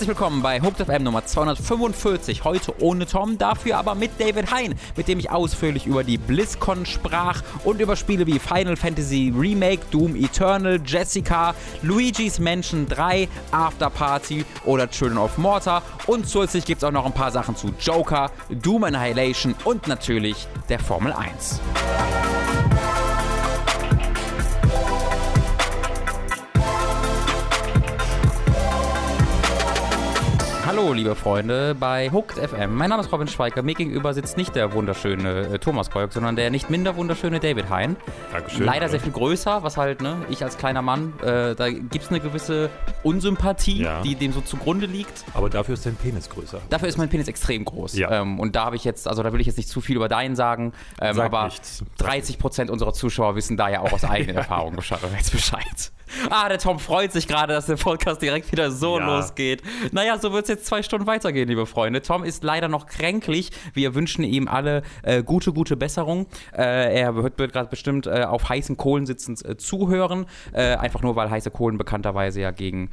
Herzlich willkommen bei Hooked FM Nummer 245. Heute ohne Tom, dafür aber mit David Hein, mit dem ich ausführlich über die BlizzCon sprach und über Spiele wie Final Fantasy Remake, Doom Eternal, Jessica, Luigi's Mansion 3, After Party oder Children of Mortar. Und zusätzlich gibt es auch noch ein paar Sachen zu Joker, Doom Annihilation und natürlich der Formel 1. Hallo, liebe Freunde, bei Hooked FM. Mein Name ist Robin Schweiker. Mir gegenüber sitzt nicht der wunderschöne äh, Thomas Kolk, sondern der nicht minder wunderschöne David Hein. Dankeschön. Leider sehr viel größer, was halt, ne, ich als kleiner Mann, äh, da gibt es eine gewisse Unsympathie, Ja. die dem so zugrunde liegt. Aber dafür ist dein Penis größer. Dafür ist mein Penis extrem groß. Ja. Ähm, und da habe ich jetzt, also da will ich jetzt nicht zu viel über deinen sagen, ähm, Sag aber nichts. 30 Prozent unserer Zuschauer wissen da ja auch aus eigener Erfahrung Bescheid- jetzt Bescheid. Ah, der Tom freut sich gerade, dass der Podcast direkt wieder so Ja. losgeht. Naja, so wird es jetzt zwei Stunden weitergehen, liebe Freunde. Tom ist leider noch kränklich. Wir wünschen ihm alle äh, gute, gute Besserung. Äh, er wird, wird gerade bestimmt äh, auf heißen Kohlen sitzend äh, zuhören. Äh, einfach nur, weil heiße Kohlen bekannterweise ja gegen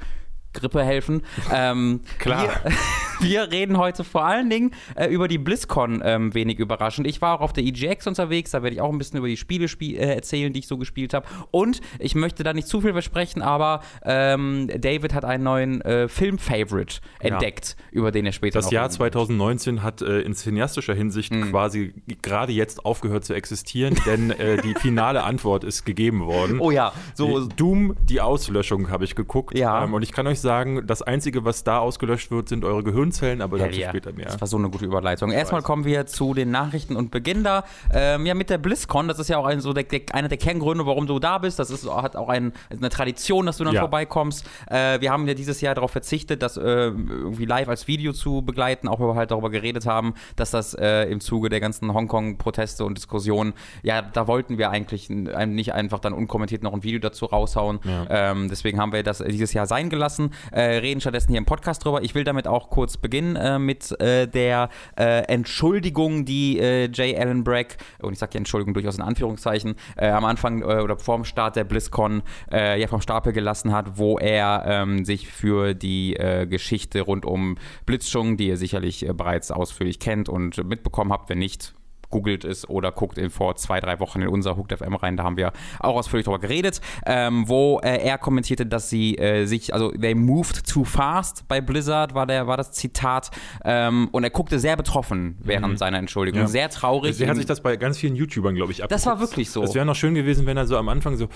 Grippe helfen. Ähm, Klar. Wir, wir reden heute vor allen Dingen äh, über die BlizzCon ähm, wenig überraschend. Ich war auch auf der EGX unterwegs, da werde ich auch ein bisschen über die Spiele spie äh, erzählen, die ich so gespielt habe. Und ich möchte da nicht zu viel versprechen, aber ähm, David hat einen neuen äh, Film-Favorite entdeckt, über den er später Das noch Jahr reden wird. 2019 hat äh, in cineastischer Hinsicht Mhm. quasi gerade jetzt aufgehört zu existieren, denn äh, die finale Antwort ist gegeben worden. Oh ja, so. Doom, die Auslöschung habe ich geguckt. Ja. Ähm, und ich kann euch sagen, das Einzige, was da ausgelöscht wird, sind eure Gehirnzellen, aber dazu yeah. später mehr. Das war so eine gute Überleitung. Erstmal weiß. kommen wir zu den Nachrichten und beginnen da. Ähm, ja, mit der BlizzCon, das ist ja auch ein, so der, der, einer der Kerngründe, warum du da bist. Das ist, hat auch ein, eine Tradition, dass du dann Ja. vorbeikommst. Äh, wir haben ja dieses Jahr darauf verzichtet, das äh, irgendwie live als Video zu begleiten, auch weil wir halt darüber geredet haben, dass das äh, im Zuge der ganzen Hongkong-Proteste und Diskussionen, ja, da wollten wir eigentlich nicht einfach dann unkommentiert noch ein Video dazu raushauen. Ähm, deswegen haben wir das dieses Jahr sein gelassen, äh, reden stattdessen hier im Podcast drüber. Ich will damit auch kurz beginnen äh, mit äh, der äh, Entschuldigung, die äh, J. Allen Bragg, und ich sage die Entschuldigung durchaus in Anführungszeichen, am Anfang oder vorm Start der BlizzCon ja vom Stapel gelassen hat, wo er ähm, sich für die Geschichte rund um Blitzschung, die ihr sicherlich bereits ausführlich kennt und mitbekommen habt, wenn nicht, googelt es oder guckt in vor zwei, drei Wochen in unser Hooked FM rein, da haben wir auch ausführlich drüber geredet, ähm, wo äh, er kommentierte, dass sie äh, sich, also they moved too fast bei Blizzard, war, der, war das Zitat, ähm, und er guckte sehr betroffen während seiner Entschuldigung, Ja. sehr traurig. Er hat sich das bei ganz vielen YouTubern, glaube ich, abgeguckt. Das war wirklich so. Es wäre noch schön gewesen, wenn er so am Anfang so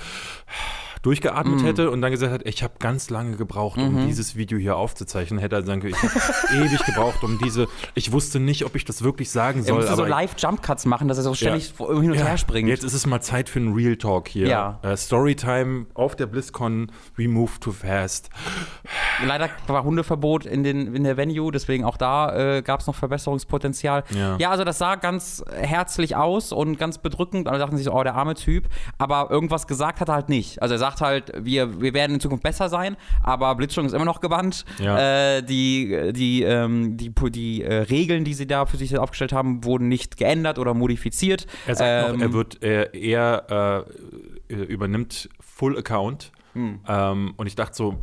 durchgeatmet Mhm. hätte und dann gesagt hat, ich habe ganz lange gebraucht, um dieses Video hier aufzuzeichnen. Hätte er sagen können, ich habe ewig gebraucht, um diese, ich wusste nicht, ob ich das wirklich sagen er soll. musste so aber Live-Jump-Cuts machen, dass er so ständig Ja. hin und Ja, her springt. Jetzt ist es mal Zeit für einen Real Talk hier. Ja. Äh, Storytime auf der BlizzCon, we move too fast. Leider war Hundeverbot in, den, in der Venue, deswegen auch da äh, gab es noch Verbesserungspotenzial. Ja. also das sah ganz herzlich aus und ganz bedrückend. Alle dachten sich so, oh, der arme Typ. Aber irgendwas gesagt hat er halt nicht. Also er sagt halt, wir, wir werden in Zukunft besser sein, aber Blitzschung ist immer noch gebannt. Ja. Äh, die die, ähm, die, die äh, Regeln, die sie da für sich aufgestellt haben, wurden nicht geändert oder modifiziert. Er sagt Ähm, noch, er wird, er, er äh, übernimmt Full Account. Hm. Ähm, und ich dachte so,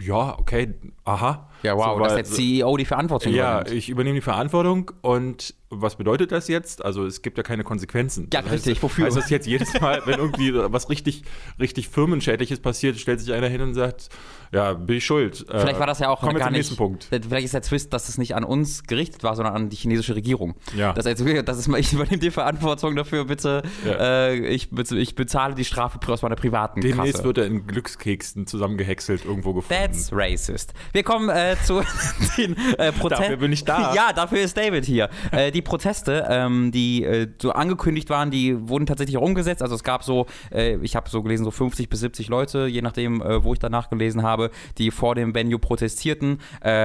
ja, okay, aha. Ja, wow, so, dass weil- der CEO die Verantwortung Ja, übernimmt. ich übernehme die Verantwortung und was bedeutet das jetzt? Also es gibt ja keine Konsequenzen. Ja, Das richtig, heißt, wofür? Heißt das jetzt jedes Mal, wenn irgendwie was richtig, richtig Firmenschädliches passiert, stellt sich einer hin und sagt, ja, bin ich schuld. Äh, Vielleicht war das ja auch gar nicht. Punkt. äh, Vielleicht ist der Twist, dass es nicht an uns gerichtet war, sondern an die chinesische Regierung. Ja. Das heißt, das ist mal, ich übernehme die Verantwortung dafür, bitte. Ja. Äh, ich, ich bezahle die Strafe aus meiner privaten Demnächst Kasse. wird er in Glückskeksen zusammengehäckselt irgendwo gefunden. That's racist. Wir kommen äh, zu den äh, Protesten. Dafür bin ich da. Ja, dafür ist David hier. äh, die Proteste, ähm, die äh, so angekündigt waren, die wurden tatsächlich auch umgesetzt. Also es gab so, äh, ich habe so gelesen, so 50 bis 70 Leute, je nachdem, äh, wo ich danach gelesen habe, die vor dem Venue protestierten.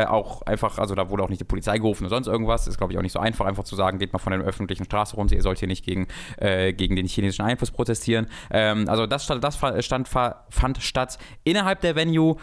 Auch einfach, also da wurde auch nicht die Polizei gerufen oder sonst irgendwas. Ist, glaube ich, auch nicht so einfach, einfach zu sagen, geht mal von der öffentlichen Straße runter, ihr sollt hier nicht gegen, gegen den chinesischen Einfluss protestieren. Ähm, also das, stand, das stand, fa- fand statt innerhalb der Venue,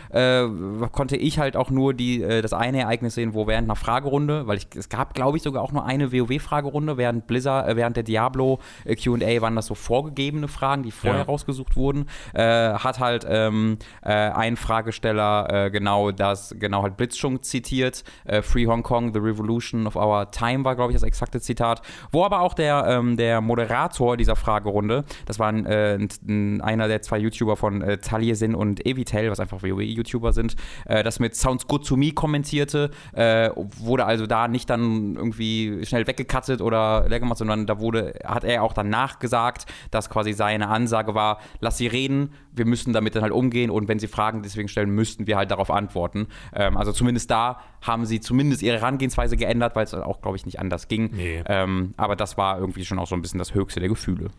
konnte ich halt auch nur die, äh, das eine Ereignis sehen, wo während einer Fragerunde, weil ich, es gab, glaube ich, sogar auch nur eine WoW-Fragerunde, während Blizzard, äh, während der Diablo äh, QA waren das so vorgegebene Fragen, die vorher Ja. rausgesucht wurden, hat halt ähm, äh, ein Fragesteller genau das, genau halt Blitzschung zitiert, Free Hong Kong, The Revolution of Our Time war, glaube ich, das exakte Zitat, wo aber auch der, ähm, der Moderator dieser Fragerunde, das war ein, ein, ein, einer der zwei YouTuber von äh, Taliesin und Evitel, was einfach WoW-YouTuber sind, das mit Sounds Good to Me kommentierte, äh, wurde also da nicht dann irgendwie schnell weggekattet oder leer gemacht, sondern da wurde, hat er auch danach gesagt, dass quasi seine Ansage war, lass sie reden, wir müssen damit dann halt umgehen und wenn sie Fragen deswegen stellen, müssten wir halt darauf antworten. Ähm, also zumindest da haben sie zumindest ihre Herangehensweise geändert, weil es auch, glaube ich, nicht anders ging. Nee. Ähm, aber das war irgendwie schon auch so ein bisschen das höchste der Gefühle.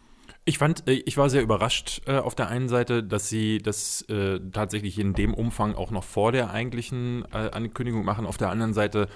Ich fand, äh, ich war sehr überrascht äh, auf der einen Seite, dass sie das äh, tatsächlich in dem Umfang auch noch vor der eigentlichen äh, Ankündigung machen. Auf der anderen Seite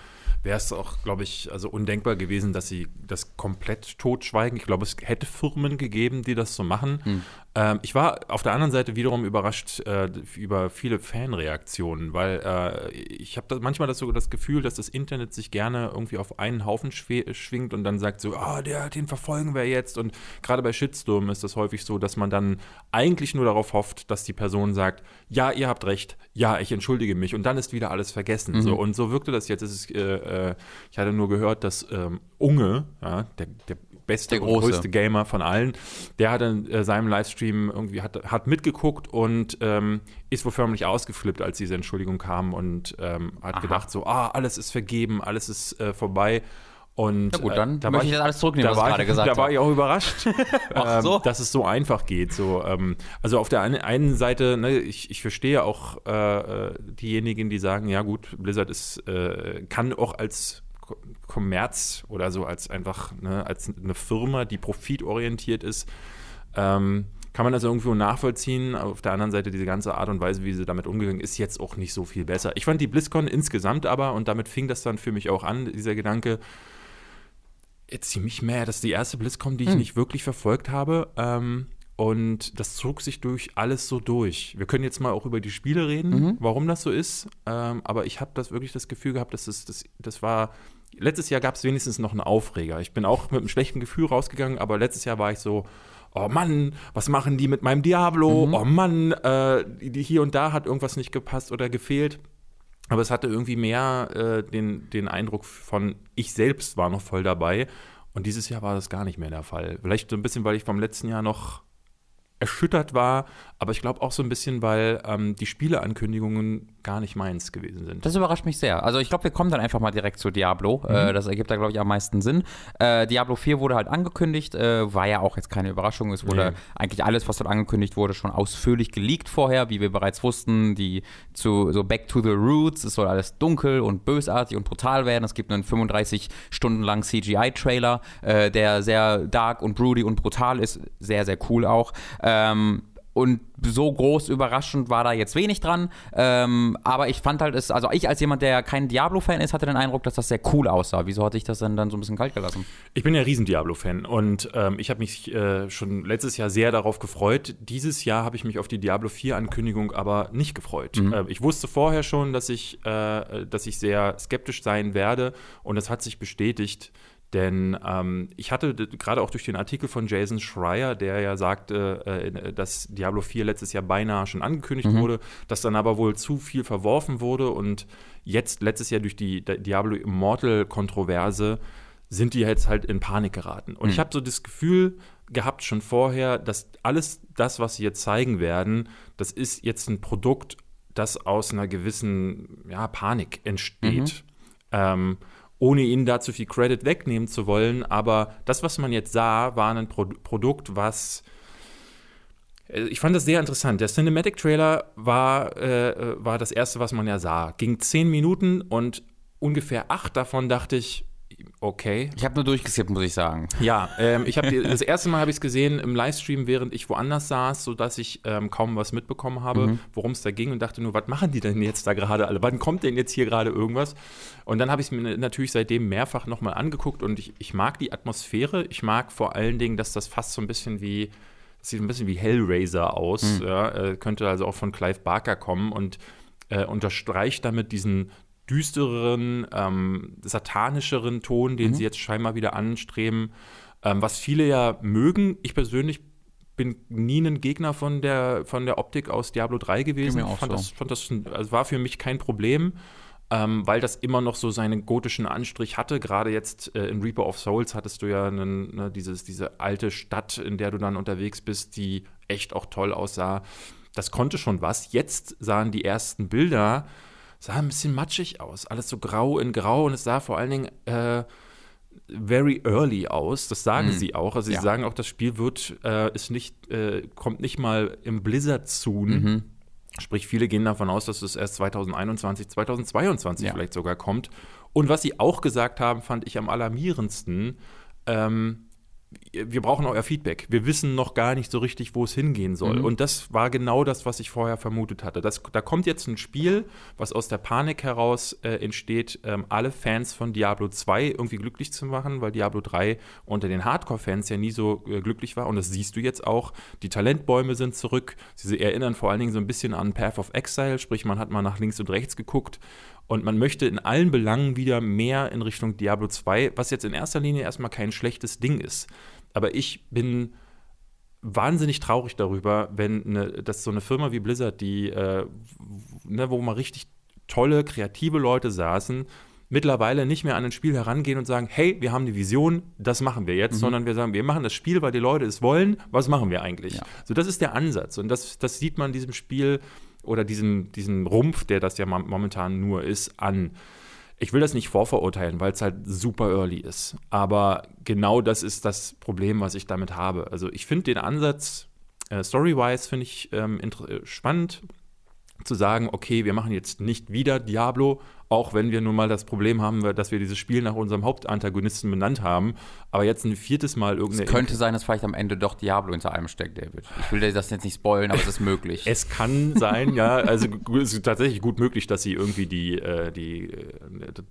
wäre es auch, glaube ich, also undenkbar gewesen, dass sie das komplett totschweigen. Ich glaube, es hätte Firmen gegeben, die das so machen. Ähm, ich war auf der anderen Seite wiederum überrascht äh, über viele Fanreaktionen, weil äh, ich habe da manchmal das, so das Gefühl, dass das Internet sich gerne irgendwie auf einen Haufen schwingt und dann sagt so, ah, der, den verfolgen wir jetzt. Und gerade bei Shitstorm ist das häufig so, dass man dann eigentlich nur darauf hofft, dass die Person sagt, ja, ihr habt recht, ja, ich entschuldige mich und dann ist wieder alles vergessen. So, und so wirkte das jetzt. Ist, äh, äh, ich hatte nur gehört, dass ähm, Unge, ja, der, der beste Der und größte Gamer von allen, der hat in äh, seinem Livestream irgendwie hat, hat mitgeguckt und ähm, ist wohl förmlich ausgeflippt, als diese Entschuldigung kam und ähm, hat Aha. gedacht so, ah, alles ist vergeben, alles ist äh, vorbei. Und Na gut, dann äh, da möchte ich das alles zurücknehmen, da was ich war gerade ich, gesagt Da war habe. ich auch überrascht, Ach so. ähm, dass es so einfach geht. So, ähm, also auf der einen, einen Seite, ne, ich, ich verstehe auch äh, äh, diejenigen, die sagen, ja gut, Blizzard ist, äh, kann auch als Kommerz oder so als einfach ne, als eine Firma, die profitorientiert ist, ähm, kann man das irgendwo nachvollziehen. Auf der anderen Seite, diese ganze Art und Weise, wie sie damit umgegangen ist, jetzt auch nicht so viel besser. Ich fand die BlizzCon insgesamt aber, und damit fing das dann für mich auch an, dieser Gedanke, jetzt ziemlich mehr. Das ist die erste BlizzCon, die ich nicht wirklich verfolgt habe. Ähm, und das zog sich durch alles so durch. Wir können jetzt mal auch über die Spiele reden, warum das so ist. Ähm, aber ich habe das wirklich das Gefühl gehabt, dass es, das, das war. Letztes Jahr gab es wenigstens noch einen Aufreger. Ich bin auch mit einem schlechten Gefühl rausgegangen, aber letztes Jahr war ich so, oh Mann, was machen die mit meinem Diablo? Oh Mann, äh, die, hier und da hat irgendwas nicht gepasst oder gefehlt. Aber es hatte irgendwie mehr äh, den, den Eindruck von, ich selbst war noch voll dabei. Und dieses Jahr war das gar nicht mehr der Fall. Vielleicht so ein bisschen, weil ich vom letzten Jahr noch erschüttert war, aber ich glaube auch so ein bisschen, weil ähm, die Spieleankündigungen gar nicht meins gewesen sind. Das überrascht mich sehr. Also ich glaube, wir kommen dann einfach mal direkt zu Diablo. Mhm. Äh, das ergibt da, glaube ich, am meisten Sinn. Äh, Diablo 4 wurde halt angekündigt, äh, war ja auch jetzt keine Überraschung. Es wurde Nee. eigentlich alles, was dort angekündigt wurde, schon ausführlich geleakt vorher, wie wir bereits wussten. Die zu so Back to the Roots, es soll alles dunkel und bösartig und brutal werden. Es gibt einen 35 Stunden langen CGI-Trailer, äh, der sehr dark und broody und brutal ist. Sehr, sehr cool auch. Ähm, und so groß überraschend war da jetzt wenig dran. Ähm, aber ich fand halt es, also ich als jemand, der kein Diablo-Fan ist, hatte den Eindruck, dass das sehr cool aussah. Wieso hatte ich das denn dann so ein bisschen kalt gelassen? Ich bin ja riesen Diablo-Fan und ähm, ich habe mich äh, schon letztes Jahr sehr darauf gefreut. Dieses Jahr habe ich mich auf die Diablo 4-Ankündigung aber nicht gefreut. Äh, ich wusste vorher schon, dass ich, äh, dass ich sehr skeptisch sein werde und das hat sich bestätigt. Denn ähm, ich hatte gerade auch durch den Artikel von Jason Schreier, der ja sagte, äh, dass Diablo 4 letztes Jahr beinahe schon angekündigt wurde, dass dann aber wohl zu viel verworfen wurde und jetzt letztes Jahr durch die Diablo Immortal-Kontroverse sind die jetzt halt in Panik geraten. Und ich habe so das Gefühl gehabt schon vorher, dass alles das, was sie jetzt zeigen werden, das ist jetzt ein Produkt, das aus einer gewissen ja, Panik entsteht. Ähm, ohne ihnen da zu viel Credit wegnehmen zu wollen, aber das, was man jetzt sah, war ein Pro Produkt, was äh, ich fand das sehr interessant. Der Cinematic Trailer war, äh, war das erste, was man ja sah. Ging zehn Minuten und ungefähr acht davon dachte ich, okay. Ich habe nur durchgeskippt, muss ich sagen. Ja, ähm, ich habe das erste Mal habe ich es gesehen im Livestream, während ich woanders saß, sodass ich ähm, kaum was mitbekommen habe, worum es da ging und dachte nur, was machen die denn jetzt da gerade alle? Wann kommt denn jetzt hier gerade irgendwas? Und dann habe ich es mir natürlich seitdem mehrfach nochmal angeguckt und ich, ich mag die Atmosphäre. Ich mag vor allen Dingen, dass das fast so ein bisschen wie sieht ein bisschen wie Hellraiser aus. Ja, äh, könnte also auch von Clive Barker kommen. Und äh, unterstreicht damit diesen düstereren, ähm, satanischeren Ton, den Mhm. sie jetzt scheinbar wieder anstreben, ähm, was viele ja mögen. Ich persönlich bin nie ein Gegner von der, von der Optik aus Diablo 3 gewesen. auch fand so. das, fand das, also war für mich kein Problem, ähm, weil das immer noch so seinen gotischen Anstrich hatte. Gerade jetzt äh, in Reaper of Souls hattest du ja einen, ne, dieses, diese alte Stadt, in der du dann unterwegs bist, die echt auch toll aussah. Das konnte schon was. Jetzt sahen die ersten Bilder, sah ein bisschen matschig aus. Alles so grau in grau und es sah vor allen Dingen äh, very early aus. Das sagen Mhm. sie auch. Also sie Ja. sagen auch, das Spiel wird, äh, ist nicht, äh, kommt nicht mal im Blizzard soon. Mhm. Sprich, viele gehen davon aus, dass es erst 2021, 2022 Ja. vielleicht sogar kommt. Und was sie auch gesagt haben, fand ich am alarmierendsten. Ähm, wir brauchen euer Feedback. Wir wissen noch gar nicht so richtig, wo es hingehen soll. Mhm. Und das war genau das, was ich vorher vermutet hatte. Das, da kommt jetzt ein Spiel, was aus der Panik heraus äh, entsteht, ähm, alle Fans von Diablo 2 irgendwie glücklich zu machen, weil Diablo 3 unter den Hardcore-Fans ja nie so äh, glücklich war. Und das siehst du jetzt auch. Die Talentbäume sind zurück. Sie erinnern vor allen Dingen so ein bisschen an Path of Exile, sprich, man hat mal nach links und rechts geguckt. Und man möchte in allen Belangen wieder mehr in Richtung Diablo 2, was jetzt in erster Linie erstmal kein schlechtes Ding ist. Aber ich bin wahnsinnig traurig darüber, wenn ne, dass so eine Firma wie Blizzard, die, äh, ne, wo mal richtig tolle, kreative Leute saßen, mittlerweile nicht mehr an ein Spiel herangehen und sagen, hey, wir haben eine Vision, das machen wir jetzt, sondern wir sagen, wir machen das Spiel, weil die Leute es wollen, was machen wir eigentlich? Ja. So, das ist der Ansatz und das, das sieht man diesem Spiel oder diesen, diesen Rumpf, der das ja mo- momentan nur ist, an. Ich will das nicht vorverurteilen, weil es halt super early ist. Aber genau das ist das Problem, was ich damit habe. Also ich finde den Ansatz, äh, story-wise, finde ich ähm, äh, spannend zu sagen, okay, wir machen jetzt nicht wieder Diablo, auch wenn wir nun mal das Problem haben, dass wir dieses Spiel nach unserem Hauptantagonisten benannt haben, aber jetzt ein viertes Mal irgendeine Es könnte sein, dass vielleicht am Ende doch Diablo hinter allem steckt, David. Ich will dir das jetzt nicht spoilen, aber es ist möglich. Es kann sein, ja. Also es ist tatsächlich gut möglich, dass sie irgendwie die, äh, die äh,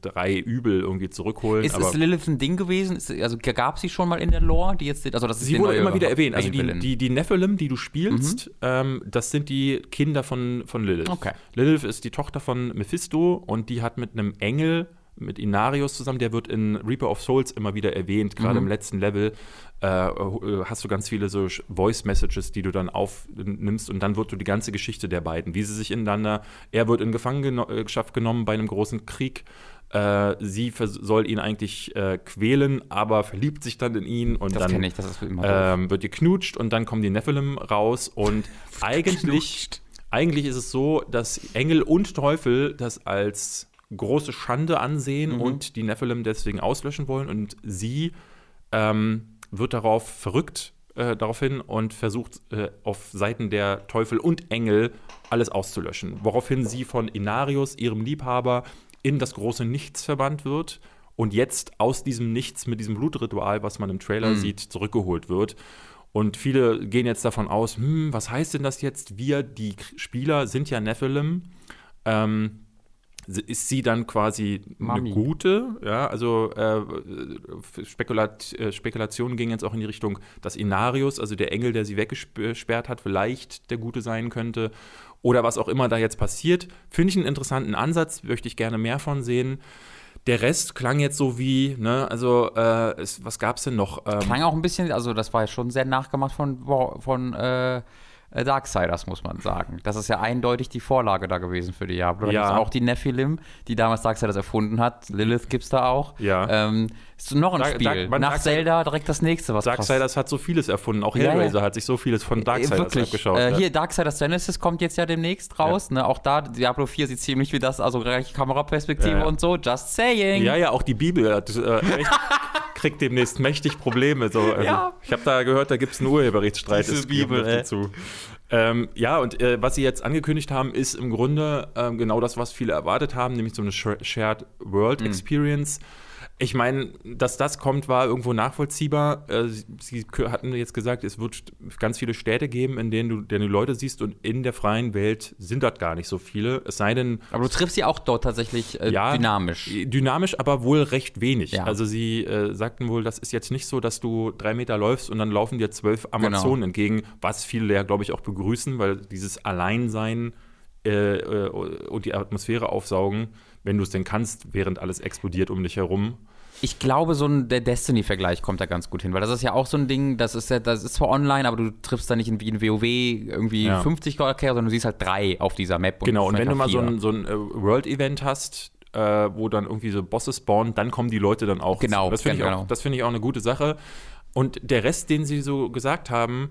drei Übel irgendwie zurückholen. ist, ist Lilith ein Ding gewesen? Ist, also gab sie schon mal in der Lore? Die jetzt, also das ist sie wurde immer wieder erwähnt. Also die, die, die Nephilim, die du spielst, ähm, das sind die Kinder von, von Lilith. Okay. Lilith ist die Tochter von Mephisto und die hat mit einem Engel, mit Inarius zusammen, der wird in Reaper of Souls immer wieder erwähnt, gerade im letzten Level. Äh, äh, hast du ganz viele so Voice-Messages, die du dann aufnimmst und dann wird du die ganze Geschichte der beiden, wie sie sich ineinander, er wird in Gefangenschaft genommen bei einem großen Krieg, äh, sie soll ihn eigentlich äh, quälen, aber verliebt sich dann in ihn und das dann ich, das ist immer doof. ähm, wird geknutscht und dann kommen die Nephilim raus und eigentlich, eigentlich ist es so, dass Engel und Teufel das als große Schande ansehen Mhm. und die Nephilim deswegen auslöschen wollen und sie ähm, wird darauf verrückt äh, daraufhin und versucht äh, auf Seiten der Teufel und Engel alles auszulöschen. Woraufhin sie von Inarius, ihrem Liebhaber, in das große Nichts verbannt wird und jetzt aus diesem Nichts mit diesem Blutritual, was man im Trailer Mhm. sieht, zurückgeholt wird. Und viele gehen jetzt davon aus, hm, was heißt denn das jetzt? Wir, die Spieler, sind ja Nephilim. Ähm, ist sie dann quasi Mami. eine gute? Ja, also äh, Spekulat, äh, Spekulationen gingen jetzt auch in die Richtung, dass Inarius, also der Engel, der sie weggesperrt hat, vielleicht der Gute sein könnte. Oder was auch immer da jetzt passiert. Finde ich einen interessanten Ansatz, möchte ich gerne mehr von sehen. Der Rest klang jetzt so wie, ne, also äh, es, was gab es denn noch? Ähm, Klang auch ein bisschen, also das war ja schon sehr nachgemacht von, von äh, äh, Darksiders, muss man sagen. Das ist ja eindeutig die Vorlage da gewesen für Diablo. Da Ja. gibt's auch die Nephilim, die damals Darksiders erfunden hat. Lilith gibt's da auch. Ja. Ähm, ist noch ein Dark- Spiel. Dark- Nach Darksiders- Zelda direkt das nächste, was Darksiders hat so vieles erfunden. Auch Ja, Hellraiser ja. hat sich so vieles von Äh, Darksiders Wirklich. abgeschaut. Äh, ja. hier, Darksiders Genesis kommt jetzt ja demnächst raus. Ne? Auch da, Diablo 4 sieht ziemlich wie das, also gleich Kameraperspektive Ja, ja. und so. Just saying. Ja, ja, auch die Bibel hat, äh, echt, kriegt demnächst mächtig Probleme. So. Also, Ja. Ich habe da gehört, da gibt es einen Urheberrechtsstreit. Diese Bibel, dazu. Ähm, ja, und äh, was sie jetzt angekündigt haben, ist im Grunde ähm, genau das, was viele erwartet haben, nämlich so eine Sh- Shared World Mhm. Experience. Ich meine, dass das kommt, war irgendwo nachvollziehbar. Äh, sie hatten jetzt gesagt, es wird ganz viele Städte geben, in denen du, denen du Leute siehst und in der freien Welt sind dort gar nicht so viele. Es sei denn, Aber du triffst sie auch dort tatsächlich äh, ja, dynamisch. Dynamisch, aber wohl recht wenig. Ja. Also sie äh, sagten wohl, das ist jetzt nicht so, dass du drei Meter läufst und dann laufen dir zwölf Genau. Amazonen entgegen, was viele ja, glaube ich, auch begrüßen, weil dieses Alleinsein äh, äh, und die Atmosphäre aufsaugen, wenn du es denn kannst, während alles explodiert um dich herum. Ich glaube, so ein der Destiny-Vergleich kommt da ganz gut hin, weil das ist ja auch so ein Ding, das ist ja, das ist zwar online, aber du triffst da nicht in, wie in WoW irgendwie Ja. 50 Charaktere, sondern du siehst halt drei auf dieser Map. Genau, und wenn du mal so ein, so ein äh, World-Event hast, äh, wo dann irgendwie so Bosse spawnen, dann kommen die Leute dann auch. Genau, das finde ich, genau. auch- das finde ich auch eine gute Sache. Und der Rest, den sie so gesagt haben,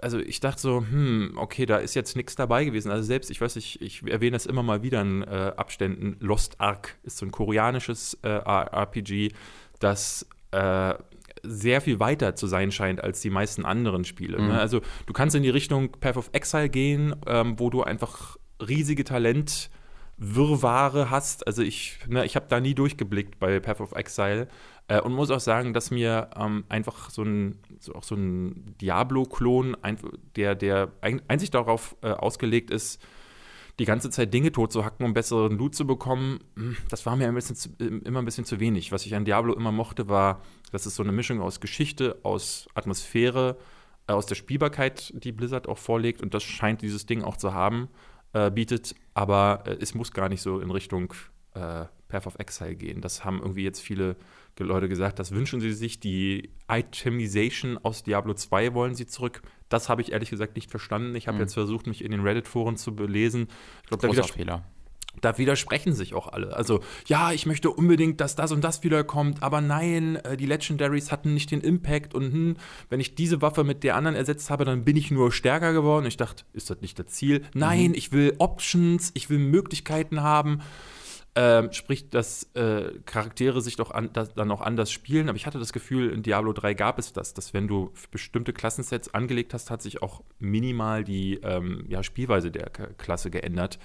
also ich dachte so, hm, okay, da ist jetzt nichts dabei gewesen. Also selbst, ich weiß nicht, ich erwähne das immer mal wieder in äh, Abständen, Lost Ark ist so ein koreanisches äh, RPG, das äh, sehr viel weiter zu sein scheint als die meisten anderen Spiele. Mhm. Ne? Also du kannst in die Richtung Path of Exile gehen, ähm, wo du einfach riesige Talent Wirrwarre hast. Also ich, ne, ich habe da nie durchgeblickt bei Path of Exile äh, und muss auch sagen, dass mir ähm, einfach so ein, so auch so ein Diablo-Klon, der, der ein, einzig darauf äh, ausgelegt ist, die ganze Zeit Dinge totzuhacken, um besseren Loot zu bekommen, hm, das war mir ein bisschen zu, immer ein bisschen zu wenig. Was ich an Diablo immer mochte, war, dass es so eine Mischung aus Geschichte, aus Atmosphäre, äh, aus der Spielbarkeit, die Blizzard auch vorlegt, und das scheint dieses Ding auch zu haben, äh, bietet. Aber äh, es muss gar nicht so in Richtung äh, Path of Exile gehen. Das haben irgendwie jetzt viele Leute gesagt, das wünschen sie sich. Die Itemization aus Diablo 2 wollen sie zurück. Das habe ich ehrlich gesagt nicht verstanden. Ich habe Hm. jetzt versucht, mich in den Reddit-Foren zu belesen. Ich glaube, da, Großer widers Fehler. da widersprechen sich auch alle. Also, ja, ich möchte unbedingt, dass das und das wiederkommt, aber nein, äh, die Legendaries hatten nicht den Impact und hm, wenn ich diese Waffe mit der anderen ersetzt habe, dann bin ich nur stärker geworden. Ich dachte, ist das nicht das Ziel? Nein, ich will Options, ich will Möglichkeiten haben. Ähm, sprich, dass äh, Charaktere sich doch an, das, dann auch anders spielen. Aber ich hatte das Gefühl, in Diablo 3 gab es das, dass wenn du bestimmte Klassensets angelegt hast, hat sich auch minimal die ähm, ja, Spielweise der K Klasse geändert.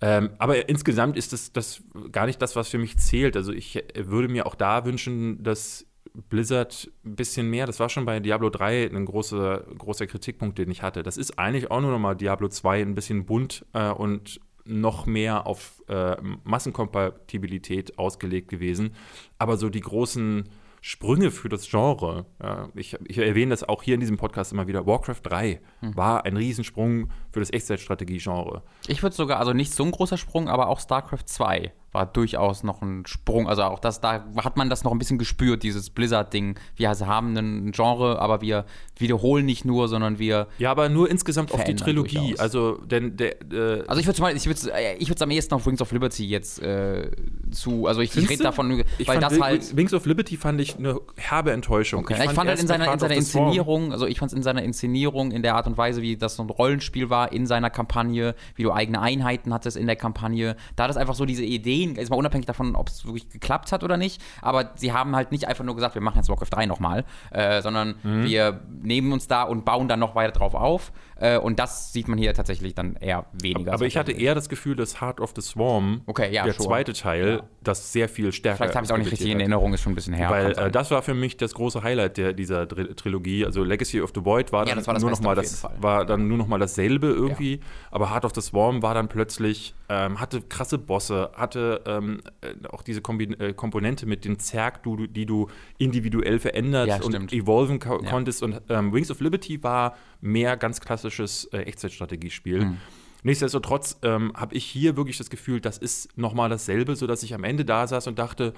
Ähm, aber insgesamt ist das, das gar nicht das, was für mich zählt. Also ich äh, würde mir auch da wünschen, dass Blizzard ein bisschen mehr, das war schon bei Diablo 3 ein großer, großer Kritikpunkt, den ich hatte. Das ist eigentlich auch nur noch mal Diablo 2 ein bisschen bunt äh, und noch mehr auf äh, Massenkompatibilität ausgelegt gewesen. Aber so die großen Sprünge für das Genre, ja, ich, ich erwähne das auch hier in diesem Podcast immer wieder, Warcraft 3 war ein Riesensprung für das Echtzeitstrategie-Genre. Ich würde sogar, also nicht so ein großer Sprung, aber auch StarCraft 2 war durchaus noch ein Sprung. Also auch das, da hat man das noch ein bisschen gespürt, dieses Blizzard-Ding. Wir haben ein Genre, aber wir wiederholen nicht nur, sondern wir. Ja, aber nur insgesamt auf die Trilogie. durchaus. Also, denn der. Äh, Also ich würde mal, ich würde äh, ich würde am ehesten auf Wings of Liberty jetzt äh, zu, also ich, ich rede davon, ich weil fand das Wing- halt Wings of Liberty fand ich eine herbe Enttäuschung. Okay. Ich, fand halt erst in seiner, in seiner Inszenierung, also ich fand es in seiner Inszenierung, in der Art und Weise, wie das so ein Rollenspiel war, in seiner Kampagne, wie du eigene Einheiten hattest in der Kampagne, da hat es einfach so diese Ideen, ist mal unabhängig davon, ob es wirklich geklappt hat oder nicht, aber sie haben halt nicht einfach nur gesagt, wir machen jetzt Warcraft 3 nochmal, äh, sondern Mhm. wir nehmen uns da und bauen dann noch weiter drauf auf äh, und das sieht man hier tatsächlich dann eher weniger. Aber ich hatte eher das Gefühl, dass Heart of the Swarm, Okay, ja, der sure. zweite Teil, Ja. das sehr viel stärker Vielleicht habe ich es auch nicht richtig in. Erinnerung, ist schon ein bisschen her. Weil äh, das war für mich das große Highlight der, dieser Dr Trilogie. Also Legacy of the Void war Ja, dann das war das nur noch Beste mal auf das jeden Fall. war dann nur noch mal dasselbe irgendwie. Aber Heart of the Swarm war dann plötzlich ähm, hatte krasse Bosse, hatte ähm, äh, auch diese Kombi äh, Komponente mit dem Zerg, du, die du individuell verändert Ja, und evolven Ja. konntest. Und ähm, Wings of Liberty war mehr ganz klassisches äh, Echtzeitstrategiespiel. Mhm. Nichtsdestotrotz ähm, habe ich hier wirklich das Gefühl, das ist nochmal dasselbe, sodass ich am Ende da saß und dachte,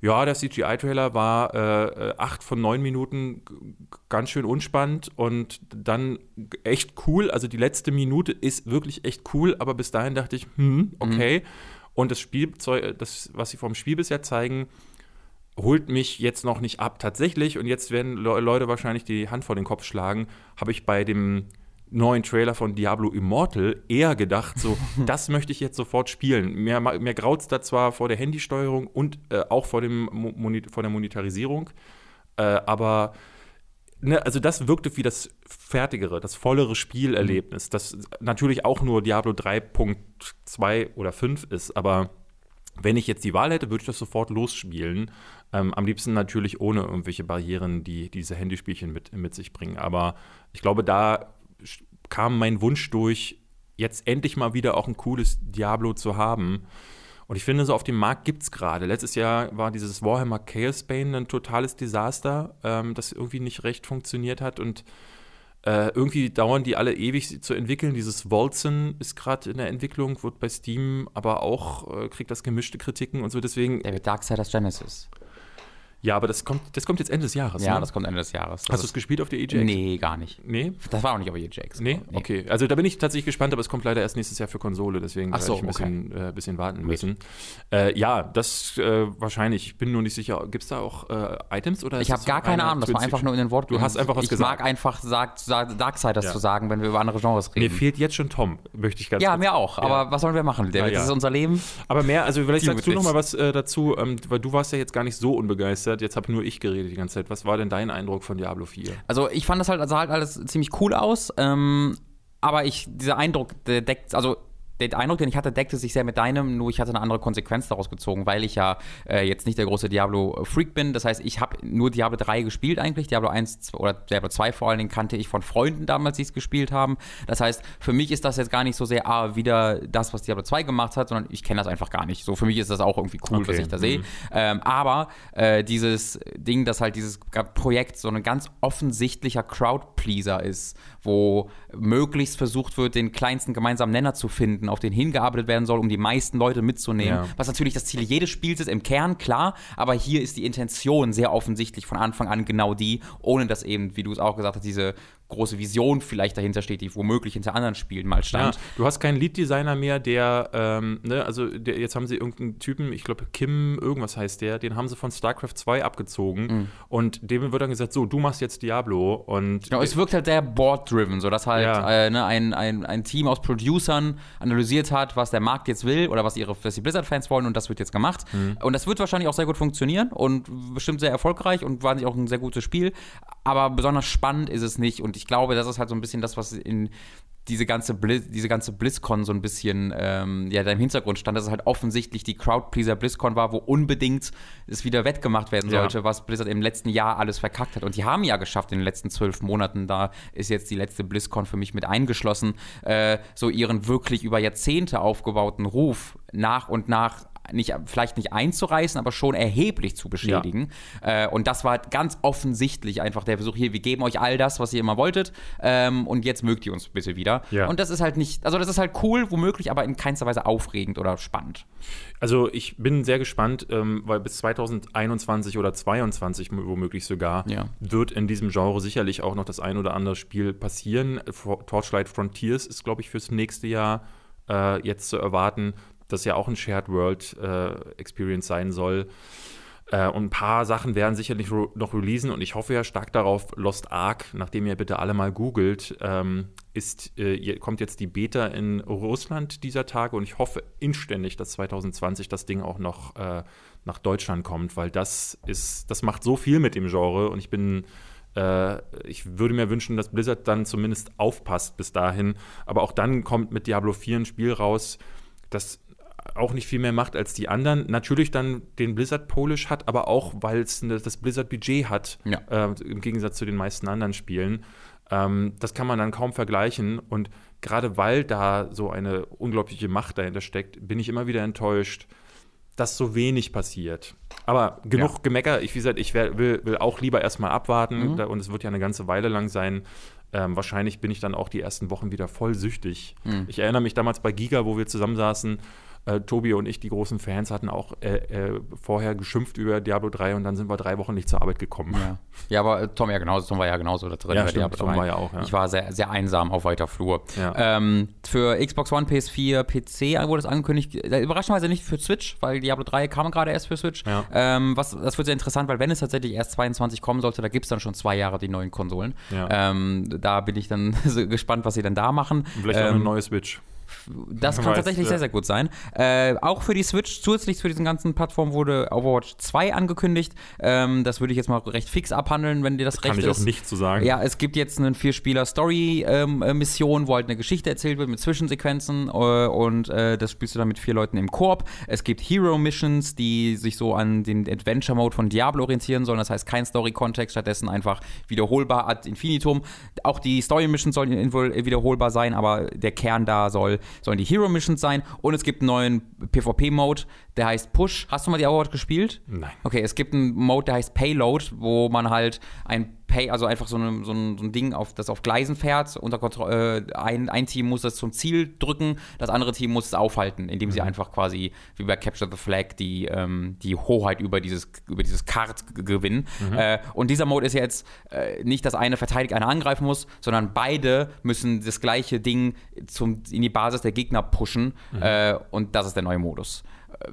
ja, der CGI-Trailer war äh, äh, acht von neun Minuten ganz schön unspannend und dann echt cool. Also die letzte Minute ist wirklich echt cool, aber bis dahin dachte ich, hm, okay. Und das Spielzeug, das, was sie vom Spiel bisher zeigen, holt mich jetzt noch nicht ab. Tatsächlich, und jetzt werden Le Leute wahrscheinlich die Hand vor den Kopf schlagen, habe ich bei dem neuen Trailer von Diablo Immortal eher gedacht, so, das möchte ich jetzt sofort spielen. Mir, mir graut es da zwar vor der Handysteuerung und äh, auch vor, dem Mo vor der Monetarisierung, äh, aber ne, also das wirkte wie das fertigere, das vollere Spielerlebnis, das natürlich auch nur Diablo 3.2 oder 5 ist, aber wenn ich jetzt die Wahl hätte, würde ich das sofort losspielen. Ähm, am liebsten natürlich ohne irgendwelche Barrieren, die diese Handyspielchen mit, mit sich bringen. Aber ich glaube, da kam mein Wunsch durch, jetzt endlich mal wieder auch ein cooles Diablo zu haben. Und ich finde, so auf dem Markt gibt es gerade. Letztes Jahr war dieses Warhammer Chaos Bane ein totales Desaster, ähm, das irgendwie nicht recht funktioniert hat. Und Äh, irgendwie dauern die alle ewig zu entwickeln. Dieses Wolzen ist gerade in der Entwicklung, wird bei Steam aber auch, äh, kriegt das gemischte Kritiken und so. Deswegen. Der wird Darksiders Genesis. Ja, aber das kommt, das kommt jetzt Ende des Jahres. Ja, ne? das kommt Ende des Jahres. Das Hast du es gespielt auf der EGX? Nee, gar nicht. Nee? Das war auch nicht auf EJX. Nee? Okay. Also da bin ich tatsächlich gespannt, aber es kommt leider erst nächstes Jahr für Konsole, deswegen Ach so, werde ich ein bisschen, äh, bisschen warten müssen. Äh, ja, das äh, wahrscheinlich. Ich bin nur nicht sicher. Gibt es da auch äh, Items? Oder Ich habe gar keine Ahnung, das war einfach nur in den Worten. Du hast einfach was ich gesagt. mag einfach Darksiders Ja. zu sagen, wenn wir über andere Genres Mir reden. fehlt jetzt schon Tom, möchte ich ganz ja, kurz- mir auch. Aber was sollen wir machen? David? Ja, ja. Das ist unser Leben. Aber mehr, also vielleicht sagst du with noch this. mal was äh, dazu, ähm, weil du warst ja jetzt gar nicht so unbegeistert. Jetzt habe nur ich geredet die ganze Zeit. Was war denn dein Eindruck von Diablo 4? Also ich fand das halt, also halt alles ziemlich cool aus. Ähm, aber ich, dieser Eindruck, der deckt, also der Eindruck, den ich hatte, deckte sich sehr mit deinem, nur ich hatte eine andere Konsequenz daraus gezogen, weil ich ja äh, jetzt nicht der große Diablo-Freak bin. Das heißt, ich habe nur Diablo 3 gespielt eigentlich. Diablo 1 z- oder Diablo 2 vor allen Dingen kannte ich von Freunden damals, die es gespielt haben. Das heißt, für mich ist das jetzt gar nicht so sehr ah, wieder das, was Diablo 2 gemacht hat, sondern ich kenne das einfach gar nicht. So für mich ist das auch irgendwie cool, Okay. was ich da sehe. Mhm. Ähm, aber äh, dieses Ding, dass halt dieses Projekt so ein ganz offensichtlicher Crowdpleaser ist, wo möglichst versucht wird, den kleinsten gemeinsamen Nenner zu finden, auf den hingearbeitet werden soll, um die meisten Leute mitzunehmen. Ja. Was natürlich das Ziel jedes Spiels ist, im Kern, klar, aber hier ist die Intention sehr offensichtlich von Anfang an genau die, ohne dass eben, wie du es auch gesagt hast, diese große Vision vielleicht dahinter steht, die womöglich hinter anderen Spielen mal Ja, stand. du hast keinen Lead-Designer mehr, der, ähm, ne, also der, jetzt haben sie irgendeinen Typen, ich glaube Kim, irgendwas heißt der, den haben sie von StarCraft 2 abgezogen Mhm. und dem wird dann gesagt, so, du machst jetzt Diablo und Genau, es wirkt halt sehr board-driven, so dass halt Ja. äh, ne, ein, ein, ein Team aus Producern analysiert hat, was der Markt jetzt will oder was ihre was die Blizzard-Fans wollen und das wird jetzt gemacht. Mhm. Und das wird wahrscheinlich auch sehr gut funktionieren und bestimmt sehr erfolgreich und wahrscheinlich auch ein sehr gutes Spiel. Aber besonders spannend ist es nicht und ich glaube, das ist halt so ein bisschen das, was in diese ganze, Blizz, diese ganze BlizzCon so ein bisschen ähm, ja, da im Hintergrund stand, dass es halt offensichtlich die Crowdpleaser BlizzCon war, wo unbedingt es wieder wettgemacht werden Ja. sollte, was Blizzard im letzten Jahr alles verkackt hat. Und die haben ja geschafft in den letzten zwölf Monaten, da ist jetzt die letzte BlizzCon für mich mit eingeschlossen, äh, so ihren wirklich über Jahrzehnte aufgebauten Ruf nach und nach nicht, vielleicht nicht einzureißen, aber schon erheblich zu beschädigen. Äh, und das war ganz offensichtlich einfach der Versuch hier, wir geben euch all das, was ihr immer wolltet, ähm, und jetzt mögt ihr uns bitte wieder. Ja. Und das ist halt nicht, also das ist halt cool, womöglich, aber in keinster Weise aufregend oder spannend. Also ich bin sehr gespannt, ähm, weil bis 2021 oder 2022 womöglich sogar Ja. wird in diesem Genre sicherlich auch noch das ein oder andere Spiel passieren. Torchlight Frontiers ist, glaube ich, fürs nächste Jahr äh, jetzt zu erwarten, das ja auch ein Shared World äh, Experience sein soll. Äh, und ein paar Sachen werden sicherlich noch releasen und ich hoffe ja stark darauf, Lost Ark, nachdem ihr bitte alle mal googelt, ähm, ist, äh, kommt jetzt die Beta in Russland dieser Tage und ich hoffe inständig, dass 2020 das Ding auch noch äh, nach Deutschland kommt, weil das ist, das macht so viel mit dem Genre und ich bin äh, ich würde mir wünschen, dass Blizzard dann zumindest aufpasst bis dahin. Aber auch dann kommt mit Diablo 4 ein Spiel raus, das auch nicht viel mehr macht als die anderen. Natürlich dann den Blizzard Polish hat, aber auch, weil es ne- das Blizzard Budget hat, Ja. äh, im Gegensatz zu den meisten anderen Spielen. Ähm, das kann man dann kaum vergleichen. Und gerade weil da so eine unglaubliche Macht dahinter steckt, bin ich immer wieder enttäuscht, dass so wenig passiert. Aber genug Ja. Gemecker. Ich, wie gesagt, ich wär, will, will auch lieber erstmal abwarten. Mhm. Da, und es wird ja eine ganze Weile lang sein. Ähm, wahrscheinlich bin ich dann auch die ersten Wochen wieder voll süchtig. Mhm. Ich erinnere mich damals bei Giga, wo wir zusammensaßen. Äh, Tobi und ich, die großen Fans, hatten auch äh, äh, vorher geschimpft über Diablo 3 und dann sind wir drei Wochen nicht zur Arbeit gekommen. Ja, ja aber äh, Tom ja genauso, Tom war ja genauso da drin. Ja, stimmt, Tom 3. war ja auch, ja. Ich war sehr, sehr einsam auf weiter Flur. Ja. Ähm, für Xbox One, PS4, PC wurde es angekündigt, äh, überraschenderweise nicht für Switch, weil Diablo 3 kam gerade erst für Switch. Ja. Ähm, was, das wird sehr interessant, weil wenn es tatsächlich erst 22 kommen sollte, da gibt es dann schon zwei Jahre die neuen Konsolen. Ja. Ähm, da bin ich dann so gespannt, was sie dann da machen. Vielleicht auch ähm, eine neue Switch. Das kann weiß, tatsächlich ja. sehr, sehr gut sein. Äh, auch für die Switch, zusätzlich zu diesen ganzen Plattformen, wurde Overwatch 2 angekündigt. Ähm, das würde ich jetzt mal recht fix abhandeln, wenn dir das Kann recht ich ist. auch nicht zu sagen. Ja, es gibt jetzt eine Vier-Spieler-Story-Mission, wo halt eine Geschichte erzählt wird mit Zwischensequenzen äh, und äh, das spielst du dann mit vier Leuten im Koop. Es gibt Hero-Missions, die sich so an den Adventure-Mode von Diablo orientieren sollen. Das heißt, kein Story-Kontext, stattdessen einfach wiederholbar ad infinitum. Auch die Story-Missions sollen wiederholbar sein, aber der Kern da soll, sollen die Hero-Missions sein. Und es gibt einen neuen PvP-Mode, der heißt Push. Hast du mal die Overwatch gespielt? Nein. Okay, es gibt einen Mode, der heißt Payload, wo man halt ein Pay, also einfach so, eine, so, ein, so ein Ding, auf, das auf Gleisen fährt. Unter Kontro äh, ein, ein Team muss das zum Ziel drücken, das andere Team muss es aufhalten, indem sie einfach quasi, wie bei Capture the Flag, die, ähm, die Hoheit über dieses, über dieses Kart gewinnen. Äh, und dieser Mode ist jetzt äh, nicht, dass eine verteidigt, eine angreifen muss, sondern beide müssen das gleiche Ding zum, in die Basis der Gegner pushen. Äh, und das ist der neue Modus.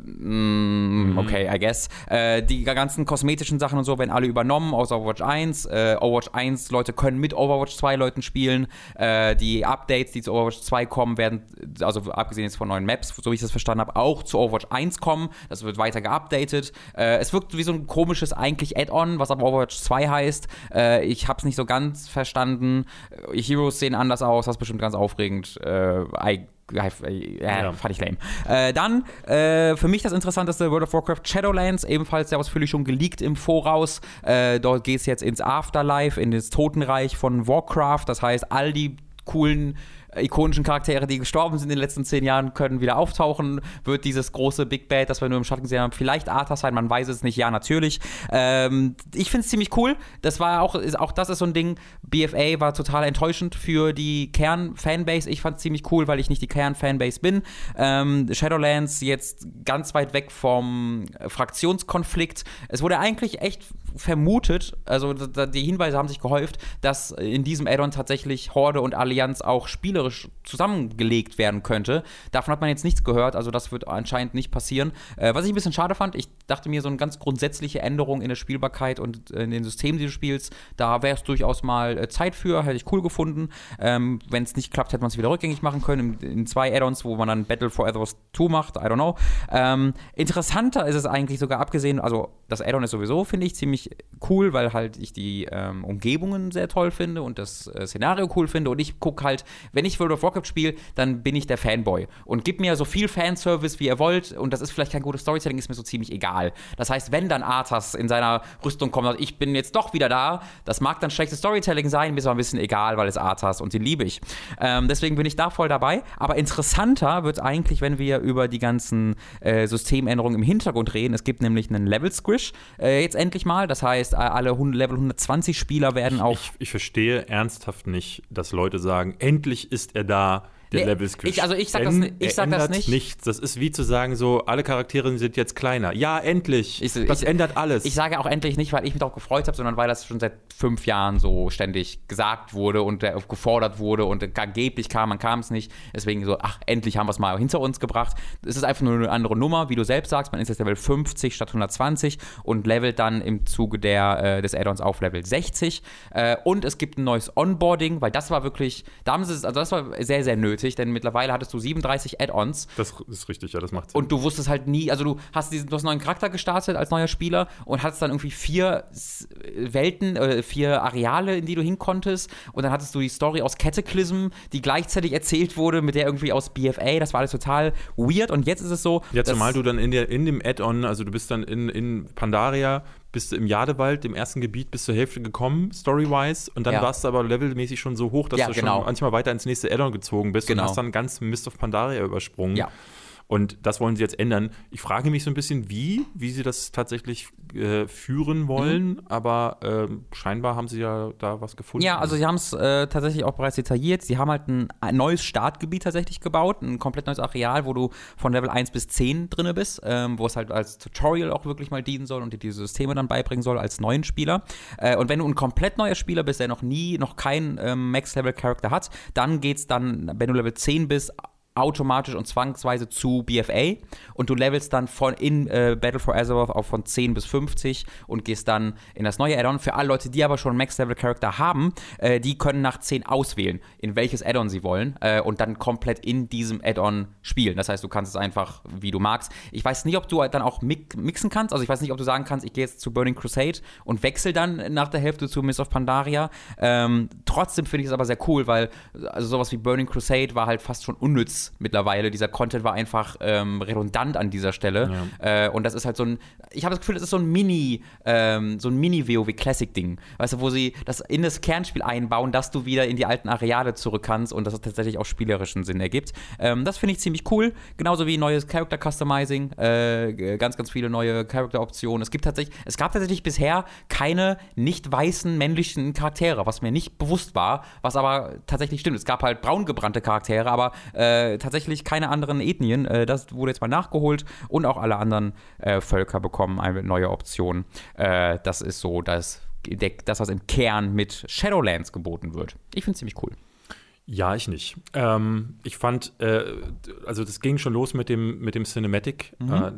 Mm, Okay, I guess. Äh, die ganzen kosmetischen Sachen und so werden alle übernommen aus Overwatch 1. Äh, Overwatch 1 Leute können mit Overwatch 2 Leuten spielen. Äh, die Updates, die zu Overwatch 2 kommen, werden, also abgesehen jetzt von neuen Maps, so wie ich das verstanden habe, auch zu Overwatch 1 kommen. Das wird weiter geupdatet. Äh, es wirkt wie so ein komisches eigentlich Add-on, was aber Overwatch 2 heißt. Äh, ich habe es nicht so ganz verstanden. Äh, Heroes sehen anders aus, das ist bestimmt ganz aufregend. I ja. fand ich lame. Äh, dann, äh, für mich das interessanteste World of Warcraft Shadowlands, ebenfalls sehr ausführlich schon geleakt im Voraus. Äh, dort geht es jetzt ins Afterlife, in das Totenreich von Warcraft. Das heißt, all die coolen ikonischen Charaktere, die gestorben sind in den letzten zehn Jahren, können wieder auftauchen. Wird dieses große Big Bad, das wir nur im Schatten gesehen haben, vielleicht Arthas sein? Man weiß es nicht. Ja, natürlich. Ähm, ich finde es ziemlich cool. Das war auch, ist, auch das ist so ein Ding. BFA war total enttäuschend für die Kern-Fanbase. Ich fand es ziemlich cool, weil ich nicht die Kern-Fanbase bin. Ähm, Shadowlands jetzt ganz weit weg vom Fraktionskonflikt. Es wurde eigentlich echt vermutet, also die Hinweise haben sich gehäuft, dass in diesem Addon tatsächlich Horde und Allianz auch spielerisch zusammengelegt werden könnte. Davon hat man jetzt nichts gehört, also das wird anscheinend nicht passieren. Äh, was ich ein bisschen schade fand, ich dachte mir, so eine ganz grundsätzliche Änderung in der Spielbarkeit und in den Systemen, die du spielst, da wäre es durchaus mal äh, Zeit für, hätte ich cool gefunden. Ähm, Wenn es nicht klappt, hätte man es wieder rückgängig machen können in, in zwei Addons, wo man dann Battle for Azeroth 2 macht, I don't know. Ähm, interessanter ist es eigentlich sogar abgesehen, also das Addon ist sowieso, finde ich, ziemlich cool, weil halt ich die ähm, Umgebungen sehr toll finde und das äh, Szenario cool finde und ich gucke halt, wenn ich World of Warcraft spiele, dann bin ich der Fanboy und gib mir so viel Fanservice, wie ihr wollt und das ist vielleicht kein gutes Storytelling, ist mir so ziemlich egal. Das heißt, wenn dann Arthas in seiner Rüstung kommt und ich bin jetzt doch wieder da, das mag dann schlechtes Storytelling sein, mir ist aber ein bisschen egal, weil es Arthas und den liebe ich. Ähm, deswegen bin ich da voll dabei, aber interessanter wird eigentlich, wenn wir über die ganzen äh, Systemänderungen im Hintergrund reden. Es gibt nämlich einen Level-Squish äh, jetzt endlich mal, das heißt, alle 100, Level 120 Spieler werden auch. Ich, ich verstehe ernsthaft nicht, dass Leute sagen, endlich ist er da der Nee, Level Squish. ich- also ich sag das ich sag das nicht. Nichts. Das ist wie zu sagen, so, alle Charaktere sind jetzt kleiner. Ja, endlich. Ich- das ich- ändert alles. Ich sage auch endlich nicht, weil ich mich darauf gefreut habe, sondern weil das schon seit fünf Jahren so ständig gesagt wurde und äh, gefordert wurde und angeblich kam, man kam es nicht. Deswegen so, ach, endlich haben wir es mal hinter uns gebracht. Es ist einfach nur eine andere Nummer, wie du selbst sagst. Man ist jetzt Level 50 statt 120 und levelt dann im Zuge der, äh, des Add-ons auf Level 60. Äh, und es gibt ein neues Onboarding, weil das war wirklich, da haben sie es, also das war sehr, sehr nötig, denn mittlerweile hattest du 37 Add-ons das ist richtig, ja, das macht Sinn. und du wusstest halt nie, also du hast diesen, du hast neuen Charakter gestartet als neuer Spieler und hattest dann irgendwie vier Welten, äh, vier Areale, in die du hinkonntest. Und dann hattest du die Story aus Cataclysm, die gleichzeitig erzählt wurde, mit der irgendwie aus BFA. Das war alles total weird. Und jetzt ist es so. Ja, zumal du dann in, der, in dem Add-on, also du bist dann in, in Pandaria, bist du im Jadewald, dem ersten Gebiet, bis zur Hälfte gekommen, story-wise, und dann Ja. warst du aber levelmäßig schon so hoch, dass Ja, du genau. schon manchmal weiter ins nächste Add-on gezogen bist Genau. und hast dann ganz Mist of Pandaria übersprungen. Ja. Und das wollen sie jetzt ändern. Ich frage mich so ein bisschen, wie, wie sie das tatsächlich äh, führen wollen, Mhm. aber ähm, scheinbar haben sie ja da was gefunden. Ja, also sie haben es äh, tatsächlich auch bereits detailliert. Sie haben halt ein, ein neues Startgebiet tatsächlich gebaut, ein komplett neues Areal, wo du von Level 1 bis 10 drinne bist, ähm, wo es halt als Tutorial auch wirklich mal dienen soll und dir diese Systeme dann beibringen soll als neuen Spieler. Äh, und wenn du ein komplett neuer Spieler bist, der noch nie, noch keinen ähm, Max-Level-Charakter hat, dann geht's dann, wenn du Level 10 bist, automatisch und zwangsweise zu BFA und du levelst dann von in äh, Battle for Azeroth auf von 10 bis 50 und gehst dann in das neue Addon. Für alle Leute, die aber schon Max-Level-Charakter haben, äh, die können nach 10 auswählen, in welches Addon sie wollen äh, und dann komplett in diesem Addon spielen. Das heißt, du kannst es einfach, wie du magst. Ich weiß nicht, ob du dann auch mi mixen kannst. Also ich weiß nicht, ob du sagen kannst, ich gehe jetzt zu Burning Crusade und wechsle dann nach der Hälfte zu Miss of Pandaria. Ähm, trotzdem finde ich es aber sehr cool, weil also sowas wie Burning Crusade war halt fast schon unnütz mittlerweile. Dieser Content war einfach ähm, redundant an dieser Stelle. Ja. Äh, und das ist halt so ein, ich habe das Gefühl, das ist so ein Mini, ähm, so ein Mini-WoW Classic-Ding. Weißt du, wo sie das in das Kernspiel einbauen, dass du wieder in die alten Areale zurück kannst und das tatsächlich auch spielerischen Sinn ergibt. Ähm, das finde ich ziemlich cool. Genauso wie neues Character Customizing, äh, ganz, ganz viele neue Character-Optionen. Es gibt tatsächlich, es gab tatsächlich bisher keine nicht weißen männlichen Charaktere, was mir nicht bewusst war, was aber tatsächlich stimmt. Es gab halt braun gebrannte Charaktere, aber äh, tatsächlich keine anderen Ethnien. Äh, das wurde jetzt mal nachgeholt und auch alle anderen äh, Völker bekommen eine neue Option. Äh, das ist so das, das, was im Kern mit Shadowlands geboten wird. Ich finde es ziemlich cool. Ja, ich nicht. Ähm, ich fand, äh, also das ging schon los mit dem, mit dem Cinematic, mhm. äh,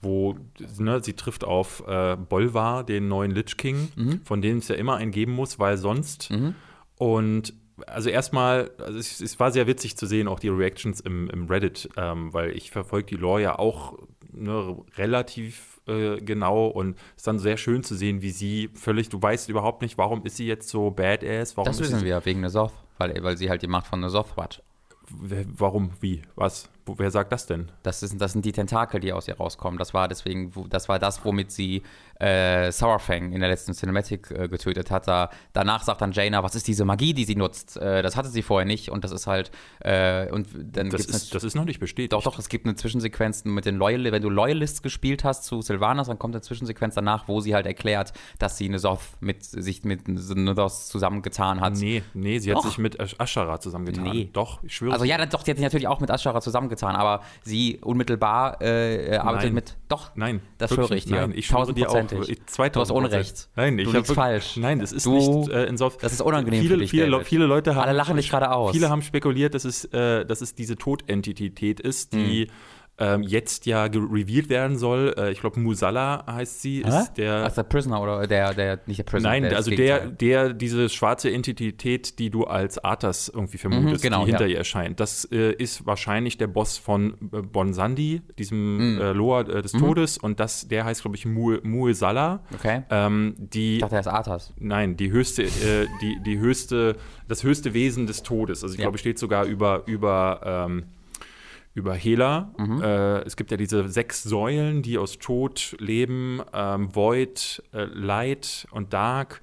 wo ne, sie trifft auf äh, Bolvar, den neuen Lich King, mhm. von dem es ja immer einen geben muss, weil sonst. Mhm. Und also erstmal, also es, es, war sehr witzig zu sehen, auch die Reactions im, im Reddit, ähm, weil ich verfolge die Lore ja auch ne, relativ äh, genau und es ist dann sehr schön zu sehen, wie sie völlig, du weißt überhaupt nicht, warum ist sie jetzt so badass, warum Das wissen wir, wegen Soth, weil, weil sie halt die Macht von Soth hat. Warum? Wie? Was? Wer sagt das denn? Das, ist, das sind die Tentakel, die aus ihr rauskommen. Das war deswegen, das war das, womit sie äh, Sourfang in der letzten Cinematic äh, getötet hat. Da, danach sagt dann Jaina, was ist diese Magie, die sie nutzt? Äh, das hatte sie vorher nicht und das ist halt äh, und dann das ist, das ist noch nicht bestätigt. Doch, doch, es gibt eine Zwischensequenz mit den Loyal, wenn du Loyalists gespielt hast zu Sylvanas, dann kommt eine Zwischensequenz danach, wo sie halt erklärt, dass sie eine Soth mit sich mit Nothos zusammengetan hat. Nee, nee, sie doch. hat sich mit Ashara zusammengetan. Nee. Doch, ich schwöre. Also ja, doch, die hat sich natürlich auch mit Ashara zusammengetan, aber sie unmittelbar äh, arbeitet nein. mit. Doch, nein, das schwöre ich dir. Nein, ich schwöre dir auch hundertprozentig. 2000 du hast Unrecht. Nein, ich du liegst falsch. Nein, das ist du, nicht äh, insofern. Das ist unangenehm viele, für dich, viele, viele Leute haben. Alle lachen dich gerade aus. Viele haben spekuliert, dass es, äh, dass es diese Todentität ist, die. Mhm ähm, jetzt ja revealed werden soll. Äh, ich glaube, Musala heißt sie. Hä? Ist der, Ach, der Prisoner oder der, der nicht der Prisoner. Nein, der also der, der, diese schwarze Entität, die du als Arthas irgendwie vermutest, mhm, genau, die hinter ja. ihr erscheint. Das äh, ist wahrscheinlich der Boss von äh, Bonsandi, diesem mhm. äh, Loa äh, des mhm. Todes. Und das, der heißt, glaube ich, Muesala. Okay. Ähm, die, ich dachte, er ist Arthas. Nein, die höchste, äh, die, die höchste, das höchste Wesen des Todes. Also ich ja. glaube, steht sogar über, über ähm, über Hela. Mhm. Äh, es gibt ja diese sechs Säulen, die aus Tod, Leben, ähm, Void, äh, Light und Dark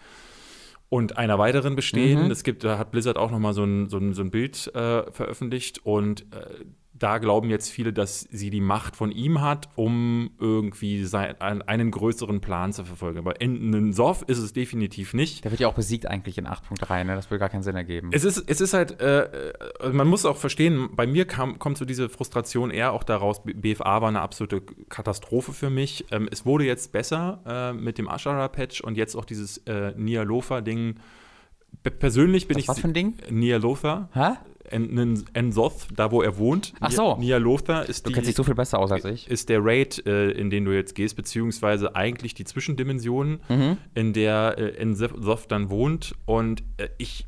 und einer weiteren bestehen. Mhm. Es gibt, da hat Blizzard auch noch mal so ein, so ein, so ein Bild äh, veröffentlicht und äh, da glauben jetzt viele, dass sie die Macht von ihm hat, um irgendwie sein, einen größeren Plan zu verfolgen. Aber in Sof ist es definitiv nicht. Der wird ja auch besiegt eigentlich in 8.3, ne? Das will gar keinen Sinn ergeben. Es ist, es ist halt, äh, äh, man muss auch verstehen, bei mir kam, kommt so diese Frustration eher auch daraus, BFA war eine absolute Katastrophe für mich. Ähm, es wurde jetzt besser äh, mit dem Ashara-Patch und jetzt auch dieses äh, Nia Lofa-Ding. Persönlich bin was, ich. Was für ein Ding? Nia Lofa. Hä? Ensoth, da wo er wohnt. Ach so. Nialotha ist Du kennst dich so viel besser aus als ich. Ist der Raid, äh, in den du jetzt gehst, beziehungsweise eigentlich die Zwischendimension, mhm. in der äh, Ensoth dann wohnt. Und äh, ich,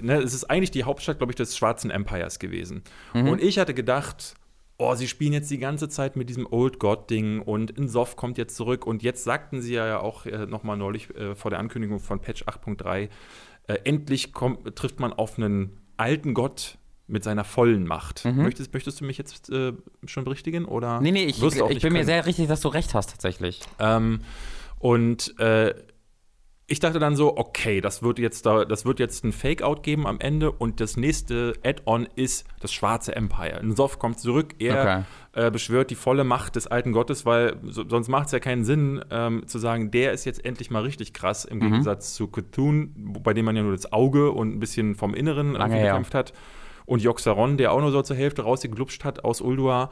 ne, es ist eigentlich die Hauptstadt, glaube ich, des Schwarzen Empires gewesen. Mhm. Und ich hatte gedacht, oh, sie spielen jetzt die ganze Zeit mit diesem Old God-Ding und Insoft kommt jetzt zurück. Und jetzt sagten sie ja auch äh, noch mal neulich äh, vor der Ankündigung von Patch 8.3, äh, endlich kommt, trifft man auf einen alten Gott mit seiner vollen Macht. Mhm. Möchtest, möchtest du mich jetzt äh, schon berichtigen? Oder nee, nee, ich, ich, ich bin mir sehr richtig, dass du recht hast, tatsächlich. Ähm, und äh, ich dachte dann so, okay, das wird jetzt da, das wird jetzt ein Fake-Out geben am Ende und das nächste Add-on ist das schwarze Empire. Nsoff kommt zurück, er okay. äh, beschwört die volle Macht des alten Gottes, weil so, sonst macht es ja keinen Sinn ähm, zu sagen, der ist jetzt endlich mal richtig krass im mhm. Gegensatz zu Cthulhu, bei dem man ja nur das Auge und ein bisschen vom Inneren gekämpft hat. Und Joxaron, der auch nur so zur Hälfte rausgeglupscht hat aus Ulduar.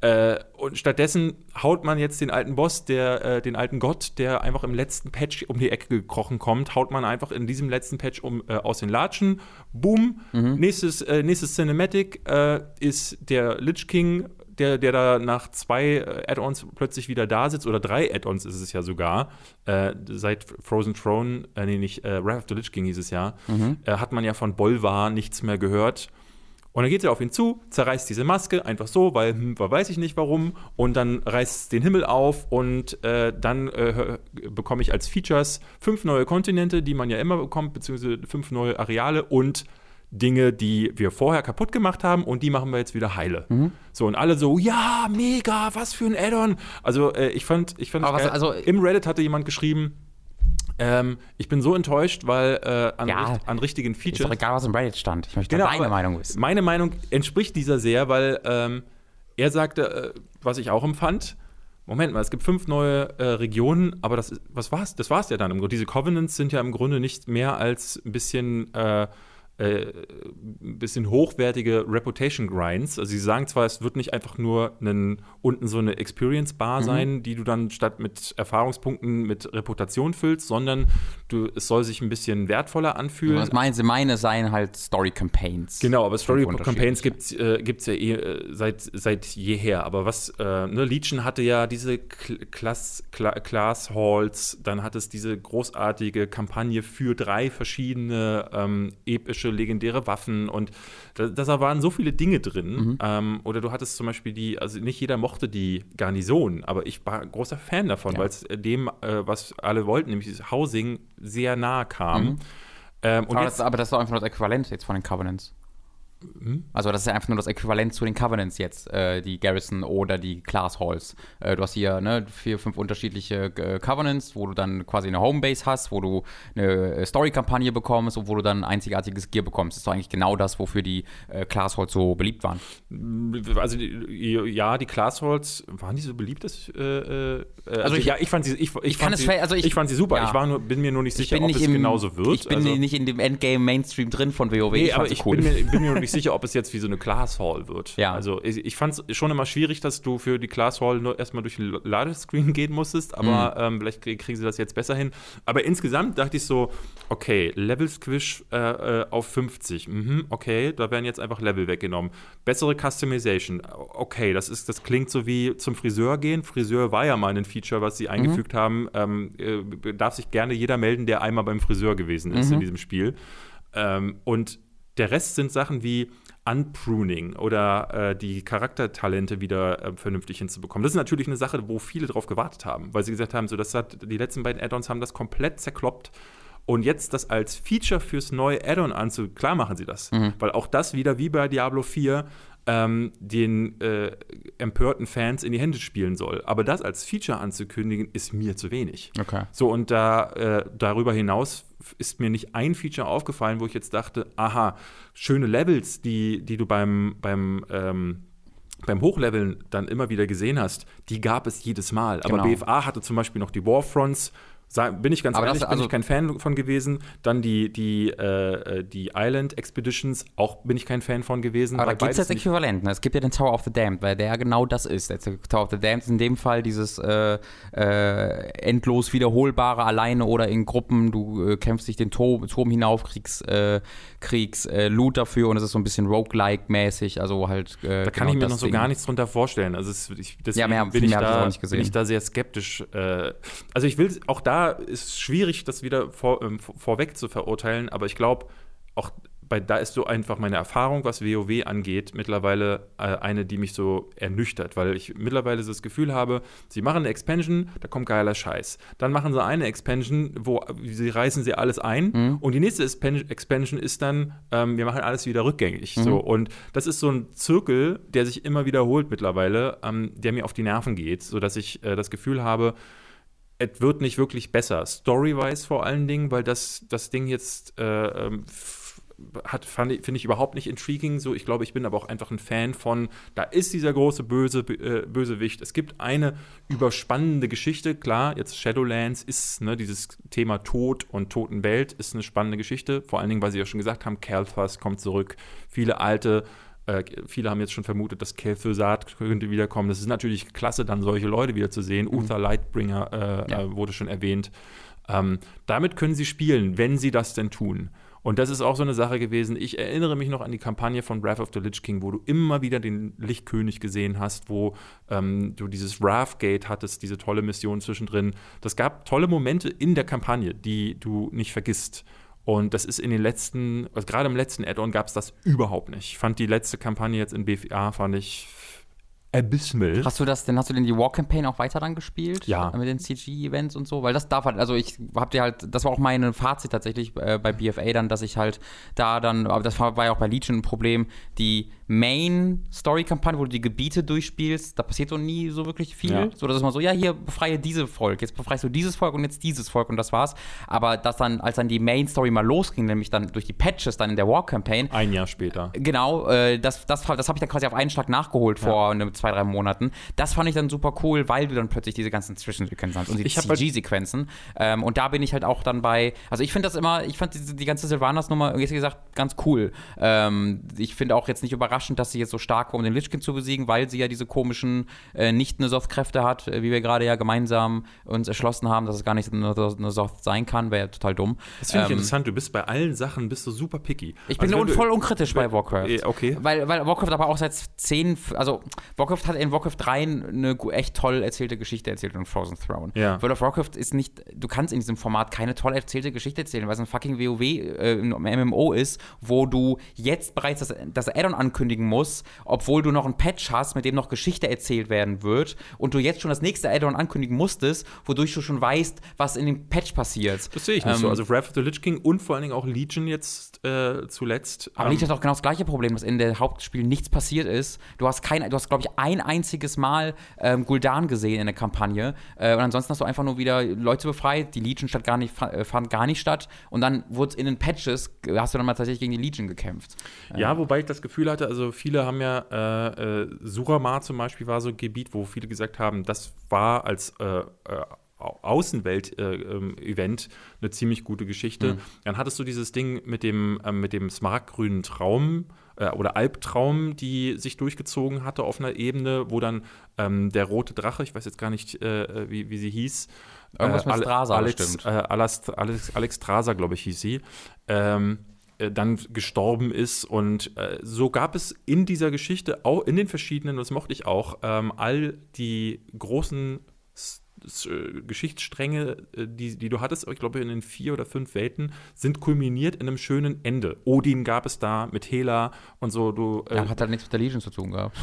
Äh, und stattdessen haut man jetzt den alten Boss, der, äh, den alten Gott, der einfach im letzten Patch um die Ecke gekrochen kommt, haut man einfach in diesem letzten Patch um, äh, aus den Latschen. Boom. Mhm. Nächstes, äh, nächstes Cinematic äh, ist der Lich King, der, der da nach zwei äh, Add-ons plötzlich wieder da sitzt, oder drei Add-ons ist es ja sogar. seit Frozen Throne, nee, nicht, Wrath of the Lich King hieß es ja, mhm. hat man ja von Bolvar nichts mehr gehört. Und dann geht sie auf ihn zu, zerreißt diese Maske, einfach so, weil, hm, weiß ich nicht warum. Und dann reißt den Himmel auf und äh, dann äh, bekomme ich als Features fünf neue Kontinente, die man ja immer bekommt, beziehungsweise fünf neue Areale und Dinge, die wir vorher kaputt gemacht haben und die machen wir jetzt wieder heile. Mhm. So und alle so, ja, mega, was für ein Add-on. Also äh, ich fand, ich fand, was, also, im Reddit hatte jemand geschrieben, ähm, ich bin so enttäuscht, weil äh, an, Ja. richt- an richtigen Features. Ist doch egal, was im Reddit stand. Ich möchte Genau, deine Meinung wissen. Meine Meinung entspricht dieser sehr, weil ähm, er sagte, äh, was ich auch empfand, Moment mal, es gibt fünf neue äh, Regionen, aber das ist, was war's? Das war's ja dann im Grunde. Diese Covenants sind ja im Grunde nicht mehr als ein bisschen äh, ein bisschen hochwertige Reputation Grinds. Also sie sagen zwar, es wird nicht einfach nur einen, unten so eine Experience Bar sein, die du dann statt mit Erfahrungspunkten mit Reputation füllst, sondern du, es soll sich ein bisschen wertvoller anfühlen. Was meinen sie? Meine seien halt Story-Campaigns. Genau, aber Story Campaigns gibt es äh, gibt's ja eh, äh, seit, seit jeher. Aber was, äh, ne, Legion hatte ja diese Class, Class Halls, dann hat es diese großartige Kampagne für drei verschiedene ähm, epische, legendäre Waffen und da, da waren so viele Dinge drin. Mhm. Ähm, oder du hattest zum Beispiel die, also nicht jeder mochte die Garnison, aber ich war großer Fan davon, Ja. weil es dem, äh, was alle wollten, nämlich dieses Housing, sehr nahe kam. Ähm, und aber, jetzt, das, aber das ist doch einfach das Äquivalent jetzt von den Covenants. Also das ist ja einfach nur das Äquivalent zu den Covenants jetzt, äh, die Garrison oder die Class Halls. Äh, du hast hier ne, vier, fünf unterschiedliche äh, Covenants, wo du dann quasi eine Homebase hast, wo du eine äh, Story-Kampagne bekommst und wo du dann einzigartiges Gear bekommst. Das ist doch eigentlich genau das, wofür die äh, Class Halls so beliebt waren. Also die, ja, die Class Halls, waren die so beliebt? Dass, äh, äh, also, ich- ja, ich fand sie, ich, ich, kann fand sie, also ich- fand sie super. ja. Ich war nur, bin mir nur nicht sicher, ob es im, genauso wird. Ich bin also, nicht in dem Endgame-Mainstream drin von WoW. Nee, ich aber ich cool. bin, mir, bin mir noch nicht sicher, ob es jetzt wie so eine Class Hall wird. Ja. Also ich, ich fand es schon immer schwierig, dass du für die Class Hall nur erstmal durch den Ladescreen gehen musstest, aber Mhm. ähm, vielleicht krieg- kriegen sie das jetzt besser hin. Aber insgesamt dachte ich so, okay, Level Squish äh, äh, auf 50. Mhm, okay, da werden jetzt einfach Level weggenommen. Bessere Customization. Okay, das ist, das klingt so wie zum Friseur gehen. Friseur war ja mal ein Feature, was sie eingefügt haben. Ähm, äh, darf sich gerne jeder melden, der einmal beim Friseur gewesen ist in diesem Spiel. Ähm, und der Rest sind Sachen wie Unpruning oder äh, die Charaktertalente wieder äh, vernünftig hinzubekommen. Das ist natürlich eine Sache, wo viele drauf gewartet haben, weil sie gesagt haben, so das hat, die letzten beiden Add-ons haben das komplett zerkloppt. Und jetzt das als Feature fürs neue Add-on anzu, klar machen sie das. Weil auch das wieder wie bei Diablo 4 ähm, den äh, empörten Fans in die Hände spielen soll. Aber das als Feature anzukündigen, ist mir zu wenig. Okay. So, und da, äh, darüber hinaus ist mir nicht ein Feature aufgefallen, wo ich jetzt dachte, aha, schöne Levels, die, die du beim, beim, ähm, beim Hochleveln dann immer wieder gesehen hast, die gab es jedes Mal. Aber Genau. BFA hatte zum Beispiel noch die Warfronts. Bin ich ganz Aber ehrlich, das- bin also- ich kein Fan von gewesen. Dann die, die, äh, äh, die Island Expeditions, auch bin ich kein Fan von gewesen. Aber da gibt es das Äquivalent. Ne? Es gibt ja den Tower of the Damned, weil der genau das ist. Der Tower of the Damned ist in dem Fall dieses äh, äh, endlos wiederholbare, alleine oder in Gruppen. Du äh, kämpfst dich den Turm, Turm hinauf, kriegst, äh, kriegst Loot dafür und es ist so ein bisschen Roguelike-mäßig. Also halt. Da kann ich mir noch so gar nichts drunter vorstellen. Also es, ich, deswegen Ja, mehr- bin, ich da, auch nicht gesehen. bin ich da sehr skeptisch. Also ich will, auch da ist es schwierig, das wieder vor, ähm, vor- vorweg zu verurteilen, aber ich glaube, auch bei, da ist so einfach meine Erfahrung, was WoW angeht, mittlerweile äh, eine, die mich so ernüchtert, weil ich mittlerweile so das Gefühl habe, sie machen eine Expansion, da kommt geiler Scheiß. Dann machen sie eine Expansion, wo sie reißen sie alles ein Mhm. und die nächste Expan- Expansion ist dann, ähm, wir machen alles wieder rückgängig. Mhm. So. Und das ist so ein Zirkel, der sich immer wiederholt mittlerweile, ähm, der mir auf die Nerven geht, sodass ich äh, das Gefühl habe, es wird nicht wirklich besser. Story-wise vor allen Dingen, weil das, das Ding jetzt äh, ähm, hat, finde ich überhaupt nicht intriguing. So, ich glaube, ich bin aber auch einfach ein Fan von, da ist dieser große böse äh, Bösewicht. Es gibt eine überspannende Geschichte. Klar, jetzt Shadowlands ist ne, dieses Thema Tod und Totenwelt ist eine spannende Geschichte. Vor allen Dingen, weil sie ja schon gesagt haben, Kalthas kommt zurück. Viele alte äh, viele haben jetzt schon vermutet, dass Kel'Thuzad könnte wiederkommen. Das ist natürlich klasse, dann solche Leute wieder zu sehen. Uther Lightbringer äh, Ja. äh, wurde schon erwähnt. Ähm, damit können sie spielen, wenn sie das denn tun. Und das ist auch so eine Sache gewesen. Ich erinnere mich noch an die Kampagne von Wrath of the Lich King, wo du immer wieder den Lichtkönig gesehen hast, wo ähm, du dieses Wrathgate hattest, diese tolle Mission zwischendrin. Das gab tolle Momente in der Kampagne, die du nicht vergisst. Und das ist in den letzten, also gerade im letzten Add-on gab es das überhaupt nicht. Ich fand die letzte Kampagne jetzt in BFA, fand ich abysmal. Hast du das, denn hast du denn die War Campaign auch weiter dann gespielt? Ja. Mit den CG-Events und so? Weil das darf halt, also ich hab dir halt, das war auch mein Fazit tatsächlich äh, bei BFA dann, dass ich halt da dann, aber das war, war ja auch bei Legion ein Problem, die Main-Story-Kampagne, wo du die Gebiete durchspielst, da passiert so nie so wirklich viel. Ja. So, dass es mal so, ja, hier befreie diese Volk, jetzt befreist du dieses Volk und jetzt dieses Volk und das war's. Aber dass dann, als dann die Main-Story mal losging, nämlich dann durch die Patches dann in der War Campaign, Ein Jahr später. Genau, äh, das, das, das habe ich dann quasi auf einen Schlag nachgeholt vor ne, zwei, drei Monaten. Das fand ich dann super cool, weil du dann plötzlich diese ganzen Zwischensequenzen hast und die hab halt- CG-Sequenzen. Ähm, und da bin ich halt auch dann bei, also ich finde das immer, ich fand die, die ganze Sylvanas-Nummer, wie gesagt, ganz cool. Ähm, ich finde auch jetzt nicht überraschend, dass sie jetzt so stark war, um den Lich King zu besiegen, weil sie ja diese komischen äh, nicht eine Soft-Kräfte hat, äh, wie wir gerade ja gemeinsam uns erschlossen haben, dass es gar nicht eine, eine Soft sein kann, wäre ja total dumm. Das finde ich Ähm, interessant. Du bist bei allen Sachen bist du super picky. ich bin Also du- voll unkritisch bei Warcraft. Okay. Weil, weil Warcraft aber auch seit zehn, also Warcraft hat in Warcraft 3 eine echt toll erzählte Geschichte erzählt in Frozen Throne. Ja. World of Warcraft ist nicht, du kannst in diesem Format keine toll erzählte Geschichte erzählen, weil es ein fucking WoW äh, MMO ist, wo du jetzt bereits das, das Add-on ankündigen musst, obwohl du noch ein Patch hast, mit dem noch Geschichte erzählt werden wird und du jetzt schon das nächste Add-on ankündigen musstest, wodurch du schon weißt, was in dem Patch passiert. Das sehe ich nicht Ähm, so. Also Wrath of the Lich King und vor allen Dingen auch Legion jetzt äh, zuletzt. Aber ähm, Legion hat auch genau das gleiche Problem, dass in der Hauptspiel nichts passiert ist. Du hast kein, du hast, glaube ich, ein einziges Mal ähm, Gul'dan gesehen in der Kampagne. Äh, und ansonsten hast du einfach nur wieder Leute befreit. Die Legion statt gar nicht, äh, fand gar nicht statt. Und dann wurde in den Patches, äh, hast du dann mal tatsächlich gegen die Legion gekämpft. Ja, wobei ich das Gefühl hatte, also viele haben ja, äh, äh, Suramar zum Beispiel war so ein Gebiet, wo viele gesagt haben, das war als äh, äh, Außenwelt-Event eine ziemlich gute Geschichte. Mhm. Dann hattest du dieses Ding mit dem, ähm, mit dem smaragdgrünen Traum äh, oder Albtraum, die sich durchgezogen hatte auf einer Ebene, wo dann ähm, der rote Drache, ich weiß jetzt gar nicht, äh, wie, wie sie hieß, Irgendwas mit Ale- Strasa Alex, äh, Alex, Alex, Alex Strasa, glaube ich, hieß sie, ähm, äh, dann gestorben ist. Und äh, so gab es in dieser Geschichte, auch in den verschiedenen, das mochte ich auch, ähm, all die großen äh, Geschichtsstränge, äh, die, die du hattest, ich glaube in den vier oder fünf Welten, sind kulminiert in einem schönen Ende. Odin gab es da mit Hela und so. Du, äh, Ja, hat halt nichts mit der Legion zu tun gehabt.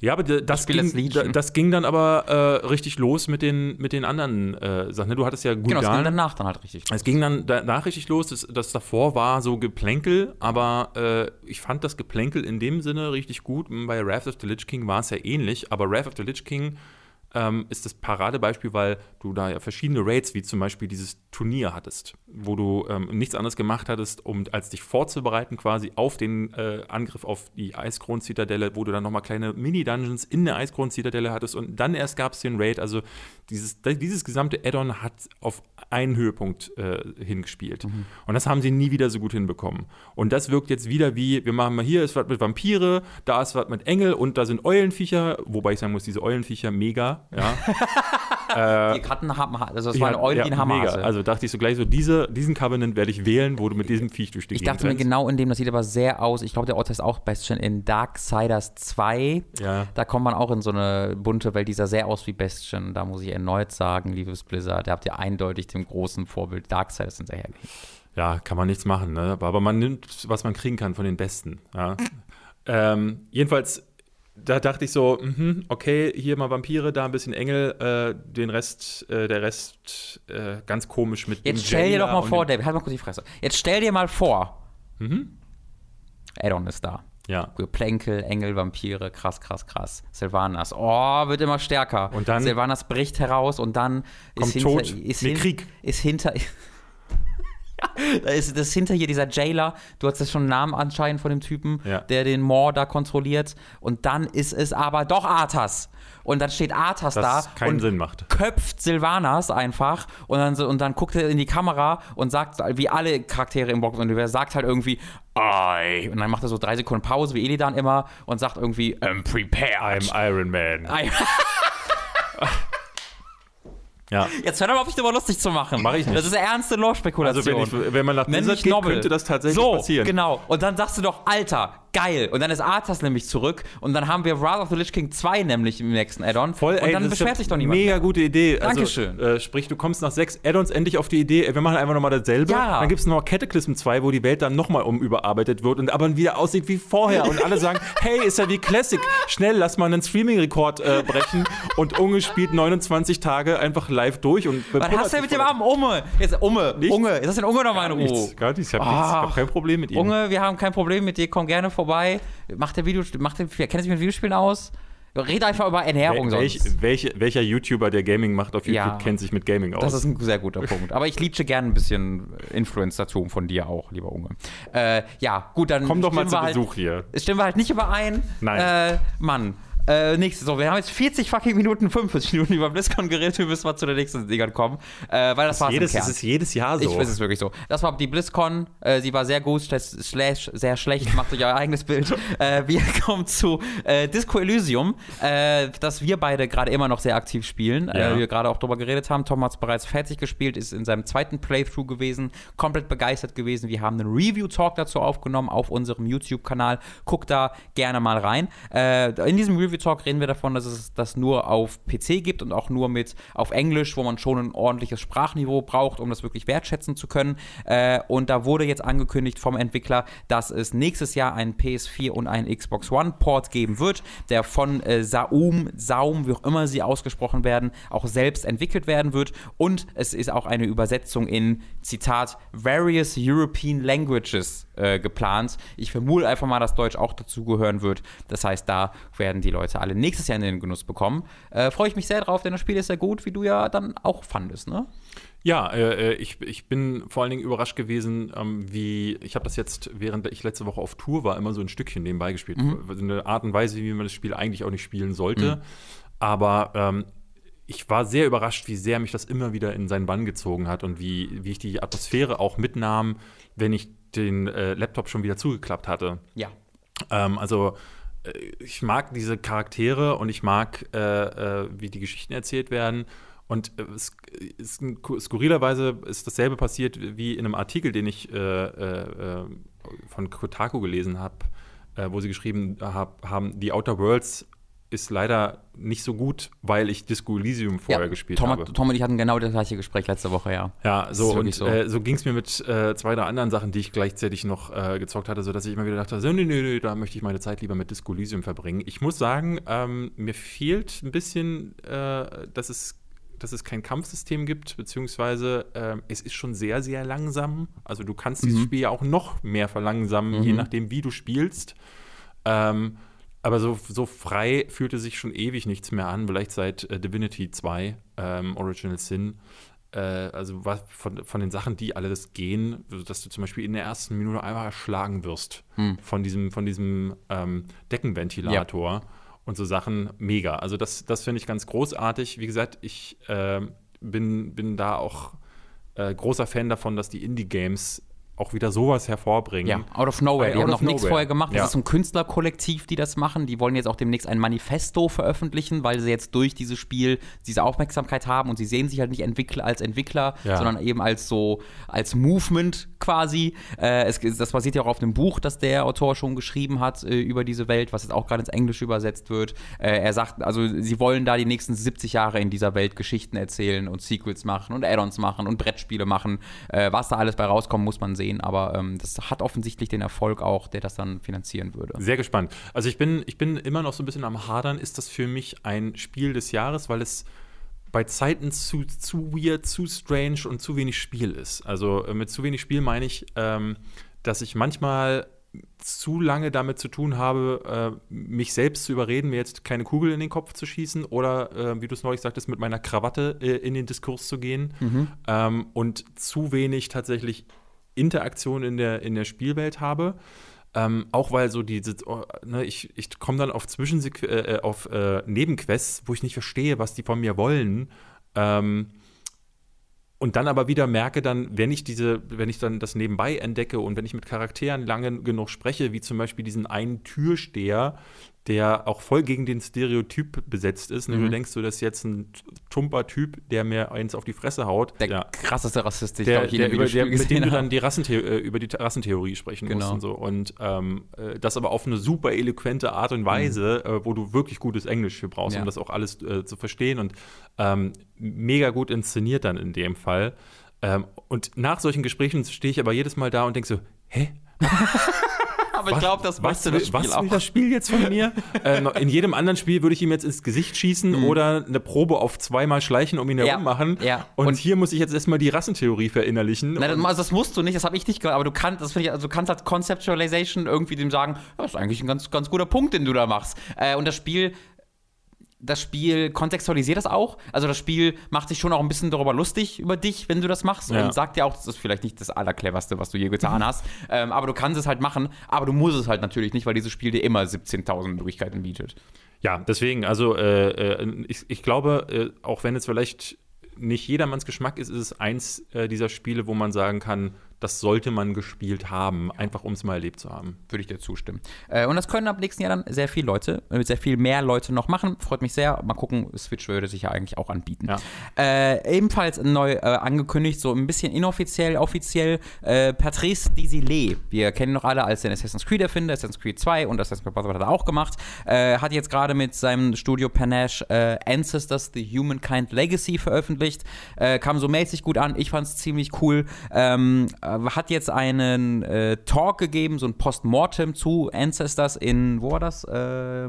ja, aber das ging, das ging dann aber äh, richtig los mit den, mit den anderen äh, Sachen. ne? Du hattest ja Gul'dan. Genau, es ging danach dann halt richtig. Es ging dann danach richtig los. Das, das davor war so Geplänkel, aber äh, ich fand das Geplänkel in dem Sinne richtig gut. Bei Wrath of the Lich King war es ja ähnlich, aber Wrath of the Lich King ähm, ist das Paradebeispiel, weil du da ja verschiedene Raids, wie zum Beispiel dieses Turnier hattest, wo du ähm, nichts anderes gemacht hattest, um als dich vorzubereiten quasi auf den äh, Angriff auf die Eiskron-Zitadelle, wo du dann nochmal kleine Mini-Dungeons in der Eiskron-Zitadelle hattest und dann erst gab es den Raid. Also dieses, dieses gesamte Add-on hat auf einen Höhepunkt äh, hingespielt. Und das haben sie nie wieder so gut hinbekommen. Und das wirkt jetzt wieder wie, wir machen mal hier ist was mit Vampire, da ist was mit Engel und da sind Eulenviecher, wobei ich sagen muss, diese Eulenviecher mega, ja. die hatten haben, also es war eine Eule, die einen Hammer mega. hatte. Also dachte ich so gleich so, diese, diesen Covenant werde ich wählen, wo du mit diesem Viech durch die Ich Gegend dachte mir genau in dem, das sieht aber sehr aus. Ich glaube, der Ort heißt auch Bastion in Darksiders 2. Ja. Da kommt man auch in so eine bunte Welt, die sah sehr aus wie Bastion. Da muss ich erneut sagen, liebes Blizzard, da habt ihr eindeutig dem großen Vorbild Darksiders hinterhergelegt. Ja, kann man nichts machen, ne? Aber aber man nimmt, was man kriegen kann von den Besten. Ja. ähm, jedenfalls, da dachte ich so, mhm, okay, hier mal Vampire, da ein bisschen Engel, äh, den Rest, äh, der Rest äh, ganz komisch mit Jetzt stell dir doch mal vor, David, halt mal kurz die Fresse. Jetzt stell dir mal vor, Addon ist da. Ja. Geplänkel, Engel, Vampire, krass, krass, krass. Sylvanas, oh, wird immer stärker. Und dann- Sylvanas bricht heraus und dann Kommt ist Tod. hinter, ist, Nee, hin, Krieg. ist hinter. ja, da ist das hinter hier dieser Jailer. Du hast ja schon einen Namen anscheinend von dem Typen, Ja. der den Moor da kontrolliert. Und dann ist es aber doch Arthas. Und dann steht Arthas da Das keinen und Sinn macht. köpft Sylvanas einfach und dann, und dann guckt er in die Kamera und sagt, wie alle Charaktere im Box-Universum, sagt halt irgendwie, I. Und dann macht er so drei Sekunden Pause, wie Illidan immer, und sagt irgendwie, I'm prepared. I'm Iron Man. I Ja. Jetzt hör doch mal auf, dich darüber lustig zu machen. Mach ich nicht. Das ist ernste Lore-Spekulation. Also wenn, ich, wenn man nach Blizzard geht, Nobel. könnte das tatsächlich so, passieren. genau. Und dann sagst du doch, Alter, geil. Und dann ist Arthas nämlich zurück. Und dann haben wir Wrath of the Lich King 2 nämlich im nächsten Add-on. Voll, Und ey, dann das ist beschwert sich doch niemand. Mega gute Idee. Dankeschön. Also, äh, sprich, du kommst nach sechs Add-ons endlich auf die Idee, wir machen einfach nochmal dasselbe. Ja. Dann gibt es noch Cataclysm 2, wo die Welt dann nochmal um überarbeitet wird und aber wieder aussieht wie vorher. Und alle sagen, hey, ist ja wie Classic. Schnell, lass mal einen Streaming-Rekord äh, brechen. Und Unge spielt 29 Tage einfach live durch. Und Was hast du denn mit dem Armen Umme? Jetzt, Umme, Nichts. Unge, jetzt hast du den Unge nochmal in Ruhe. Nichts, gar nichts. Ich habe hab Ach. kein Problem mit ihm. Unge, wir haben kein Problem mit dir, komm gerne vorbei. Mach der Video, mach der, kennst du dich mit Videospielen aus? Red einfach über Ernährung Wel welch, sonst. welche, welcher YouTuber, der Gaming macht auf YouTube, Ja. kennt sich mit Gaming aus? Das ist ein sehr guter Punkt. Aber ich liebsche gerne ein bisschen Influencertum von dir auch, lieber Unge. Äh, ja, gut, dann Komm doch mal zu halt, Besuch hier. Stimmen wir halt nicht überein. Nein. Äh, Mann. Äh, nächstes, so, wir haben jetzt 40 fucking Minuten, 45 Minuten über BlizzCon geredet, wir müssen mal zu den nächsten Dingern kommen. Äh, weil das war Jedes, es ist jedes Jahr so. Ich weiß es wirklich so. Das war die BlizzCon. Äh, sie war sehr gut, slash, sehr schlecht. Macht euch euer eigenes Bild. Äh, wir kommen zu äh, Disco Elysium, äh, das wir beide gerade immer noch sehr aktiv spielen. Ja. Äh, wie wir gerade auch drüber geredet haben. Tom hat es bereits fertig gespielt, ist in seinem zweiten Playthrough gewesen, komplett begeistert gewesen. Wir haben einen Review-Talk dazu aufgenommen auf unserem YouTube-Kanal. Guckt da gerne mal rein. In diesem Review-Talk reden wir davon, dass es das nur auf PC gibt und auch nur mit auf Englisch, wo man schon ein ordentliches Sprachniveau braucht, um das wirklich wertschätzen zu können. Äh, und da wurde jetzt angekündigt vom Entwickler, dass es nächstes Jahr einen PS4 und einen Xbox One Port geben wird, der von äh, Saum, Saum, wie auch immer sie ausgesprochen werden, auch selbst entwickelt werden wird. Und es ist auch eine Übersetzung in, Zitat, various European languages äh, geplant. Ich vermute einfach mal, dass Deutsch auch dazugehören wird. Das heißt, da werden die Leute alle nächstes Jahr in den Genuss bekommen. Äh, Freue ich mich sehr drauf, denn das Spiel ist sehr gut, wie du ja dann auch fandest, ne? Ja, äh, äh, ich, ich bin vor allen Dingen überrascht gewesen, ähm, wie ich habe das jetzt, während ich letzte Woche auf Tour war, immer so ein Stückchen nebenbei gespielt. Eine Art und Weise, wie man das Spiel eigentlich auch nicht spielen sollte. Aber ähm, ich war sehr überrascht, wie sehr mich das immer wieder in seinen Bann gezogen hat und wie, wie ich die Atmosphäre auch mitnahm, wenn ich den äh, Laptop schon wieder zugeklappt hatte. Ja. Ähm, also äh, ich mag diese Charaktere und ich mag, äh, äh, wie die Geschichten erzählt werden. Und äh, es ist ein, skurrilerweise ist dasselbe passiert wie in einem Artikel, den ich äh, von Kotaku gelesen habe, wo sie geschrieben hab, haben, The Outer Worlds ist leider nicht so gut, weil ich Disco Elysium vorher ja, gespielt Tom, habe. Tom und ich hatten genau das gleiche Gespräch letzte Woche, ja. Ja, so und so. Äh, so ging es mir mit äh, zwei, drei anderen Sachen, die ich gleichzeitig noch äh, gezockt hatte, sodass ich immer wieder dachte, so, nee, nee, nee, da möchte ich meine Zeit lieber mit Disco Elysium verbringen. Ich muss sagen, ähm, mir fehlt ein bisschen, äh, dass es dass es kein Kampfsystem gibt, beziehungsweise ähm, es ist schon sehr, sehr langsam. Also du kannst dieses Spiel ja auch noch mehr verlangsamen, je nachdem, wie du spielst. Ähm, aber so, so frei fühlte sich schon ewig nichts mehr an, vielleicht seit äh, Divinity 2, ähm, Original Sin. Äh, also was von, von den Sachen, die alles gehen, dass du zum Beispiel in der ersten Minute einmal erschlagen wirst von diesem, von diesem ähm, Deckenventilator und so Sachen, mega. Also das, das finde ich ganz großartig. Wie gesagt, ich ähm, bin, bin da auch äh, großer Fan davon, dass die Indie-Games auch wieder sowas hervorbringen. Ja, out of nowhere. Die Out haben noch nichts vorher gemacht. Das Ja. ist so ein Künstlerkollektiv, die das machen. Die wollen jetzt auch demnächst ein Manifesto veröffentlichen, weil sie jetzt durch dieses Spiel diese Aufmerksamkeit haben und sie sehen sich halt nicht Entwickler als Entwickler, Ja. sondern eben als so als Movement quasi. Äh, es, das basiert ja auch auf einem Buch, das der Autor schon geschrieben hat äh, über diese Welt, was jetzt auch gerade ins Englische übersetzt wird. Äh, er sagt, also sie wollen da die nächsten 70 Jahre in dieser Welt Geschichten erzählen und Sequels machen und Add-ons machen und Brettspiele machen. Äh, was da alles bei rauskommt, muss man sehen. Aber ähm, das hat offensichtlich den Erfolg auch, der das dann finanzieren würde. Sehr gespannt. Also ich bin, ich bin immer noch so ein bisschen am Hadern. Ist das für mich ein Spiel des Jahres, weil es bei Zeiten zu, zu weird, zu strange und zu wenig Spiel ist. Also äh, mit zu wenig Spiel meine ich, ähm, dass ich manchmal zu lange damit zu tun habe, äh, mich selbst zu überreden, mir jetzt keine Kugel in den Kopf zu schießen oder, äh, wie du es neulich sagtest, mit meiner Krawatte äh, in den Diskurs zu gehen ähm, und zu wenig tatsächlich Interaktion in der, in der Spielwelt habe. Ähm, auch weil so diese, oh, ne, ich, ich komme dann auf Zwischensequ äh, auf äh, Nebenquests, wo ich nicht verstehe, was die von mir wollen. Ähm, und dann aber wieder merke dann, wenn ich diese, wenn ich dann das nebenbei entdecke und wenn ich mit Charakteren lange genug spreche, wie zum Beispiel diesen einen Türsteher, der auch voll gegen den Stereotyp besetzt ist. Mhm. Du denkst so, das ist jetzt ein tumper Typ, der mir eins auf die Fresse haut. Der ja. krasseste Rassist, Der, ich, der, über, der, mit dem du dann die Rassenthe äh, über die Rassentheorie sprechen musst Genau. und so. Und ähm, äh, das aber auf eine super eloquente Art und Weise, äh, wo du wirklich gutes Englisch für brauchst, Mhm. Ja. um das auch alles äh, zu verstehen. Und ähm, mega gut inszeniert dann in dem Fall. Ähm, und nach solchen Gesprächen stehe ich aber jedes Mal da und denke so, hä? Aber ich glaube, das was, will, das Spiel was will auch. das Spiel jetzt von mir? äh, in jedem anderen Spiel würde ich ihm jetzt ins Gesicht schießen oder eine Probe auf zweimal schleichen um ihn Mhm. Ja, herum machen. ja. Und, Und- hier muss ich jetzt erstmal die Rassentheorie verinnerlichen. Nein, also das musst du nicht, das habe ich nicht gemacht, aber du kannst, das finde ich, also du kannst als Conceptualization irgendwie dem sagen, das ist eigentlich ein ganz, ganz guter Punkt, den du da machst. Äh, und das Spiel, das Spiel kontextualisiert das auch. Also das Spiel macht sich schon auch ein bisschen darüber lustig über dich, wenn du das machst Ja. und sagt dir auch, das ist vielleicht nicht das Allercleverste, was du je getan hast. Ähm, aber du kannst es halt machen, aber du musst es halt natürlich nicht, weil dieses Spiel dir immer 17.000 Möglichkeiten bietet. Ja, deswegen, also äh, äh, ich, ich glaube, äh, auch wenn es vielleicht nicht jedermanns Geschmack ist, ist es eins äh, dieser Spiele, wo man sagen kann, das sollte man gespielt haben, einfach um es mal erlebt zu haben. Würde ich dir zustimmen. Äh, und das können ab nächsten Jahr dann sehr viele Leute, äh, sehr viel mehr Leute noch machen. Freut mich sehr. Mal gucken, Switch würde sich ja eigentlich auch anbieten. Ja. Äh, ebenfalls neu äh, angekündigt, so ein bisschen inoffiziell, offiziell, äh, Patrice Desilets. Wir kennen noch alle als den Assassin's Creed Erfinder, Assassin's Creed 2 und Assassin's Creed Brotherhood hat er auch gemacht. Äh, hat jetzt gerade mit seinem Studio Panache Ancestors The Humankind Legacy veröffentlicht. Kam so mäßig gut an. Ich fand es ziemlich cool. Ähm, äh, hat jetzt einen äh, Talk gegeben, so ein Postmortem zu Ancestors in, wo war das? Äh.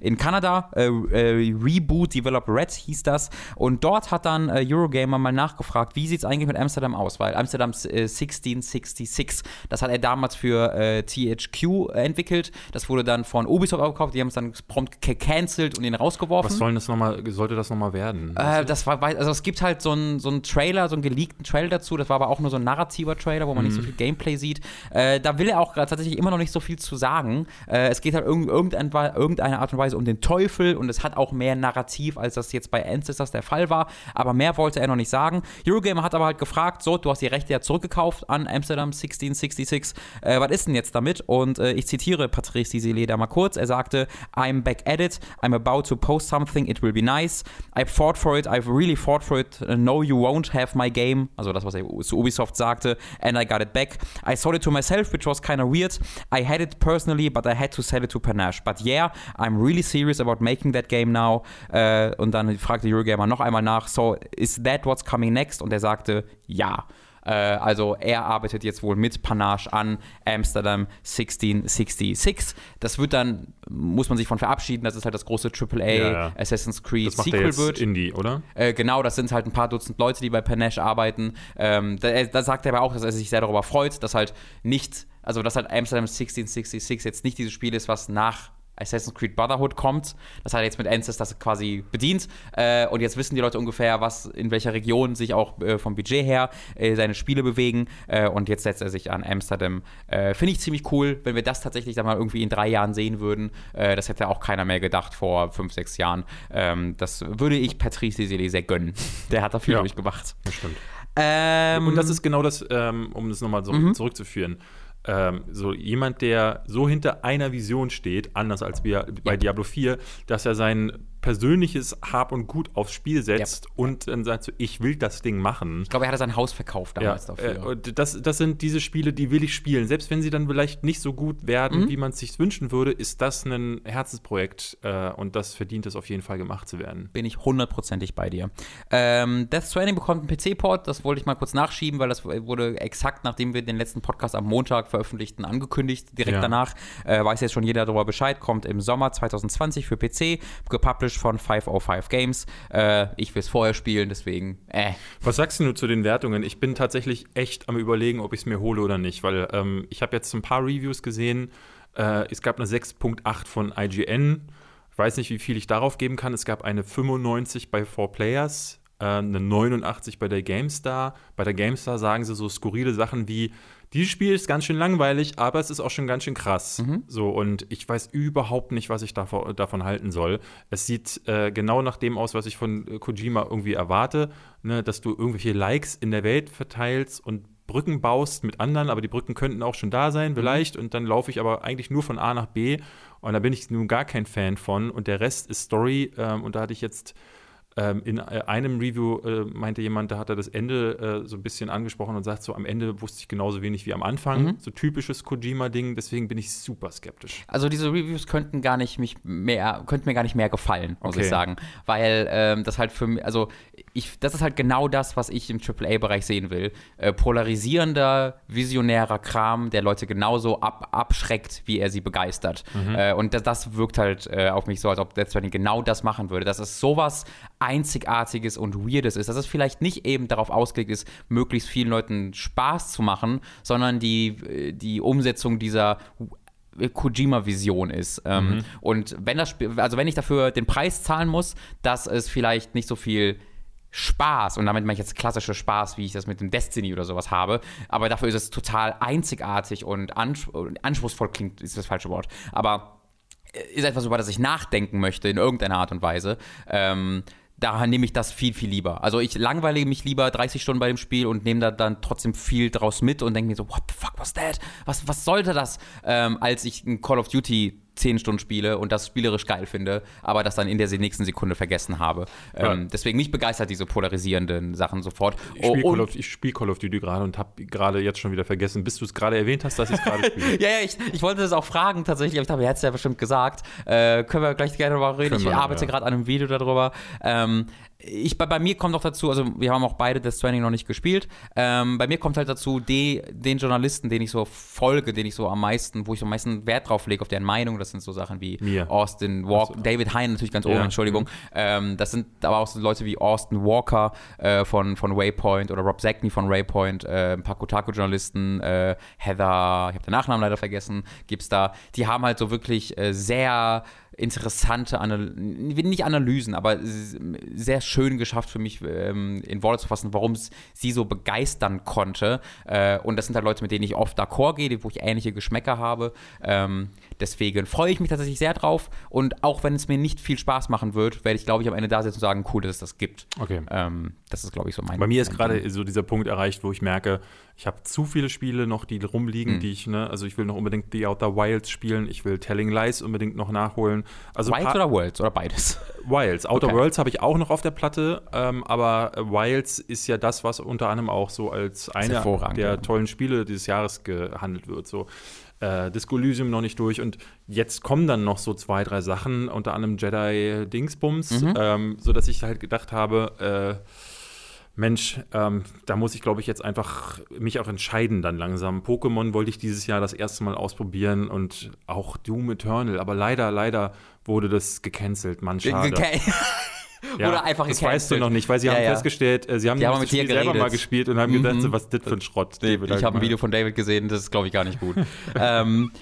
In Kanada. Äh, äh, Reboot Developer Red hieß das. Und dort hat dann äh, Eurogamer mal nachgefragt, wie sieht es eigentlich mit Amsterdam aus? Weil Amsterdam äh, 1666, das hat er damals für äh, THQ entwickelt. Das wurde dann von Ubisoft aufgekauft. Die haben es dann prompt gecancelt und ihn rausgeworfen. Was soll das noch mal, sollte das nochmal werden? Äh, das war, also es gibt halt so einen so einen Trailer, so einen geleakten Trailer dazu. Das war aber auch nur so ein narrativer Trailer, wo man nicht so viel Gameplay sieht. Äh, da will er auch tatsächlich immer noch nicht so viel zu sagen. Äh, es geht halt irg irgendein, irgendeine Art und Weise um den Teufel und es hat auch mehr Narrativ, als das jetzt bei Ancestors der Fall war. Aber mehr wollte er noch nicht sagen. Eurogamer hat aber halt gefragt, so, du hast die Rechte ja zurückgekauft an Amsterdam 1666. Äh, was ist denn jetzt damit? Und äh, ich zitiere Patrice Desilets da mal kurz. Er sagte, I'm back at it. I'm about to post something. It will be nice. I fought for it. I've really fought for it. Uh, no, you won't have my game. Also das, was er zu Ubisoft sagte. And I got it back. I sold it to myself, which was kind of weird. I had it personally, but I had to sell it to Panache. But yeah, I'm really serious about making that game now. Äh, und dann fragte Eurogamer noch einmal nach, so, is that what's coming next? Und er sagte, ja. Äh, also er arbeitet jetzt wohl mit Panache an Amsterdam 1666. Das wird dann, muss man sich von verabschieden, das ist halt das große AAA Ja, ja. Assassin's Creed das Sequel wird. Indie, oder? Äh, genau, das sind halt ein paar Dutzend Leute, die bei Panache arbeiten. Ähm, da, da sagt er aber auch, dass er sich sehr darüber freut, dass halt nicht, also dass halt Amsterdam 1666 jetzt nicht dieses Spiel ist, was nach Assassin's Creed Brotherhood kommt. Das hat er jetzt mit Ancestors quasi bedient. Äh, und jetzt wissen die Leute ungefähr, was in welcher Region sich auch äh, vom Budget her äh, seine Spiele bewegen. Äh, und jetzt setzt er sich an Amsterdam. Äh, Finde ich ziemlich cool, wenn wir das tatsächlich dann mal irgendwie in drei Jahren sehen würden. Äh, das hätte auch keiner mehr gedacht vor fünf, sechs Jahren. Ähm, das würde ich Patrice Desilets sehr gönnen. Der hat da viel Ja. durchgemacht. Das stimmt. Ähm, Und das ist genau das, ähm, um das nochmal so Mhm. zurückzuführen. Ähm, so jemand, der so hinter einer Vision steht, anders als wir bei. Diablo 4, dass er sein persönliches Hab und Gut aufs Spiel setzt und dann sagt so, ich will das Ding machen. ich glaube, er hatte sein Haus verkauft damals Ja, dafür. äh, das, das sind diese Spiele, die will ich spielen. Selbst wenn sie dann vielleicht nicht so gut werden, Mhm. wie man es sich wünschen würde, ist das ein Herzensprojekt äh, und das verdient es auf jeden Fall gemacht zu werden. bin ich hundertprozentig bei dir. Ähm, Death Stranding bekommt einen PC-Port, das wollte ich mal kurz nachschieben, weil das wurde exakt, nachdem wir den letzten Podcast am Montag veröffentlichten, angekündigt. Direkt Ja. danach äh, weiß jetzt schon jeder darüber Bescheid, kommt im Sommer 2020 für PC, gepublished von 505 Games. Äh, ich will es vorher spielen, deswegen, äh. Was sagst du zu den Wertungen? Ich bin tatsächlich echt am überlegen, ob ich es mir hole oder nicht, weil ähm, ich habe jetzt ein paar Reviews gesehen. Äh, es gab eine 6.8 von IGN. Ich weiß nicht, wie viel ich darauf geben kann. Es gab eine 95 bei 4Players, äh, eine 89 bei der GameStar. Bei der GameStar sagen sie so skurrile Sachen wie, dieses Spiel ist ganz schön langweilig, aber es ist auch schon ganz schön krass. So, und ich weiß überhaupt nicht, was ich davon, davon halten soll. Es sieht äh, genau nach dem aus, was ich von äh, Kojima irgendwie erwarte, ne, dass du irgendwelche Likes in der Welt verteilst und Brücken baust mit anderen, aber die Brücken könnten auch schon da sein, vielleicht. Und dann laufe ich aber eigentlich nur von A nach B Und da bin ich nun gar kein Fan von. Und der Rest ist Story. Ähm, und da hatte ich jetzt ähm, in äh, einem Review äh, meinte jemand, da hat er das Ende äh, so ein bisschen angesprochen und sagt so, am Ende wusste ich genauso wenig wie am Anfang. Mhm. So typisches Kojima-Ding, deswegen bin ich super skeptisch. Also diese Reviews könnten gar nicht mich mehr, könnten mir gar nicht mehr gefallen, muss okay. ich sagen. Weil ähm, das halt für mich, also ich, das ist halt genau das, was ich im AAA-Bereich sehen will. Äh, polarisierender, visionärer Kram, der Leute genauso ab, abschreckt, wie er sie begeistert. Mhm. Äh, und das, das, wirkt halt äh, auf mich so, als ob Death Stranding genau das machen würde. Das ist sowas Einzigartiges und Weirdes ist, dass es vielleicht nicht eben darauf ausgelegt ist, möglichst vielen Leuten Spaß zu machen, sondern die, die Umsetzung dieser Kojima-Vision ist. Ähm, mhm. Und wenn das Spiel, also wenn ich dafür den Preis zahlen muss, dass es vielleicht nicht so viel Spaß, und damit meine ich jetzt klassische Spaß, wie ich das mit dem Destiny oder sowas habe, aber dafür ist es total einzigartig und anspruchsvoll klingt, ist das falsche Wort, aber ist etwas, über das ich nachdenken möchte in irgendeiner Art und Weise. Ähm, daher nehme ich das viel, viel lieber. Also ich langweile mich lieber 30 Stunden bei dem Spiel und nehme da dann trotzdem viel draus mit und denke mir so, what the fuck was that? Was, was sollte das? Ähm, als ich ein Call of Duty zehn Stunden spiele und das spielerisch geil finde, aber das dann in der nächsten Sekunde vergessen habe. Ja. Ähm, deswegen mich begeistert diese polarisierenden Sachen sofort. Ich spiele oh, Call, spiel Call, of Duty gerade und habe gerade jetzt schon wieder vergessen, bis du es gerade erwähnt hast, dass ich es gerade spiele. ja, ja, ich, ich, wollte das auch fragen tatsächlich, aber ich dachte, er hätte es ja bestimmt gesagt. Äh, können wir gleich gerne darüber reden. Können ich arbeite ja. gerade an einem Video darüber. Ähm, ich, bei, bei, mir kommt auch dazu, also wir haben auch beide Death Stranding noch nicht gespielt. Ähm, bei mir kommt halt dazu, die, den Journalisten, den ich so folge, den ich so am meisten, wo ich so am meisten Wert drauf lege, auf deren Meinung, das sind so Sachen wie mir. Austin Walker, also, David Hein natürlich ganz oben, ja. Entschuldigung. Mhm. Ähm, das sind aber auch so Leute wie Austin Walker äh, von, von Waypoint oder Rob Zackney von Waypoint, äh, ein paar Kotaku-Journalisten, äh, Heather, ich habe den Nachnamen leider vergessen, gibt's da. Die haben halt so wirklich äh, sehr interessante, Anal nicht Analysen, aber sehr schön geschafft für mich ähm, in Worte zu fassen, warum es sie so begeistern konnte. Äh, und das sind halt Leute, mit denen ich oft d'accord gehe, wo ich ähnliche Geschmäcker habe. Ähm, deswegen freue ich mich tatsächlich sehr drauf. Und auch wenn es mir nicht viel Spaß machen wird, werde ich, glaube ich, am Ende da sitzen und sagen, cool, dass es das gibt. Okay. Ähm, das ist, glaube ich, so mein Bei mir ist gerade so dieser Punkt erreicht, wo ich merke, ich habe zu viele Spiele noch, die rumliegen, mhm. die ich, ne, also ich will noch unbedingt The Outer Wilds spielen, ich will Telling Lies unbedingt noch nachholen. Also Wilds oder Worlds oder beides? Wilds. Outer okay. Worlds habe ich auch noch auf der Platte, ähm, aber Wilds ist ja das, was unter anderem auch so als einer der ja. tollen Spiele dieses Jahres gehandelt wird. So äh, Disco Elysium noch nicht durch und jetzt kommen dann noch so zwei, drei Sachen, unter anderem Jedi Dingsbums, mhm. ähm, sodass ich halt gedacht habe, äh, Mensch, ähm, da muss ich, glaube ich, jetzt einfach mich auch entscheiden dann langsam. Pokémon wollte ich dieses Jahr das erste Mal ausprobieren und auch Doom Eternal, aber leider, leider wurde das gecancelt, Mann, schade. Ja, Oder einfach Das weißt du noch nicht, weil sie ja, haben ja. festgestellt, äh, sie haben, haben das Spiel selber mal gespielt und haben mhm. gedacht, so, was ist das für ein Schrott. David, ich habe ein Video von David gesehen, das ist, glaube ich, gar nicht gut. ähm,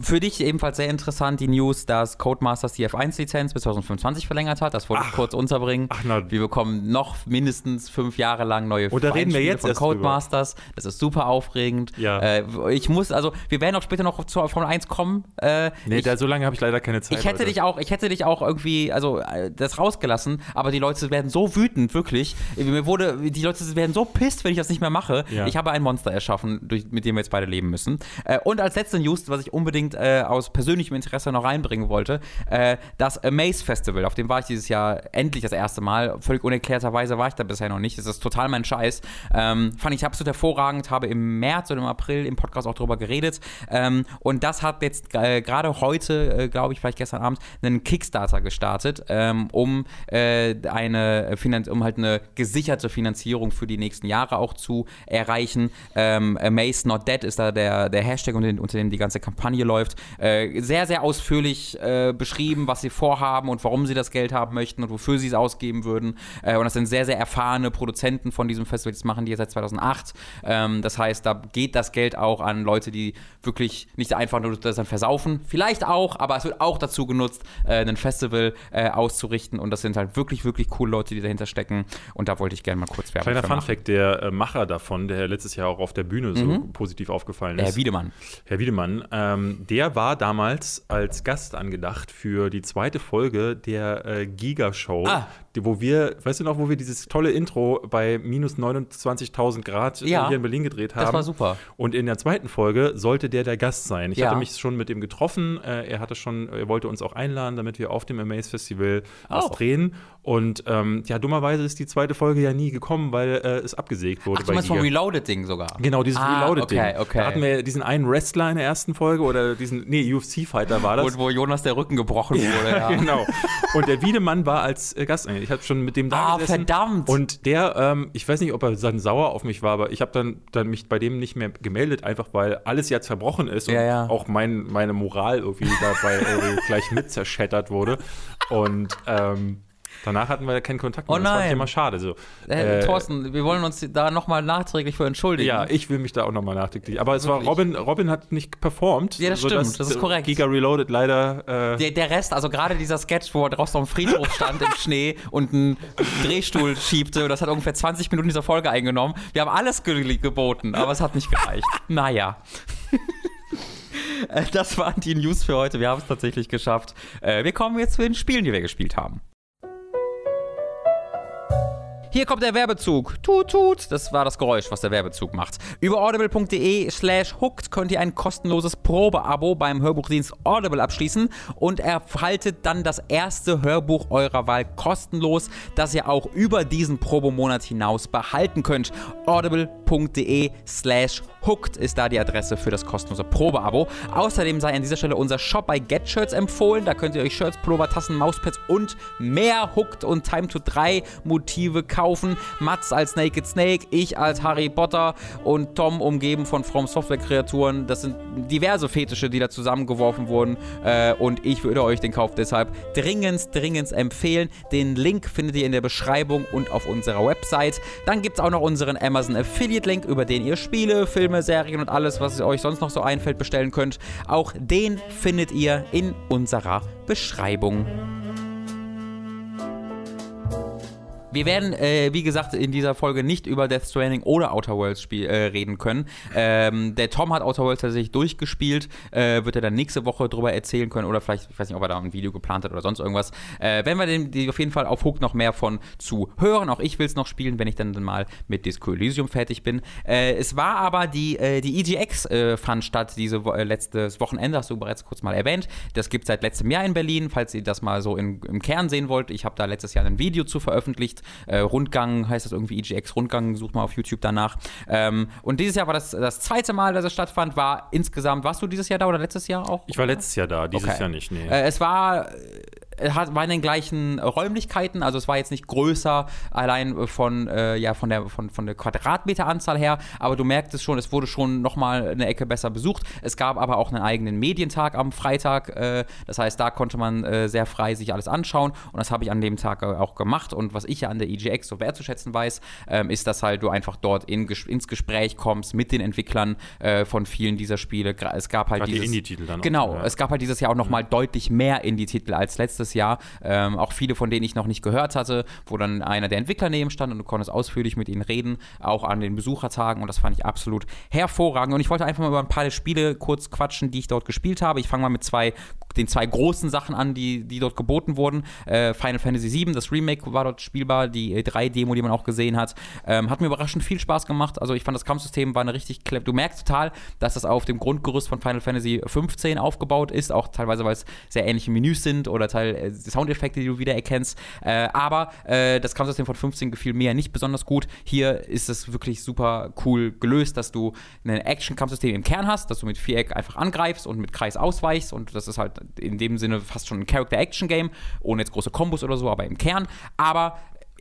für dich ebenfalls sehr interessant die News, dass Codemasters die F1-Lizenz bis 2025 verlängert hat. Das wollte ich kurz unterbringen. Ach, na. Wir bekommen noch mindestens fünf Jahre lang neue Oder reden wir jetzt von Codemasters. Drüber. Das ist super aufregend. Ja. Äh, ich muss, also, wir werden auch später noch zur Formel 1 kommen. Äh, nee, ich, da, so lange habe ich leider keine Zeit. Ich hätte heute. dich auch, ich hätte dich auch irgendwie, also, äh, das rausgelassen gelassen, aber die Leute werden so wütend, wirklich. Mir wurde, die Leute werden so pisst, wenn ich das nicht mehr mache. Ja. Ich habe ein Monster erschaffen, durch, mit dem wir jetzt beide leben müssen. Äh, und als letzte News, was ich unbedingt äh, aus persönlichem Interesse noch reinbringen wollte, äh, das Amaze Festival, auf dem war ich dieses Jahr endlich das erste Mal. Völlig unerklärterweise war ich da bisher noch nicht. Das ist total mein Scheiß. Ähm, fand ich absolut hervorragend, habe im März oder im April im Podcast auch darüber geredet. Ähm, und das hat jetzt äh, gerade heute, äh, glaube ich, vielleicht gestern Abend, einen Kickstarter gestartet, ähm, um äh, äh, eine Finanz um halt eine gesicherte Finanzierung für die nächsten Jahre auch zu erreichen. Ähm, Mace Not Dead ist da der, der Hashtag, unter, unter dem die ganze Kampagne läuft. Äh, sehr, sehr ausführlich äh, beschrieben, was sie vorhaben und warum sie das Geld haben möchten und wofür sie es ausgeben würden. Äh, und das sind sehr, sehr erfahrene Produzenten von diesem Festival. Das machen die seit 2008. Ähm, das heißt, da geht das Geld auch an Leute, die wirklich nicht einfach nur das dann versaufen. Vielleicht auch, aber es wird auch dazu genutzt, äh, ein Festival äh, auszurichten. Und das sind halt wirklich, wirklich coole Leute, die dahinter stecken. Und da wollte ich gerne mal kurz Werbung Kleiner. Funfact, der äh, Macher davon, der letztes Jahr auch auf der Bühne so positiv aufgefallen ist. Herr Wiedemann. Herr Wiedemann, ähm, der war damals als Gast angedacht für die zweite Folge der äh, Giga-Show, Ah. wo wir, weißt du noch, wo wir dieses tolle Intro bei minus 29.000 Grad Ja. hier in Berlin gedreht haben. Das war super. Und in der zweiten Folge sollte der der Gast sein. Ich Ja. hatte mich schon mit ihm getroffen. Äh, er hatte schon, er wollte uns auch einladen, damit wir auf dem Amaze Festival was Oh. drehen. Und ähm, ja, dummerweise ist die zweite Folge ja nie gekommen, weil äh, es abgesägt wurde Ach, du meinst vom. Reloaded-Ding sogar? Genau, dieses Ah, Reloaded-Ding. okay, okay. Da hatten wir diesen einen Wrestler in der ersten Folge oder diesen, nee, UFC-Fighter war das. Wo, wo Jonas der Rücken gebrochen wurde, ja. genau. Und der Wiedemann war als äh, Gast. Ich habe schon mit dem da Ah, gesessen. verdammt. Und der, ähm, ich weiß nicht, ob er dann sauer auf mich war, aber ich habe dann, dann mich bei dem nicht mehr gemeldet, einfach weil alles jetzt zerbrochen ist und Ja, ja. auch mein, meine Moral irgendwie dabei irgendwie gleich mit zerschättert wurde. Und ähm, danach hatten wir keinen Kontakt mehr. Oh Das fand ich nein. immer schade. So. Äh, Äh, Thorsten, wir wollen uns da nochmal nachträglich für entschuldigen. ja, ich will mich da auch nochmal nachträglich. Aber es Wirklich? war Robin, Robin hat nicht performt. Ja, das stimmt, das ist korrekt. Giga Reloaded leider. Äh, Der, der Rest, also gerade dieser Sketch, wo er draußen auf dem Friedhof stand im Schnee und einen Drehstuhl schiebte, das hat ungefähr 20 Minuten dieser Folge eingenommen. Wir haben alles ge geboten, aber es hat nicht gereicht. naja. Äh, Das waren die News für heute. Wir haben es tatsächlich geschafft. Äh, Wir kommen jetzt zu den Spielen, die wir gespielt haben. Hier kommt der Werbezug. Tut, tut. Das war das Geräusch, was der Werbezug macht. Über audible.de slash hooked könnt ihr ein kostenloses Probeabo beim Hörbuchdienst Audible abschließen und erhaltet dann das erste Hörbuch eurer Wahl kostenlos, das ihr auch über diesen Probemonat hinaus behalten könnt. audible.de slash hooked ist da die Adresse für das kostenlose Probeabo. Außerdem sei an dieser Stelle unser Shop bei GetShirts empfohlen. Da könnt ihr euch Shirts, Pullover, Tassen, Mauspads und mehr Hooked und Time to 3 Motive kaufen. Mats als Naked Snake, ich als Harry Potter und Tom umgeben von From Software Kreaturen. Das sind diverse Fetische, die da zusammengeworfen wurden. Äh, und ich würde euch den Kauf deshalb dringend, dringend empfehlen. Den Link findet ihr in der Beschreibung und auf unserer Website. Dann gibt es auch noch unseren Amazon Affiliate Link, über den ihr Spiele, Filme, Serien und alles, was euch sonst noch so einfällt, bestellen könnt. Auch den findet ihr in unserer Beschreibung. Wir werden, äh, wie gesagt, in dieser Folge nicht über Death Stranding oder Outer Worlds Spiel, äh, reden können. Ähm, der Tom hat Outer Worlds tatsächlich durchgespielt, äh, wird er dann nächste Woche drüber erzählen können oder vielleicht, ich weiß nicht, ob er da ein Video geplant hat oder sonst irgendwas. Äh, werden wir den, die auf jeden Fall auf Hook noch mehr von zu hören. Auch ich will es noch spielen, wenn ich dann, mal mit Disco Elysium fertig bin. Äh, es war aber die, äh, die EGX äh, fand statt diese Wo äh, letztes Wochenende, hast du bereits kurz mal erwähnt. Das gibt es seit letztem Jahr in Berlin, falls ihr das mal so in, im Kern sehen wollt. Ich habe da letztes Jahr ein Video zu veröffentlicht. Äh, Rundgang heißt das irgendwie EGX Rundgang, sucht mal auf YouTube danach. Ähm, und dieses Jahr war das das zweite Mal, dass es stattfand, war insgesamt, warst du dieses Jahr da oder letztes Jahr auch? ich war letztes Jahr da, dieses Okay. Jahr nicht. Nee. Äh, es war, äh, hat, war in den gleichen Räumlichkeiten, also es war jetzt nicht größer, allein von, äh, ja, von der, von, von der Quadratmeteranzahl her, aber du merkst es schon, es wurde schon nochmal eine Ecke besser besucht. Es gab aber auch einen eigenen Medientag am Freitag, äh, das heißt, da konnte man äh, sehr frei sich alles anschauen und das habe ich an dem Tag äh, auch gemacht und was ich ja an der EGX so wertzuschätzen weiß, ähm, ist, dass halt du einfach dort in, ins Gespräch kommst mit den Entwicklern äh, von vielen dieser Spiele. Es gab halt Gerade die dieses, Indie-Titel dann auch, Genau, ja. es gab halt dieses Jahr auch nochmal deutlich mehr Indie-Titel als letztes Jahr. Ähm, auch viele, von denen ich noch nicht gehört hatte, wo dann einer der Entwickler neben stand und du konntest ausführlich mit ihnen reden, auch an den Besuchertagen und das fand ich absolut hervorragend. Und ich wollte einfach mal über ein paar der Spiele kurz quatschen, die ich dort gespielt habe. Ich fange mal mit zwei, den zwei großen Sachen an, die, die dort geboten wurden. Äh, Final Fantasy VII, das Remake war dort spielbar, die E3-Demo, die man auch gesehen hat. Ähm, hat mir überraschend viel Spaß gemacht. Also ich fand das Kampfsystem war eine richtig clever. Du merkst total, dass das auf dem Grundgerüst von Final Fantasy 15 aufgebaut ist, auch teilweise, weil es sehr ähnliche Menüs sind oder Teil äh, Soundeffekte, die du wiedererkennst. Äh, aber äh, das Kampfsystem von 15 gefiel mir nicht besonders gut. Hier ist es wirklich super cool gelöst, dass du ein Action-Kampfsystem im Kern hast, dass du mit Viereck einfach angreifst und mit Kreis ausweichst und das ist halt in dem Sinne fast schon ein Character-Action-Game, ohne jetzt große Kombos oder so, aber im Kern. Aber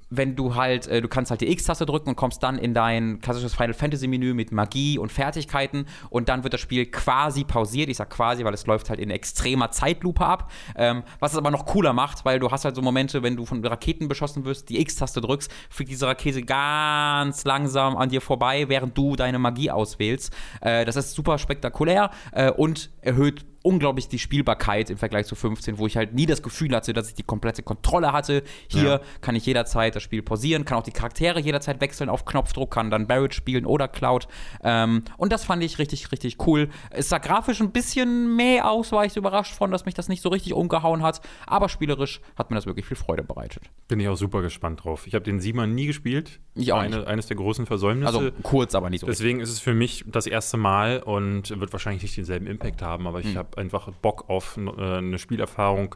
wenn du halt, äh, du kannst halt die X-Taste drücken und kommst dann in dein klassisches Final Fantasy Menü mit Magie und Fertigkeiten und dann wird das Spiel quasi pausiert. Ich sag quasi, weil es läuft halt in extremer Zeitlupe ab. Ähm, was es aber noch cooler macht, weil du hast halt so Momente, wenn du von Raketen beschossen wirst, die X-Taste drückst, fliegt diese Rakete ganz langsam an dir vorbei, während du deine Magie auswählst. Äh, das ist super spektakulär äh, und erhöht unglaublich die Spielbarkeit im Vergleich zu 15, wo ich halt nie das Gefühl hatte, dass ich die komplette Kontrolle hatte. Hier Ja. kann ich jederzeit das Spiel pausieren, kann auch die Charaktere jederzeit wechseln auf Knopfdruck, kann dann Barrett spielen oder Cloud. Ähm, und das fand ich richtig, richtig cool. Es sah grafisch ein bisschen mehr aus, war ich so überrascht von, dass mich das nicht so richtig umgehauen hat. Aber spielerisch hat mir das wirklich viel Freude bereitet. Bin ich auch super gespannt drauf. Ich habe den Siemer nie gespielt. Ich auch Eine, eines der großen Versäumnisse. Also kurz, aber nicht so. Deswegen ist es für mich das erste Mal und wird wahrscheinlich nicht denselben Impact haben, aber ich Hm. habe einfach Bock auf äh, eine Spielerfahrung,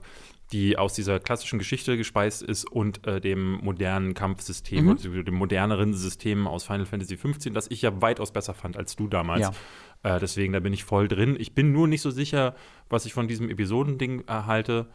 die aus dieser klassischen Geschichte gespeist ist und äh, dem modernen Kampfsystem Mhm. und dem moderneren System aus Final Fantasy XV, das ich ja weitaus besser fand als du damals. Ja. Äh, deswegen, da bin ich voll drin. Ich bin nur nicht so sicher, was ich von diesem Episodending erhalte.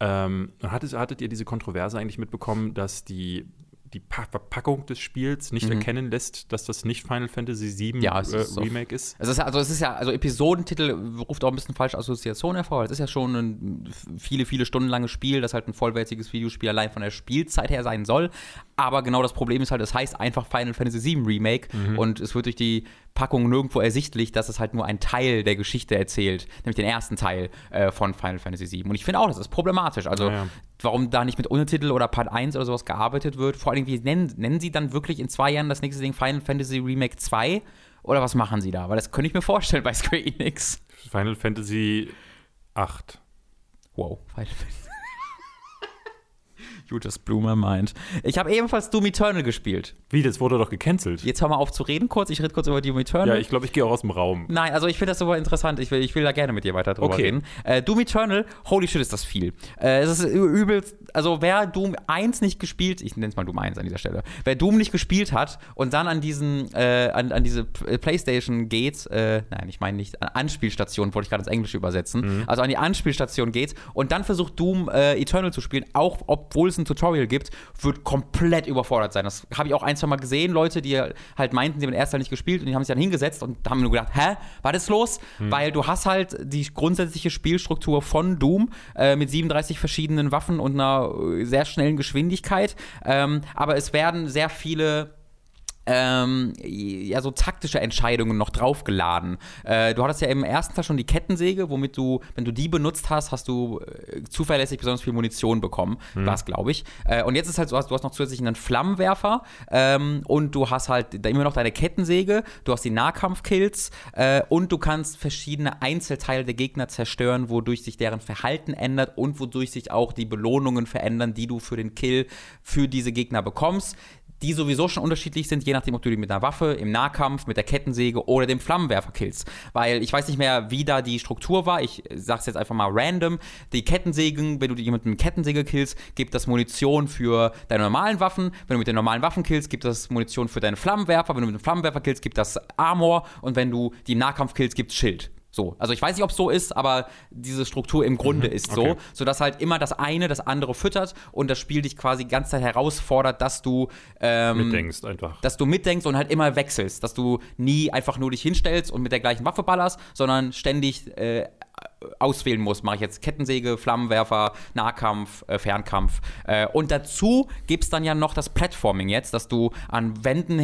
Ähm, hattet, hattet ihr diese Kontroverse eigentlich mitbekommen, dass die, die Pa- Verpackung des Spiels nicht erkennen lässt, dass das nicht Final Fantasy VII Mhm. Ja, äh, ist auf- Remake ist? Es ist, also es ist ja, also Episodentitel ruft auch ein bisschen falsche Assoziationen hervor. Es ist ja schon ein viele, viele Stunden langes Spiel, das halt ein vollwertiges Videospiel allein von der Spielzeit her sein soll. Aber genau das Problem ist halt, es heißt einfach Final Fantasy VII Remake und es wird durch die Packung nirgendwo ersichtlich, dass es halt nur einen Teil der Geschichte erzählt, nämlich den ersten Teil äh, von Final Fantasy VII. Und ich finde auch, das ist problematisch. Also, Ja, ja. warum da nicht mit Untertitel oder Part 1 oder sowas gearbeitet wird. Vor allem, wie nennen, nennen sie dann wirklich in zwei Jahren das nächste Ding Final Fantasy Remake 2? Oder was machen sie da? Weil das könnte ich mir vorstellen bei Square Enix. Final Fantasy 8. Wow, Final Fantasy. Blew my mind. Ich habe ebenfalls Doom Eternal gespielt. Wie, das wurde doch gecancelt. Jetzt hör mal auf zu reden kurz. Ich rede kurz über Doom Eternal. Ja, ich glaube, ich gehe auch aus dem Raum. Nein, also ich finde das super interessant. Ich will, ich will da gerne mit dir weiter drüber Okay. reden. Äh, Doom Eternal, holy shit, ist das viel. Äh, es ist übelst, also wer Doom 1 nicht gespielt, ich nenne es mal Doom 1 an dieser Stelle, wer Doom nicht gespielt hat und dann an diesen, äh, an, an diese Playstation geht, äh, nein, ich meine nicht, an Anspielstation, wollte ich gerade ins Englische übersetzen, also an die Anspielstation geht und dann versucht Doom äh, Eternal zu spielen, auch obwohl es ein Tutorial gibt, wird komplett überfordert sein. Das habe ich auch ein, zwei Mal gesehen, Leute, die halt meinten, sie haben den ersten Teil nicht gespielt und die haben sich dann hingesetzt und haben nur gedacht, hä, was ist los? Weil du hast halt die grundsätzliche Spielstruktur von Doom äh, mit 37 verschiedenen Waffen und einer äh, sehr schnellen Geschwindigkeit. Ähm, aber es werden sehr viele ähm, ja, so taktische Entscheidungen noch draufgeladen. Äh, du hattest ja im ersten Teil schon die Kettensäge, womit du, wenn du die benutzt hast, hast du äh, zuverlässig besonders viel Munition bekommen. War es, glaube ich. Äh, und jetzt ist halt so, du hast noch zusätzlich einen Flammenwerfer ähm, und du hast halt immer noch deine Kettensäge, du hast die Nahkampfkills äh, und du kannst verschiedene Einzelteile der Gegner zerstören, wodurch sich deren Verhalten ändert und wodurch sich auch die Belohnungen verändern, die du für den Kill für diese Gegner bekommst die sowieso schon unterschiedlich sind, je nachdem, ob du die mit einer Waffe, im Nahkampf, mit der Kettensäge oder dem Flammenwerfer killst. Weil ich weiß nicht mehr, wie da die Struktur war. Ich sag's jetzt einfach mal random. Die Kettensägen, wenn du jemanden mit einer Kettensäge killst, gibt das Munition für deine normalen Waffen. Wenn du mit den normalen Waffen killst, gibt das Munition für deine Flammenwerfer. Wenn du mit dem Flammenwerfer killst, gibt das Armor. Und wenn du die im Nahkampf killst, gibt's Schild. So, also ich weiß nicht, ob es so ist, aber diese Struktur im Grunde ist so, okay. sodass halt immer das eine das andere füttert und das Spiel dich quasi die ganze Zeit herausfordert, dass du ähm, Mitdenkst einfach. dass du mitdenkst und halt immer wechselst, dass du nie einfach nur dich hinstellst und mit der gleichen Waffe ballerst, sondern ständig äh, auswählen musst. Mache ich jetzt Kettensäge, Flammenwerfer, Nahkampf, äh, Fernkampf. Äh, und dazu gibt es dann ja noch das Platforming jetzt, dass du an Wänden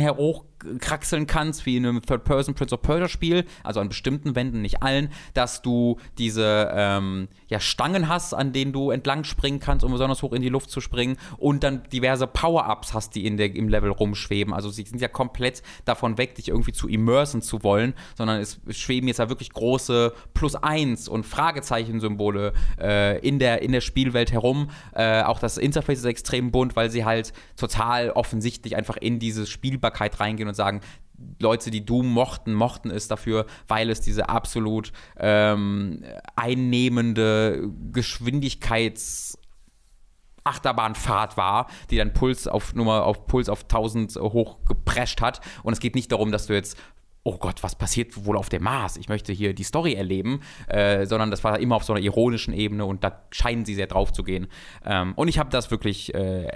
hochkraxeln kannst, wie in einem Third-Person Prince of Persia-Spiel, also an bestimmten Wänden, nicht allen, dass du diese ähm, ja, Stangen hast, an denen du entlang springen kannst, um besonders hoch in die Luft zu springen und dann diverse Power-Ups hast, die in der, im Level rumschweben. Also sie sind ja komplett davon weg, dich irgendwie zu immersen zu wollen, sondern es schweben jetzt ja wirklich große Plus 1 und Fragezeichen-Symbole äh, in, der, in der Spielwelt herum. Äh, auch das Interface ist extrem bunt, weil sie halt total offensichtlich einfach in diese Spielbarkeit reingehen und sagen, Leute, die Doom mochten, mochten es dafür, weil es diese absolut ähm, einnehmende Geschwindigkeits- Achterbahnfahrt war, die dann Puls auf Nummer auf Puls auf 1000 hoch geprescht hat. Und es geht nicht darum, dass du jetzt Oh Gott, was passiert wohl auf dem Mars? Ich möchte hier die Story erleben, äh, sondern das war immer auf so einer ironischen Ebene und da scheinen sie sehr drauf zu gehen. Ähm, und ich habe das wirklich äh,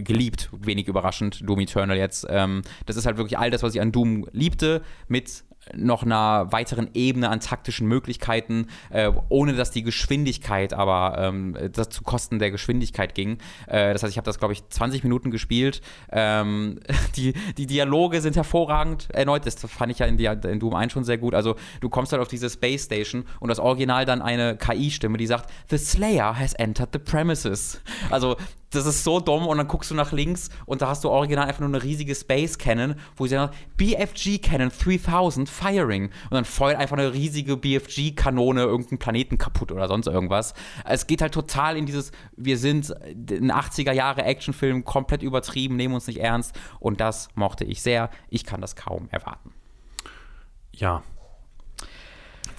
geliebt, wenig überraschend, Doom Eternal jetzt. Ähm, das ist halt wirklich all das, was ich an Doom liebte, mit noch einer weiteren Ebene an taktischen Möglichkeiten, äh, ohne dass die Geschwindigkeit aber ähm, das zu Kosten der Geschwindigkeit ging. Äh, das heißt, ich habe das, glaube ich, 20 Minuten gespielt. Ähm, die, die Dialoge sind hervorragend. Erneut, das fand ich ja in, in Doom 1 schon sehr gut. Also, du kommst halt auf diese Space Station und das Original dann eine KI-Stimme, die sagt: The Slayer has entered the premises. Also, das ist so dumm und dann guckst du nach links und da hast du original einfach nur eine riesige Space Cannon, wo sie sagen, BFG Cannon 3000 firing und dann feuert einfach eine riesige BFG Kanone irgendeinen Planeten kaputt oder sonst irgendwas. Es geht halt total in dieses wir sind ein 80er Jahre Actionfilm komplett übertrieben, nehmen uns nicht ernst und das mochte ich sehr. Ich kann das kaum erwarten. Ja,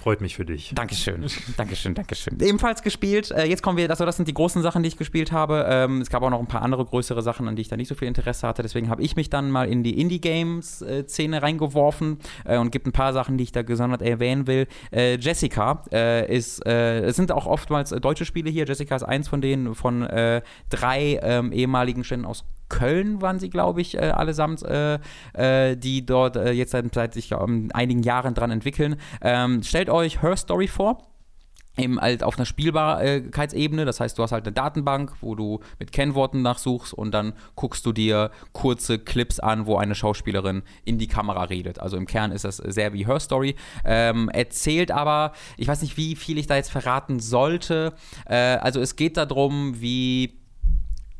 Freut mich für dich. Dankeschön. Dankeschön, Dankeschön. Ebenfalls gespielt. Äh, jetzt kommen wir, also das sind die großen Sachen, die ich gespielt habe. Ähm, es gab auch noch ein paar andere größere Sachen, an die ich da nicht so viel Interesse hatte. Deswegen habe ich mich dann mal in die Indie-Games-Szene reingeworfen äh, und gibt ein paar Sachen, die ich da gesondert erwähnen will. Äh, Jessica äh, ist, äh, es sind auch oftmals deutsche Spiele hier. Jessica ist eins von denen, von äh, drei ähm, ehemaligen Ständen aus Köln waren sie, glaube ich, äh, allesamt, äh, äh, die dort äh, jetzt seit, seit sich ähm, einigen Jahren dran entwickeln. Ähm, stellt euch Her Story vor eben halt auf einer Spielbarkeitsebene. Das heißt, du hast halt eine Datenbank, wo du mit Kennworten nachsuchst und dann guckst du dir kurze Clips an, wo eine Schauspielerin in die Kamera redet. Also im Kern ist das sehr wie Her Story. Ähm, erzählt aber, ich weiß nicht, wie viel ich da jetzt verraten sollte. Äh, also es geht darum, wie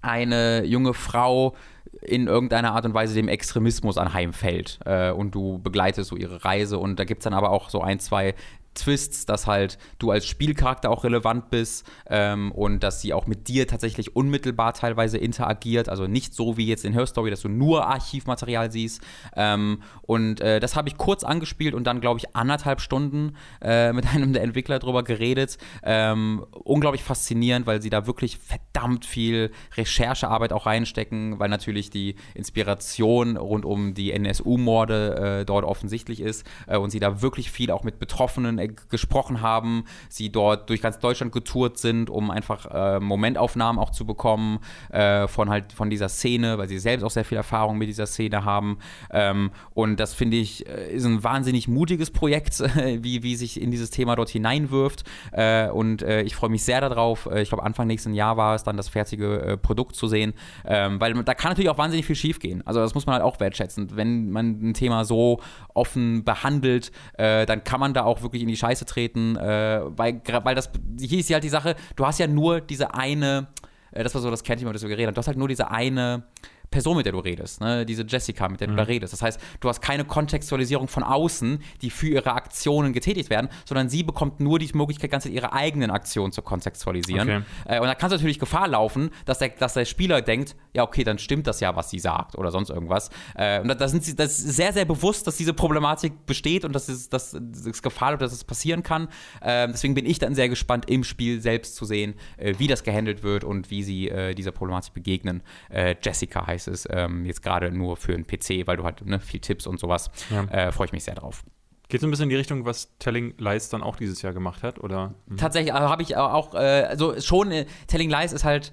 eine junge Frau in irgendeiner Art und Weise dem Extremismus anheimfällt äh, und du begleitest so ihre Reise. Und da gibt es dann aber auch so ein, zwei Twists, dass halt du als Spielcharakter auch relevant bist ähm, und dass sie auch mit dir tatsächlich unmittelbar teilweise interagiert. Also nicht so wie jetzt in Her Story, dass du nur Archivmaterial siehst. Ähm, und äh, das habe ich kurz angespielt und dann, glaube ich, anderthalb Stunden äh, mit einem der Entwickler drüber geredet. Ähm, unglaublich faszinierend, weil sie da wirklich verdammt viel Recherchearbeit auch reinstecken, weil natürlich die Inspiration rund um die NSU-Morde äh, dort offensichtlich ist äh, und sie da wirklich viel auch mit Betroffenen äh, gesprochen haben, sie dort durch ganz Deutschland getourt sind, um einfach äh, Momentaufnahmen auch zu bekommen äh, von halt von dieser Szene, weil sie selbst auch sehr viel Erfahrung mit dieser Szene haben. Ähm, und das finde ich äh, ist ein wahnsinnig mutiges Projekt, wie, wie sich in dieses Thema dort hineinwirft. Äh, und ich freue mich sehr darauf. ich glaube, Anfang nächsten Jahr war es dann das fertige Produkt zu sehen, ähm, weil da kann natürlich auch wahnsinnig viel schiefgehen. Also das muss man halt auch wertschätzen. Wenn man ein Thema so offen behandelt, dann kann man da auch wirklich in die Scheiße treten, äh, weil, weil das, hier ist ja halt die Sache, du hast ja nur diese eine, äh, das war so das Kennt das wir geredet haben, du hast halt nur diese eine Person, mit der du redest, ne? diese Jessica, mit der mhm. du da redest. Das heißt, du hast keine Kontextualisierung von außen, die für ihre Aktionen getätigt werden, sondern sie bekommt nur die Möglichkeit, ganz ihre eigenen Aktionen zu kontextualisieren. Okay. Äh, und da kannst du natürlich Gefahr laufen, dass der, dass der Spieler denkt, ja, okay, dann stimmt das ja, was sie sagt oder sonst irgendwas. Äh, und da, da, sind sie das ist sehr, sehr bewusst, dass diese Problematik besteht und dass es, dass es Gefahr läuft, dass es passieren kann. Äh, deswegen bin ich dann sehr gespannt, im Spiel selbst zu sehen, äh, wie das gehandelt wird und wie sie äh, dieser Problematik begegnen. Äh, Jessica heißt es ähm, jetzt gerade nur für einen PC, weil du halt ne, viel Tipps und sowas. Ja. Äh, Freue ich mich sehr drauf. Geht so ein bisschen in die Richtung, was Telling Lies dann auch dieses Jahr gemacht hat, oder? Mhm. Tatsächlich also habe ich auch, äh, also schon, äh, Telling Lies ist halt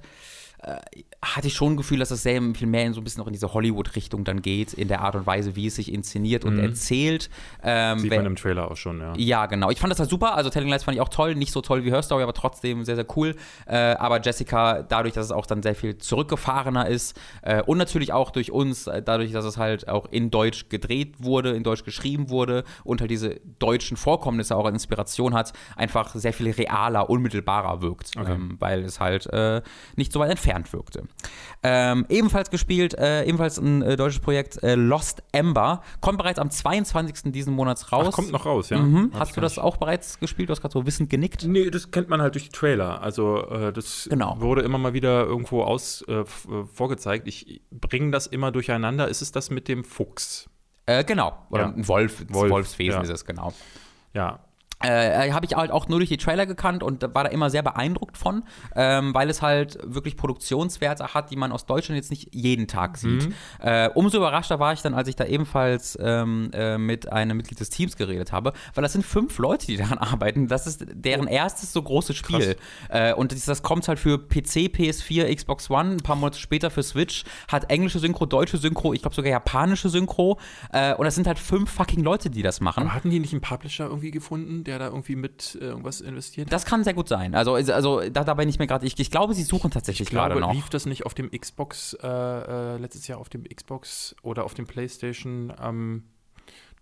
äh, hatte ich schon ein Gefühl, dass das sehr viel mehr in so ein bisschen auch in diese Hollywood-Richtung dann geht, in der Art und Weise, wie es sich inszeniert und mhm. erzählt. Ähm, Sieht man im Trailer auch schon, ja. Ja, genau. Ich fand das halt super. Also Telling Lights fand ich auch toll. Nicht so toll wie Her Story, aber trotzdem sehr, sehr cool. Äh, aber Jessica, dadurch, dass es auch dann sehr viel zurückgefahrener ist äh, und natürlich auch durch uns, äh, dadurch, dass es halt auch in Deutsch gedreht wurde, in Deutsch geschrieben wurde und halt diese deutschen Vorkommnisse auch als Inspiration hat, einfach sehr viel realer, unmittelbarer wirkt. Okay. Ähm, weil es halt äh, nicht so weit entfernt wirkte. Ähm, ebenfalls gespielt, äh, ebenfalls ein äh, deutsches Projekt, äh, Lost Ember. Kommt bereits am 22. diesen Monats raus. Ach, kommt noch raus, ja. Mhm. Hast du das nicht. auch bereits gespielt? Du hast gerade so wissend genickt. Nee, das kennt man halt durch die Trailer. Also äh, das genau. wurde immer mal wieder irgendwo aus äh, äh, vorgezeigt. Ich bringe das immer durcheinander. Ist es das mit dem Fuchs? genau. Oder ja. ein Wolf, Wolf. Wolfswesen ja. ist es, genau. Ja, Äh, habe ich halt auch nur durch die Trailer gekannt und war da immer sehr beeindruckt von, ähm, weil es halt wirklich Produktionswerte hat, die man aus Deutschland jetzt nicht jeden Tag sieht. Mhm. Äh, umso überraschter war ich dann, als ich da ebenfalls ähm, äh, mit einem Mitglied des Teams geredet habe, weil das sind fünf Leute, die daran arbeiten. Das ist deren oh. erstes so großes Spiel. Äh, und das, das, kommt halt für PC, PS4, Xbox One, ein paar Monate später für Switch, hat englische Synchro, deutsche Synchro, ich glaube sogar japanische Synchro. Äh, und das sind halt fünf fucking Leute, die das machen. Aber hatten die nicht einen Publisher irgendwie gefunden? Der da irgendwie mit äh, irgendwas investiert? Das kann sehr gut sein. Also, also da, da bin ich mir gerade, ich, ich glaube, sie suchen tatsächlich gerade noch. Lief das nicht auf dem Xbox, äh, äh, letztes Jahr auf dem Xbox oder auf dem PlayStation ähm,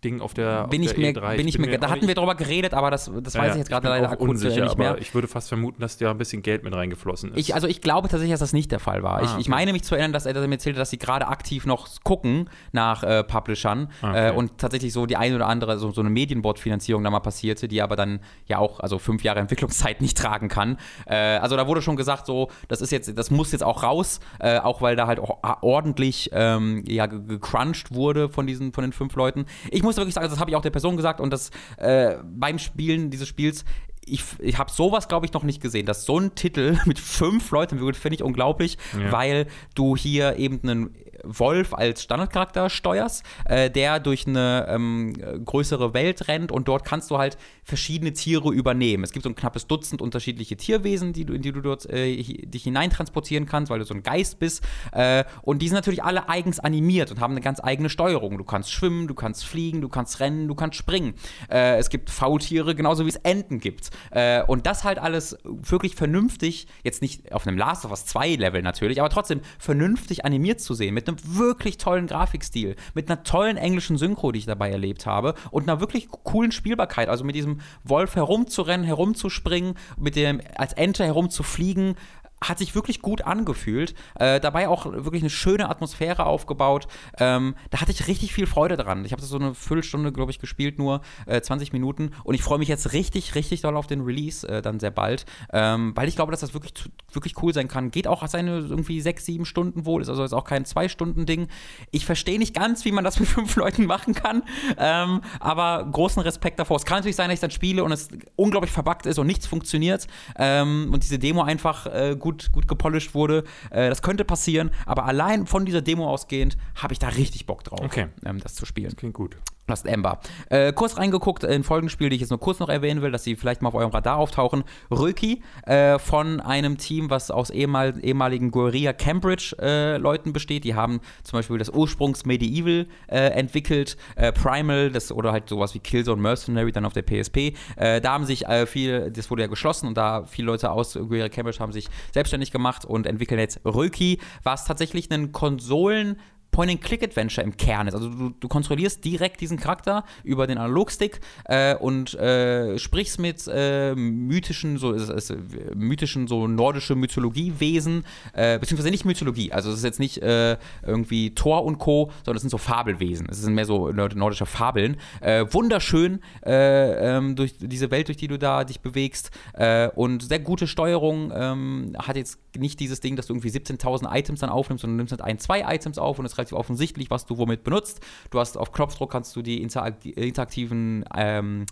Ding auf der, bin auf ich der mir, E3. Bin ich mir, mir da hatten wir drüber geredet, aber das, das ja, weiß ich jetzt gerade leider akut unsicher, nicht mehr. Ich würde fast vermuten, dass da ein bisschen Geld mit reingeflossen ist. Ich, also ich glaube tatsächlich, dass das nicht der Fall war. Ah, ich, okay. ich, meine mich zu erinnern, dass er mir erzählte, dass sie gerade aktiv noch gucken nach äh, Publishern ah, okay. äh, und tatsächlich so die eine oder andere, so, so eine Medienbot-Finanzierung da mal passierte, die aber dann ja auch, also fünf Jahre Entwicklungszeit nicht tragen kann. Äh, also da wurde schon gesagt, so, das ist jetzt, das muss jetzt auch raus, äh, auch weil da halt auch ordentlich ähm, ja, gecrunched wurde von diesen, von den fünf Leuten. Ich muss wirklich sagen, das habe ich auch der Person gesagt und das äh, beim Spielen dieses Spiels, ich, ich habe sowas, glaube ich, noch nicht gesehen, dass so ein Titel mit fünf Leuten finde ich unglaublich, ja. weil du hier eben einen Wolf als Standardcharakter steuerst, äh, der durch eine ähm, größere Welt rennt und dort kannst du halt verschiedene Tiere übernehmen. Es gibt so ein knappes Dutzend unterschiedliche Tierwesen, die du, in die du dort äh, dich hineintransportieren kannst, weil du so ein Geist bist. Äh, und die sind natürlich alle eigens animiert und haben eine ganz eigene Steuerung. Du kannst schwimmen, du kannst fliegen, du kannst rennen, du kannst springen. Äh, es gibt Faultiere, genauso wie es Enten gibt. Äh, und das halt alles wirklich vernünftig, jetzt nicht auf einem Last of Us 2 Level natürlich, aber trotzdem vernünftig animiert zu sehen, mit einem wirklich tollen Grafikstil, mit einer tollen englischen Synchro, die ich dabei erlebt habe und einer wirklich coolen Spielbarkeit. Also mit diesem Wolf herumzurennen, herumzuspringen, mit dem als Ente herumzufliegen, hat sich wirklich gut angefühlt. Äh, dabei auch wirklich eine schöne Atmosphäre aufgebaut. Ähm, da hatte ich richtig viel Freude dran. Ich habe so eine Viertelstunde, glaube ich, gespielt, nur äh, 20 Minuten. Und ich freue mich jetzt richtig, richtig doll auf den Release äh, dann sehr bald. Ähm, weil ich glaube, dass das wirklich, wirklich cool sein kann. Geht auch seine irgendwie sechs, sieben Stunden wohl. Ist also jetzt auch kein Zwei-Stunden-Ding. Ich verstehe nicht ganz, wie man das mit fünf Leuten machen kann. Ähm, aber großen Respekt davor. Es kann natürlich sein, dass ich dann spiele und es unglaublich verbuggt ist und nichts funktioniert. Ähm, und diese Demo einfach äh, gut gut, gut gepolished wurde. Äh, das könnte passieren, aber allein von dieser Demo ausgehend habe ich da richtig Bock drauf, okay. ähm, das zu spielen. Das klingt gut. Lost Ember. Äh, kurz reingeguckt in Folgenspiel, die ich jetzt nur kurz noch erwähnen will, dass sie vielleicht mal auf eurem Radar auftauchen. Röki äh, von einem Team, was aus ehemal, ehemaligen Guerilla Cambridge äh, Leuten besteht. Die haben zum Beispiel das Ursprungs Medieval äh, entwickelt, äh, Primal, das oder halt sowas wie Killzone Mercenary dann auf der PSP. Äh, da haben sich viel, das wurde ja geschlossen und da viele Leute aus Guerilla Cambridge haben sich selbstständig gemacht und entwickeln jetzt Röki, was tatsächlich einen Konsolen Point-and-Click-Adventure im Kern ist. Also du, du, kontrollierst direkt diesen Charakter über den Analogstick äh, und äh, sprichst mit äh, mythischen, so ist, ist, mythischen, so nordische Mythologiewesen, äh, beziehungsweise nicht Mythologie. Also es ist jetzt nicht äh, irgendwie Thor und Co., sondern es sind so Fabelwesen. Es sind mehr so nordische Fabeln. Äh, wunderschön ähm, durch diese Welt, durch die du da dich bewegst und sehr gute Steuerung. Ähm, hat jetzt nicht dieses Ding, dass du irgendwie 17.000 Items dann aufnimmst, sondern du nimmst halt ein, zwei Items auf und es relativ offensichtlich, was du womit benutzt. Du hast auf Knopfdruck kannst du die interaktiven ähm,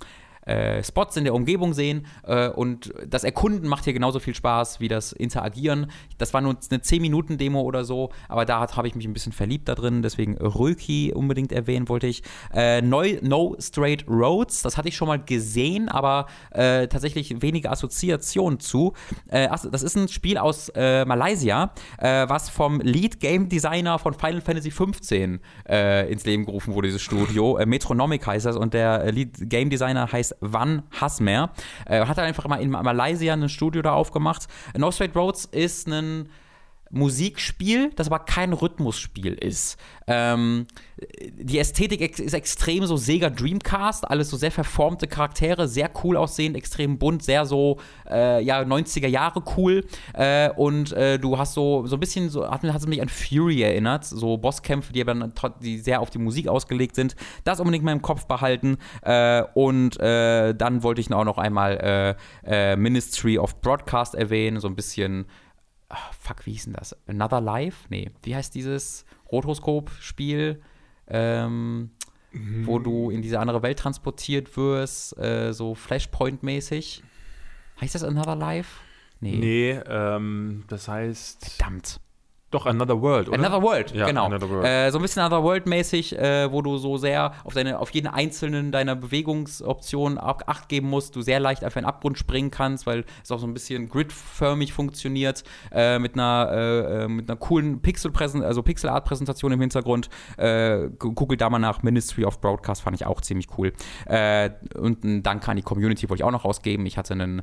äh, Spots in der Umgebung sehen äh, und das Erkunden macht hier genauso viel Spaß wie das Interagieren. Das war nur eine 10-Minuten-Demo oder so, aber da habe ich mich ein bisschen verliebt da drin, deswegen Röki unbedingt erwähnen wollte ich. Äh, neu, no Straight Roads, das hatte ich schon mal gesehen, aber äh, tatsächlich wenige Assoziationen zu. Äh, das ist ein Spiel aus äh, Malaysia, was vom Lead Game Designer von Final Fantasy XV ins Leben gerufen wurde, dieses Studio. Metronomic heißt das und der Lead Game Designer heißt Van Hasmer. Äh, hat er einfach mal in Malaysia ein Studio da aufgemacht. No Straight Roads ist ein Musikspiel, das aber kein Rhythmusspiel ist. Ähm, die Ästhetik ist extrem so Sega Dreamcast, alles so sehr verformte Charaktere, sehr cool aussehend, extrem bunt, sehr so äh, ja 90er Jahre cool äh, und äh, du hast so so ein bisschen so hat, hat mich an Fury erinnert, so Bosskämpfe, die aber die sehr auf die Musik ausgelegt sind. Das unbedingt mal im Kopf behalten äh, und äh, dann wollte ich auch noch einmal äh, Ministry of Broadcast erwähnen, so ein bisschen ach, fuck, wie hieß denn das? Another Life? Nee, wie heißt dieses Rotoskop-Spiel? Ähm, wo du in diese andere Welt transportiert wirst, äh, so Flashpoint-mäßig. Heißt das Another Life? Nee, ähm, das heißt. Verdammt. Doch, Another World, oder? Another World, Ja, genau. Another World. Äh, so ein bisschen Another World-mäßig, äh, wo du so sehr auf, deine, auf jeden einzelnen deiner Bewegungsoptionen Acht geben musst, du sehr leicht auf einen Abgrund springen kannst, weil es auch so ein bisschen gridförmig funktioniert, äh, mit, einer, äh, äh, mit einer coolen Pixel also Pixel-Art-Präsentation im Hintergrund. Äh, googelt da mal nach Ministry of Broadcast, fand ich auch ziemlich cool. Und ein Dank an die Community wollte ich auch noch rausgeben. Ich hatte einen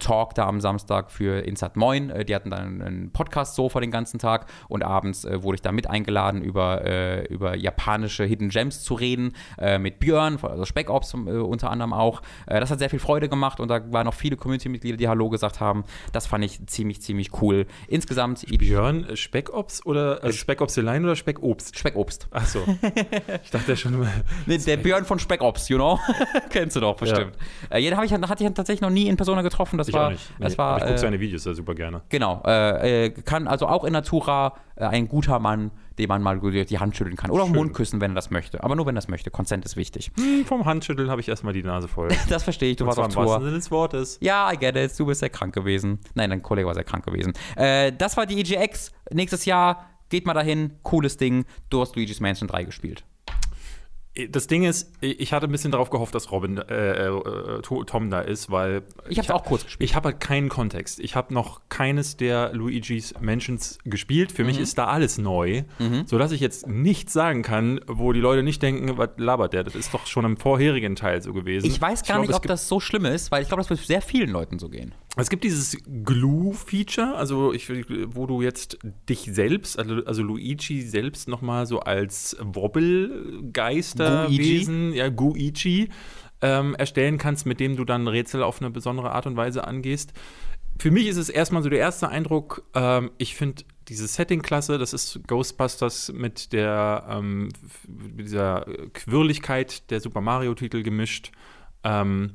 Talk da am Samstag für Insat Moin. Die hatten dann einen Podcast-Sofa den ganzen Tag und abends äh, wurde ich da mit eingeladen, über, äh, über japanische Hidden Gems zu reden, äh, mit Björn, also Spec Ops äh, unter anderem auch. Äh, das hat sehr viel Freude gemacht und da waren noch viele Community-Mitglieder, die Hallo gesagt haben. Das fand ich ziemlich, ziemlich cool. Insgesamt Björn, Speckops oder äh, Speckops Line oder Speckobst? Speckobst. Ach so. ich dachte ja schon immer. Nee, der Björn von Spec Ops, you know? Kennst du doch bestimmt. Äh, den ich, hatte ich tatsächlich noch nie in Persona getroffen. Das Ich war, auch nicht. Das Nee, war, aber ich gucke seine Videos da super gerne. Genau, kann also auch in Natura äh, ein guter Mann, dem man mal die Hand schütteln kann. Oder Schön. Mund küssen, wenn er das möchte. Aber nur, wenn er das möchte. Consent ist wichtig. Hm, vom Handschütteln habe ich erstmal die Nase voll. Das verstehe ich, du Und warst auf im Tour. Sinne des Wortes. Ja, I get it, du bist sehr krank gewesen. Nein, dein Kollege war sehr krank gewesen. Äh, das war die EGX. Nächstes Jahr, geht mal dahin, cooles Ding. Du hast Luigi's Mansion 3 gespielt. Das Ding ist, ich hatte ein bisschen darauf gehofft, dass Robin, äh, äh, To- Tom da ist, weil Ich hab's auch kurz gespielt. Ich habe halt keinen Kontext. Ich habe noch keines der Luigi's Mansions gespielt. Für mich Mhm. ist da alles neu, sodass ich jetzt nichts sagen kann, wo die Leute nicht denken, was labert der? Das ist doch schon im vorherigen Teil so gewesen. Ich weiß gar glaub, nicht, ob das so schlimm ist, weil ich glaube, das wird sehr vielen Leuten so gehen. Es gibt dieses Glue-Feature, also ich, wo du jetzt dich selbst, also, also Luigi selbst nochmal so als Wobbelgeisterwesen, ja, Guichi, ähm, erstellen kannst, mit dem du dann Rätsel auf eine besondere Art und Weise angehst. Für mich ist es erstmal so der erste Eindruck, ähm, ich finde diese Setting-Klasse, das ist Ghostbusters mit der ähm, mit dieser Quirligkeit der Super Mario-Titel gemischt. Ähm,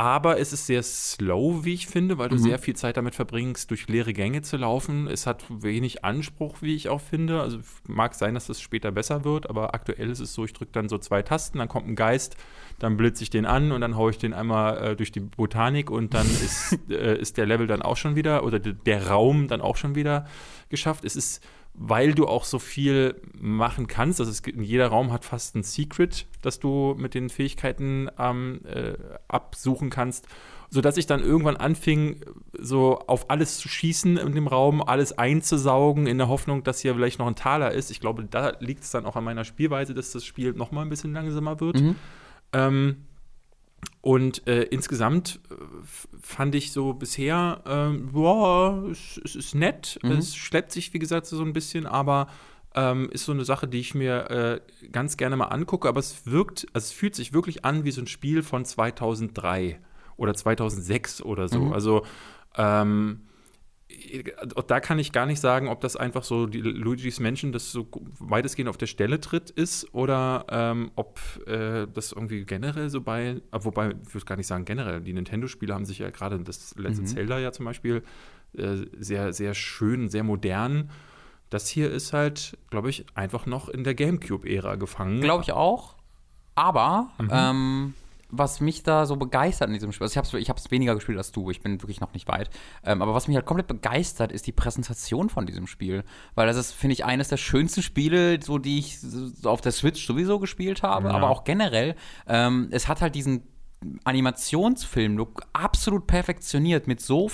aber es ist sehr slow, wie ich finde, weil du sehr viel Zeit damit verbringst, durch leere Gänge zu laufen. Es hat wenig Anspruch, wie ich auch finde. Also mag sein, dass das später besser wird, aber aktuell ist es so, ich drücke dann so zwei Tasten, dann kommt ein Geist, dann blitze ich den an und dann haue ich den einmal äh, durch die Botanik und dann ist, äh, ist der Level dann auch schon wieder oder de- der Raum dann auch schon wieder geschafft. Es ist weil du auch so viel machen kannst. Also es gibt, jeder Raum hat fast ein Secret, das du mit den Fähigkeiten ähm, äh, absuchen kannst, sodass ich dann irgendwann anfing, so auf alles zu schießen in dem Raum, alles einzusaugen, in der Hoffnung, dass hier vielleicht noch ein Taler ist. Ich glaube, da liegt es dann auch an meiner Spielweise, dass das Spiel noch mal ein bisschen langsamer wird. Ähm, und äh, insgesamt äh, fand ich so bisher, ähm, boah, es, es ist nett. Es schleppt sich, wie gesagt, so ein bisschen, aber ähm, ist so eine Sache, die ich mir äh, ganz gerne mal angucke. Aber es wirkt, also es fühlt sich wirklich an wie so ein Spiel von 2003 oder 2006 oder so. Also, ähm, da kann ich gar nicht sagen, ob das einfach so die Luigi's Mansion, das so weitestgehend auf der Stelle tritt, ist oder ähm, ob äh, das irgendwie generell so bei, ah, wobei ich würde gar nicht sagen generell, die Nintendo-Spiele haben sich ja gerade das letzte Zelda ja zum Beispiel äh, sehr, sehr schön, sehr modern. Das hier ist halt, glaube ich, einfach noch in der GameCube-Ära gefangen. Glaube ich auch. Aber, Mhm. ähm, was mich da so begeistert in diesem Spiel, also ich habe es ich hab's weniger gespielt als du, ich bin wirklich noch nicht weit, ähm, aber was mich halt komplett begeistert, ist die Präsentation von diesem Spiel. Weil das ist, finde ich, eines der schönsten Spiele, so die ich auf der Switch sowieso gespielt habe, Ja. aber auch generell. Ähm, es hat halt diesen Animationsfilm-Look absolut perfektioniert mit so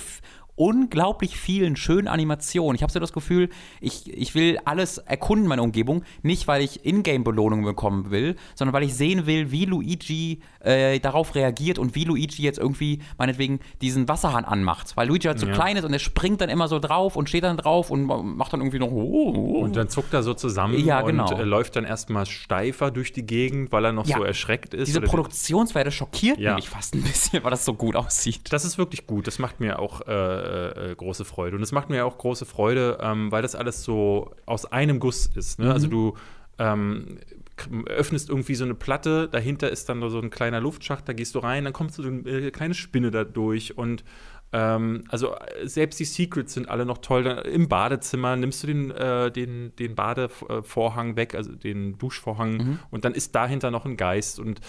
unglaublich vielen schönen Animationen. Ich habe so das Gefühl, ich, ich will alles erkunden, meine Umgebung. Nicht, weil ich Ingame-Belohnungen bekommen will, sondern weil ich sehen will, wie Luigi äh, darauf reagiert und wie Luigi jetzt irgendwie meinetwegen diesen Wasserhahn anmacht. Weil Luigi halt so Ja. klein ist und er springt dann immer so drauf und steht dann drauf und macht dann irgendwie noch. Oh, oh. Und dann zuckt er so zusammen Ja, genau. und äh, läuft dann erstmal steifer durch die Gegend, weil er noch Ja. so erschreckt ist. Diese Produktionswerte schockiert mich fast ein bisschen, weil das so gut aussieht. Das ist wirklich gut. Das macht mir auch äh, äh, große Freude. Und es macht mir auch große Freude, ähm, weil das alles so aus einem Guss ist. Ne? Also du ähm, öffnest irgendwie so eine Platte, dahinter ist dann so ein kleiner Luftschacht, da gehst du rein, dann kommst du so eine äh, kleine Spinne da durch und Ähm, also äh, selbst die Secrets sind alle noch toll. Dann Im Badezimmer nimmst du den, äh, den, den Badevorhang weg, also den Duschvorhang, mhm. und dann ist dahinter noch ein Geist. Und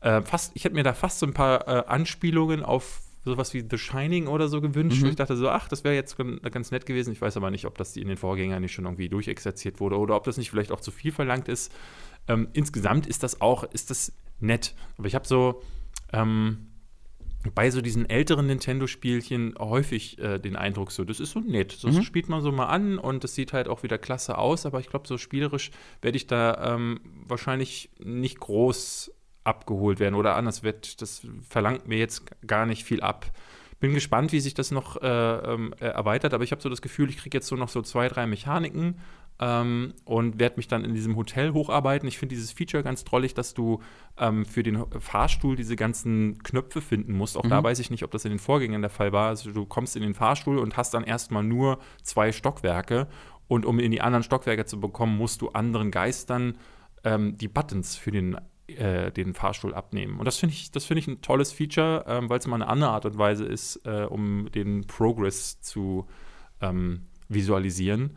äh, fast, ich hätte mir da fast so ein paar äh, Anspielungen auf sowas wie The Shining oder so gewünscht. Mhm. ich dachte so, ach, das wäre jetzt ganz nett gewesen. Ich weiß aber nicht, ob das in den Vorgängern nicht schon irgendwie durchexerziert wurde oder ob das nicht vielleicht auch zu viel verlangt ist. Ähm, insgesamt ist das auch, ist das nett. Aber ich habe so, ähm, bei so diesen älteren Nintendo-Spielchen häufig äh, den Eindruck, so, das ist so nett. Das mhm. spielt man so mal an und das sieht halt auch wieder klasse aus, aber ich glaube, so spielerisch werde ich da ähm, wahrscheinlich nicht groß abgeholt werden oder anders wird, das verlangt mir jetzt gar nicht viel ab. Bin gespannt, wie sich das noch äh, ähm, äh, erweitert, aber ich habe so das Gefühl, ich kriege jetzt so noch so zwei, drei Mechaniken ähm, und werde mich dann in diesem Hotel hocharbeiten. Ich finde dieses Feature ganz drollig, dass du ähm, für den Fahrstuhl diese ganzen Knöpfe finden musst. Auch mhm. da weiß ich nicht, ob das in den Vorgängern der Fall war. Also du kommst in den Fahrstuhl und hast dann erstmal nur zwei Stockwerke und um in die anderen Stockwerke zu bekommen, musst du anderen Geistern ähm, die Buttons für den äh, den Fahrstuhl abnehmen. Und das finde ich, das ich ein tolles Feature, ähm, weil es mal eine andere Art und Weise ist, äh, um den Progress zu ähm, visualisieren.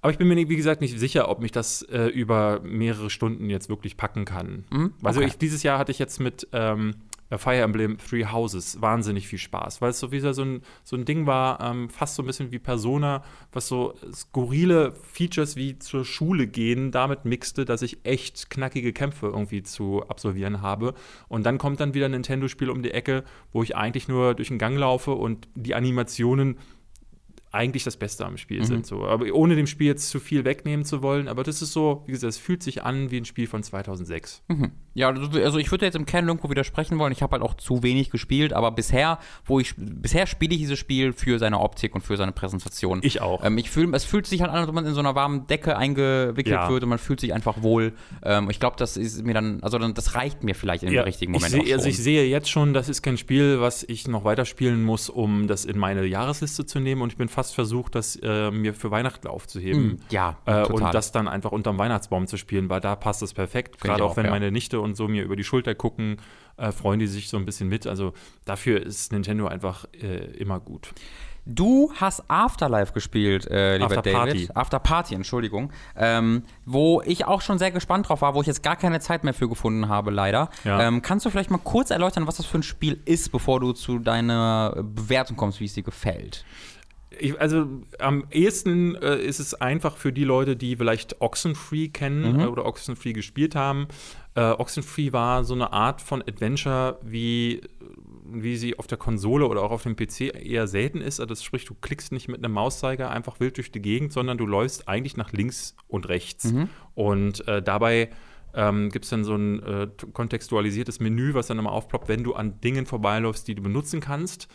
Aber ich bin mir, wie gesagt, nicht sicher, ob mich das äh, über mehrere Stunden jetzt wirklich packen kann. Mhm, okay. Also ich, dieses Jahr hatte ich jetzt mit ähm, Fire Emblem Three Houses wahnsinnig viel Spaß, weil es so wieder so ein, so ein Ding war, ähm, fast so ein bisschen wie Persona, was so skurrile Features wie zur Schule gehen damit mixte, dass ich echt knackige Kämpfe irgendwie zu absolvieren habe. Und dann kommt dann wieder ein Nintendo-Spiel um die Ecke, wo ich eigentlich nur durch den Gang laufe und die Animationen eigentlich das Beste am Spiel mhm. sind. So. Aber ohne dem Spiel jetzt zu viel wegnehmen zu wollen. Aber das ist so, wie gesagt, es fühlt sich an wie ein Spiel von 2006. Mhm. Ja, also, ich würde jetzt im Kern irgendwo widersprechen wollen. Ich habe halt auch zu wenig gespielt, aber bisher, wo ich bisher spiele ich dieses Spiel für seine Optik und für seine Präsentation. Ich auch. Ähm, ich fühl, es fühlt sich halt an, als ob man in so einer warmen Decke eingewickelt ja. wird und man fühlt sich einfach wohl. Ähm, ich glaube, das ist mir dann, also dann, das reicht mir vielleicht in ja, dem richtigen Moment. Ich seh, also ich sehe jetzt schon, das ist kein Spiel, was ich noch weiterspielen muss, um das in meine Jahresliste zu nehmen. Und ich bin fast versucht, das äh, mir für Weihnachten aufzuheben. Mm, ja, äh, und das dann einfach unterm Weihnachtsbaum zu spielen, weil da passt es perfekt. Gerade auch, auch, wenn ja. meine Nichte und so mir über die Schulter gucken, äh, freuen die sich so ein bisschen mit. Also dafür ist Nintendo einfach äh, immer gut. Du hast Afterlife gespielt, äh, lieber After David. Party. After Party, Entschuldigung. Ähm, wo ich auch schon sehr gespannt drauf war, wo ich jetzt gar keine Zeit mehr für gefunden habe, leider. Ja. Ähm, kannst du vielleicht mal kurz erläutern, was das für ein Spiel ist, bevor du zu deiner Bewertung kommst, wie es dir gefällt? Ich, also am ehesten äh, ist es einfach für die Leute, die vielleicht Oxenfree kennen mhm. äh, oder Oxenfree gespielt haben. Äh, Oxenfree war so eine Art von Adventure, wie, wie sie auf der Konsole oder auch auf dem PC eher selten ist. Also das sprich, du klickst nicht mit einem Mauszeiger einfach wild durch die Gegend, sondern du läufst eigentlich nach links und rechts. Mhm. Und äh, dabei ähm, gibt es dann so ein äh, kontextualisiertes Menü, was dann immer aufploppt, wenn du an Dingen vorbeiläufst, die du benutzen kannst.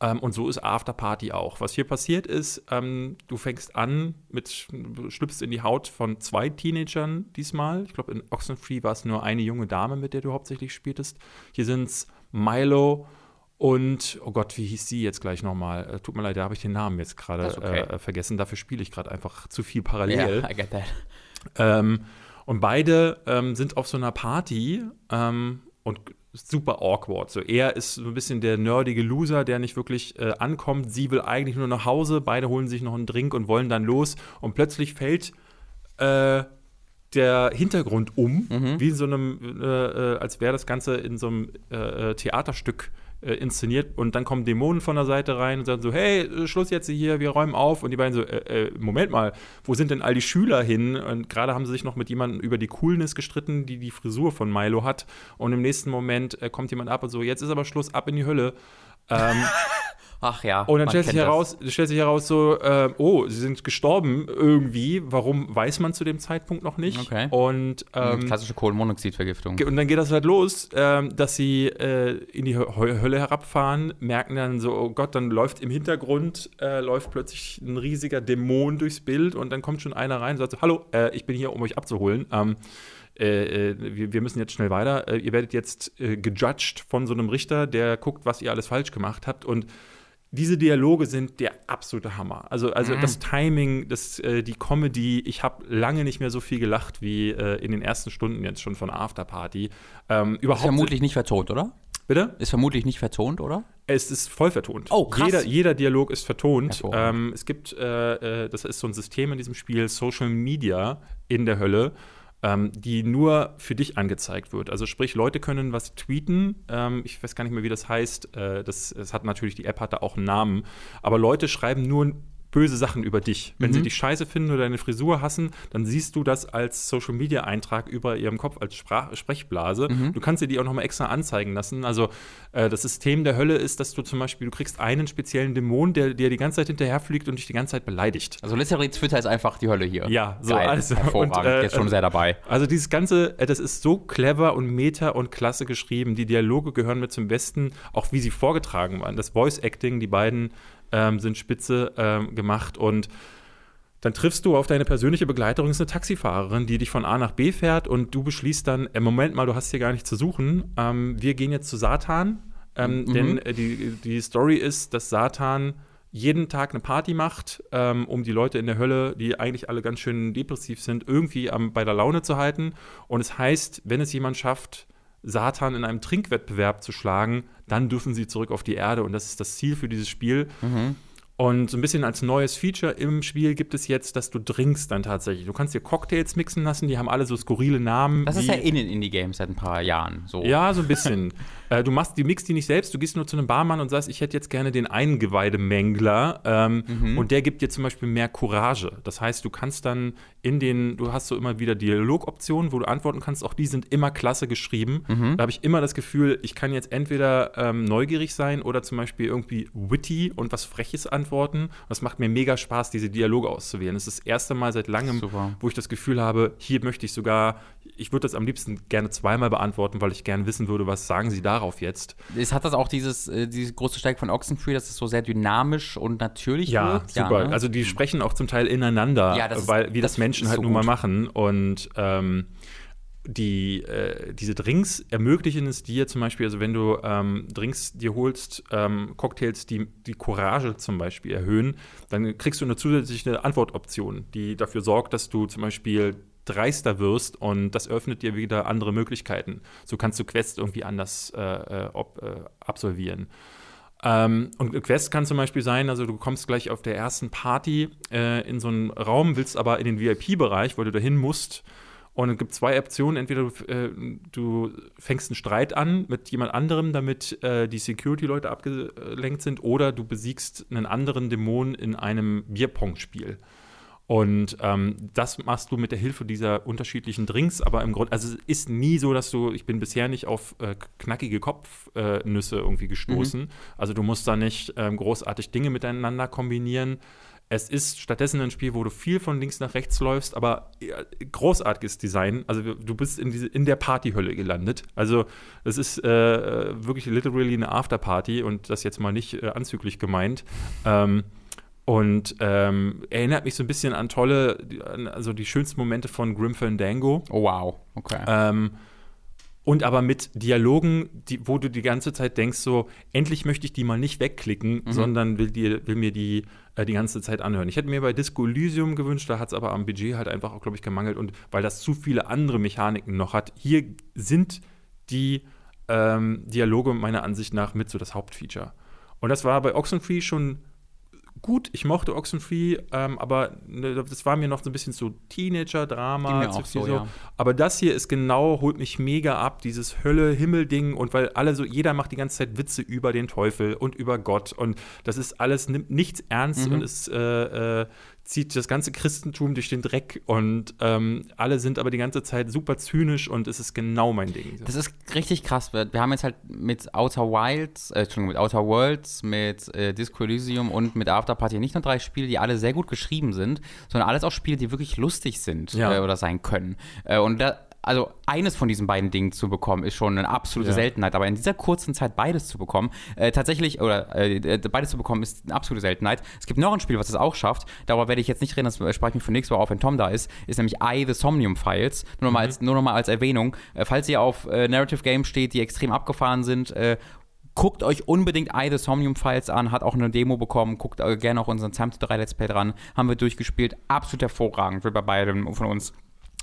Ähm, und so ist Afterparty auch. Was hier passiert ist, ähm, du fängst an mit, schlüpfst in die Haut von zwei Teenagern diesmal. Ich glaube, in Oxenfree war es nur eine junge Dame, mit der du hauptsächlich spieltest. Hier sind es Milo und, oh Gott, wie hieß sie jetzt gleich nochmal? Äh, tut mir leid, da habe ich den Namen jetzt gerade okay. äh, vergessen. Dafür spiele ich gerade einfach zu viel parallel. Yeah, I get that. Ähm, und beide ähm, sind auf so einer Party ähm, und super awkward. So, er ist so ein bisschen der nerdige Loser, der nicht wirklich äh, ankommt. Sie will eigentlich nur nach Hause. Beide holen sich noch einen Drink und wollen dann los. Und plötzlich fällt äh, der Hintergrund um, mhm. wie in so einem, äh, äh als wäre das Ganze in so einem äh, äh, Theaterstück äh, inszeniert und dann kommen Dämonen von der Seite rein und sagen so, hey, äh, Schluss jetzt hier, wir räumen auf und die beiden so, äh, äh, Moment mal, wo sind denn all die Schüler hin? Und gerade haben sie sich noch mit jemandem über die Coolness gestritten, die die Frisur von Milo hat und im nächsten Moment äh, kommt jemand ab und so, jetzt ist aber Schluss, ab in die Hölle. Ähm, Ach ja. Und dann stellt sich, heraus, stellt sich heraus so, äh, oh, sie sind gestorben irgendwie. Warum weiß man zu dem Zeitpunkt noch nicht? Okay. Und ähm, klassische Kohlenmonoxidvergiftung. Und dann geht das halt los, äh, dass sie äh, in die Hölle herabfahren, merken dann so, oh Gott, dann läuft im Hintergrund äh, läuft plötzlich ein riesiger Dämon durchs Bild und dann kommt schon einer rein und sagt so, hallo, äh, ich bin hier, um euch abzuholen. Ähm, äh, wir, wir, müssen jetzt schnell weiter. Äh, ihr werdet jetzt äh, gejudged von so einem Richter, der guckt, was ihr alles falsch gemacht habt. Und diese Dialoge sind der absolute Hammer. Also, also mhm. das Timing, das, äh, die Comedy, ich habe lange nicht mehr so viel gelacht wie äh, in den ersten Stunden jetzt schon von Afterparty. Ähm, überhaupt vermutlich nicht vertont, oder? Bitte? Ist vermutlich nicht vertont, oder? Es ist voll vertont. Oh, krass. Jeder, jeder Dialog ist vertont. Ähm, es gibt, äh, äh, das ist so ein System in diesem Spiel, Social Media in der Hölle, ähm, die nur für dich angezeigt wird. Also sprich, Leute können was tweeten. Ähm, ich weiß gar nicht mehr, wie das heißt. Äh, das, es hat natürlich, die App hat da auch einen Namen. Aber Leute schreiben nur böse Sachen über dich. Wenn Mhm. sie dich scheiße finden oder deine Frisur hassen, dann siehst du das als Social Media Eintrag über ihrem Kopf als Sprach Sprechblase. Mhm. Du kannst dir die auch nochmal extra anzeigen lassen. Also äh, das System der Hölle ist, dass du zum Beispiel, du kriegst einen speziellen Dämon, der dir die ganze Zeit hinterherfliegt und dich die ganze Zeit beleidigt. Also literally Twitter ist einfach die Hölle hier. Ja, so Geil. alles. Hervorragend. Und, äh, Jetzt schon sehr dabei. Also dieses Ganze, äh, das ist so clever und meta und klasse geschrieben. Die Dialoge gehören mir zum Besten, auch wie sie vorgetragen waren. Das Voice Acting, die beiden ähm, sind spitze ähm, gemacht und dann triffst du auf deine persönliche Begleiterin, ist eine Taxifahrerin, die dich von A nach B fährt und du beschließt dann, äh, Moment mal, du hast hier gar nicht zu suchen. Ähm, wir gehen jetzt zu Satan, ähm, Mhm. denn äh, die, die Story ist, dass Satan jeden Tag eine Party macht, ähm, um die Leute in der Hölle, die eigentlich alle ganz schön depressiv sind, irgendwie am, bei der Laune zu halten. Und es heißt, wenn es jemand schafft, Satan in einem Trinkwettbewerb zu schlagen, dann dürfen sie zurück auf die Erde. Und das ist das Ziel für dieses Spiel. Mhm. Und so ein bisschen als neues Feature im Spiel gibt es jetzt, dass du Drinks dann tatsächlich. Du kannst dir Cocktails mixen lassen, die haben alle so skurrile Namen. Das ist ja in den Indie-Games seit ein paar Jahren so. ja, so ein bisschen. äh, du machst, die mixt die nicht selbst, du gehst nur zu einem Barmann und sagst, ich hätte jetzt gerne den Eingeweidemängler ähm, Mhm. und der gibt dir zum Beispiel mehr Courage. Das heißt, du kannst dann in den, du hast so immer wieder Dialogoptionen, wo du antworten kannst, auch die sind immer klasse geschrieben. Mhm. Da habe ich immer das Gefühl, ich kann jetzt entweder ähm, neugierig sein oder zum Beispiel irgendwie witty und was Freches antworten. Das macht mir mega Spaß, diese Dialoge auszuwählen. Das ist das erste Mal seit langem, Super. wo ich das Gefühl habe, hier möchte ich sogar, ich würde das am liebsten gerne zweimal beantworten, weil ich gerne wissen würde, was sagen Sie darauf jetzt. Es hat das auch dieses, äh, diese große Stärke von Oxenfree, dass es so sehr dynamisch und natürlich wirkt. super. ne? Also die sprechen auch zum Teil ineinander, Ja, weil wie das, das Menschen halt so nun mal machen. Und ähm, die, äh, diese Drinks ermöglichen es dir zum Beispiel, also wenn du ähm, Drinks dir holst, ähm, Cocktails, die die Courage zum Beispiel erhöhen, dann kriegst du eine zusätzliche Antwortoption, die dafür sorgt, dass du zum Beispiel dreister wirst und das öffnet dir wieder andere Möglichkeiten. So kannst du Quests irgendwie anders äh, äh, ob, äh, absolvieren. Ähm, und Quest kann zum Beispiel sein, also du kommst gleich auf der ersten Party äh, in so einen Raum, willst aber in den VIP-Bereich, weil du dahin musst. Und es gibt zwei Optionen. Entweder du, äh, du fängst einen Streit an mit jemand anderem, damit äh, die Security-Leute abgelenkt sind, oder du besiegst einen anderen Dämon in einem Bierpong-Spiel. Und ähm, das machst du mit der Hilfe dieser unterschiedlichen Drinks, aber im Grunde, also es ist nie so, dass du, ich bin bisher nicht auf äh, knackige Kopfnüsse äh, irgendwie gestoßen. Also du musst da nicht ähm, großartig Dinge miteinander kombinieren. Es ist stattdessen ein Spiel, wo du viel von links nach rechts läufst, aber großartiges Design. Also du bist in, diese, in der Partyhölle gelandet. Also es ist äh, wirklich literally eine Afterparty und das jetzt mal nicht äh, anzüglich gemeint. Ähm, und ähm, erinnert mich so ein bisschen an tolle, also die schönsten Momente von Grim Fandango. Oh, wow. Okay. Ähm, und aber mit Dialogen, die, wo du die ganze Zeit denkst, so, endlich möchte ich die mal nicht wegklicken, sondern will, die, will mir die äh, die ganze Zeit anhören. Ich hätte mir bei Disco Elysium gewünscht, da hat es aber am Budget halt einfach auch, glaube ich, gemangelt und weil das zu viele andere Mechaniken noch hat. Hier sind die ähm, Dialoge meiner Ansicht nach mit so das Hauptfeature. Und das war bei Oxenfree schon gut. Ich mochte Oxenfree, ähm, aber ne, das war mir noch so ein bisschen so Teenager-Drama. viel so, ja. aber das hier ist genau, holt mich mega ab, dieses Hölle-Himmel-Ding und weil alle so, jeder macht die ganze Zeit Witze über den Teufel und über Gott und das ist alles, nimmt nichts ernst Mhm. und es äh, äh, zieht das ganze Christentum durch den Dreck und ähm, alle sind aber die ganze Zeit super zynisch und es ist genau mein Ding. Das ist richtig krass. Wir, wir haben jetzt halt mit Outer Wilds, äh, Entschuldigung, mit Outer Worlds, mit äh, Disco Elysium und mit Afterparty nicht nur drei Spiele, die alle sehr gut geschrieben sind, sondern alles auch Spiele, die wirklich lustig sind Ja. äh, oder sein können. Äh, und da, also eines von diesen beiden Dingen zu bekommen, ist schon eine absolute Ja. Seltenheit. Aber in dieser kurzen Zeit beides zu bekommen, äh, tatsächlich, oder äh, beides zu bekommen, ist eine absolute Seltenheit. Es gibt noch ein Spiel, was das auch schafft. Darüber werde ich jetzt nicht reden, das äh, spare ich mir für nächstes Mal auf, wenn Tom da ist. Ist nämlich I, The Somnium Files. Nur nochmal als, nur noch mal als Erwähnung. Äh, falls ihr auf äh, Narrative Games steht, die extrem abgefahren sind, äh, Guckt euch unbedingt I, The Somnium Files an, hat auch eine Demo bekommen, guckt gerne auch unseren Zamte 3 Let's Play dran, haben wir durchgespielt, absolut hervorragend, will bei beiden von uns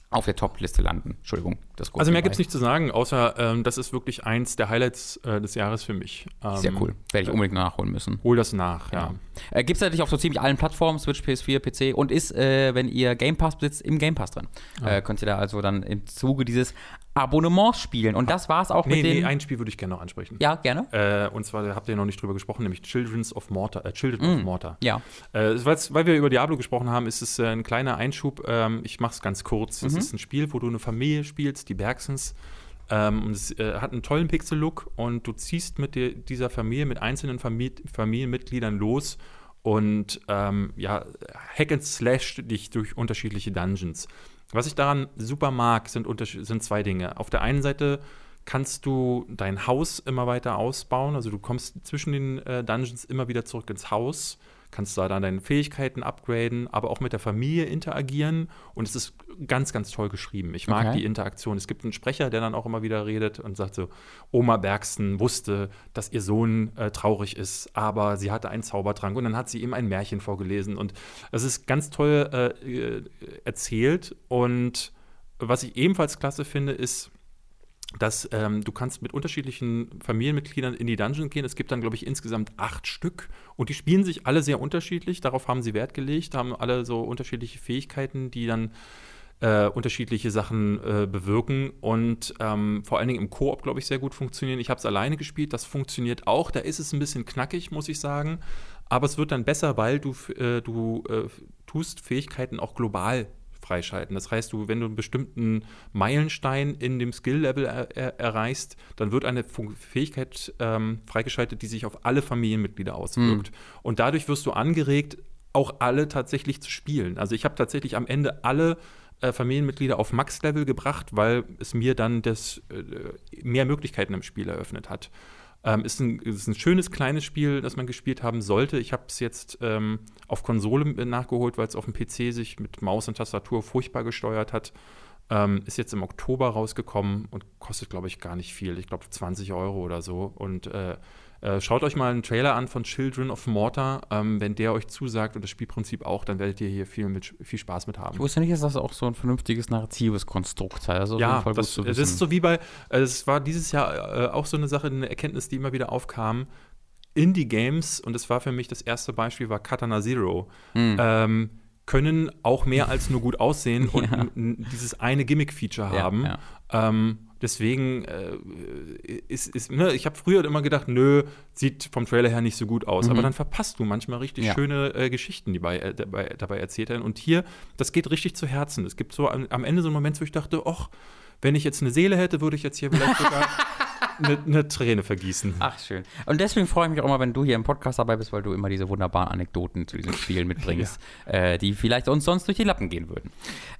auf der Top-Liste landen. Entschuldigung. Das also mehr gibt es nicht zu sagen, außer ähm, das ist wirklich eins der Highlights äh, des Jahres für mich. Ähm, Sehr cool. Werde ich unbedingt nachholen müssen. Hol das nach, ja. ja. Äh, gibt es natürlich auf so ziemlich allen Plattformen, Switch, PS4, PC und ist, äh, wenn ihr Game Pass besitzt, im Game Pass drin. Ja. Äh, könnt ihr da also dann im Zuge dieses Abonnements spielen. Und das war es auch nee, mit den. Nee, ein Spiel würde ich gerne noch ansprechen. Ja, gerne. Äh, und zwar, habt ihr noch nicht drüber gesprochen, nämlich Children's of Mortar. Äh, Children mm, of Mortar. Ja. Äh, weil wir über Diablo gesprochen haben, ist es äh, ein kleiner Einschub. Ähm, ich mache es ganz kurz. Es mhm. ist ein Spiel, wo du eine Familie spielst, die Bergsons. Ähm, es äh, hat einen tollen Pixel-Look und du ziehst mit dir, dieser Familie, mit einzelnen Famili Familienmitgliedern los und ähm, ja, hack and slash dich durch unterschiedliche Dungeons. Was ich daran super mag, sind, sind zwei Dinge. Auf der einen Seite kannst du dein Haus immer weiter ausbauen. Also du kommst zwischen den äh, Dungeons immer wieder zurück ins Haus, kannst da dann deine Fähigkeiten upgraden, aber auch mit der Familie interagieren. Und es ist ganz, ganz toll geschrieben. Ich mag okay. die Interaktion. Es gibt einen Sprecher, der dann auch immer wieder redet und sagt so, Oma Bergsten wusste, dass ihr Sohn äh, traurig ist, aber sie hatte einen Zaubertrank und dann hat sie ihm ein Märchen vorgelesen. Und es ist ganz toll äh, erzählt. Und was ich ebenfalls klasse finde, ist, dass ähm, du kannst mit unterschiedlichen Familienmitgliedern in die Dungeon gehen. Es gibt dann, glaube ich, insgesamt acht Stück und die spielen sich alle sehr unterschiedlich. Darauf haben sie Wert gelegt, haben alle so unterschiedliche Fähigkeiten, die dann äh, unterschiedliche Sachen äh, bewirken und ähm, vor allen Dingen im Koop, glaube ich, sehr gut funktionieren. Ich habe es alleine gespielt, das funktioniert auch. Da ist es ein bisschen knackig, muss ich sagen. Aber es wird dann besser, weil du, äh, du äh, tust Fähigkeiten auch global freischalten. Das heißt, du, wenn du einen bestimmten Meilenstein in dem Skill-Level er, er, erreichst, dann wird eine Fähigkeit ähm, freigeschaltet, die sich auf alle Familienmitglieder auswirkt. Mhm. Und dadurch wirst du angeregt, auch alle tatsächlich zu spielen. Also ich habe tatsächlich am Ende alle äh, Familienmitglieder auf Max-Level gebracht, weil es mir dann das, äh, mehr Möglichkeiten im Spiel eröffnet hat. Ähm, ist, ein, ist ein schönes kleines Spiel, das man gespielt haben sollte. Ich habe es jetzt ähm, auf Konsole nachgeholt, weil es auf dem PC sich mit Maus und Tastatur furchtbar gesteuert hat. Ähm, ist jetzt im Oktober rausgekommen und kostet, glaube ich, gar nicht viel. Ich glaube 20 Euro oder so. Und äh, äh, schaut euch mal einen Trailer an von Children of Mortar. Ähm, wenn der euch zusagt und das Spielprinzip auch, dann werdet ihr hier viel, mit, viel Spaß mit haben. Ich wusste nicht, dass das auch so ein vernünftiges narratives Konstrukt sei. Also ja, das, das, ist so wie bei, äh, es war dieses Jahr äh, auch so eine Sache, eine Erkenntnis, die immer wieder aufkam. Indie-Games, und das war für mich das erste Beispiel, war Katana Zero. Mhm. Ähm, können auch mehr als nur gut aussehen und ja. dieses eine Gimmick-Feature haben. Ja, ja. Ähm, Deswegen äh, ist, ist ne, ich habe früher immer gedacht, nö, sieht vom Trailer her nicht so gut aus. Mhm. Aber dann verpasst du manchmal richtig ja. schöne äh, Geschichten, die bei, äh, dabei, dabei, erzählt werden. Und hier, das geht richtig zu Herzen. Es gibt so am, am Ende so einen Moment, wo ich dachte, ach, wenn ich jetzt eine Seele hätte, würde ich jetzt hier vielleicht sogar eine, eine, Träne vergießen. Ach, schön. Und deswegen freue ich mich auch immer, wenn du hier im Podcast dabei bist, weil du immer diese wunderbaren Anekdoten zu diesen Spielen mitbringst, ja. äh, die vielleicht uns sonst durch die Lappen gehen würden.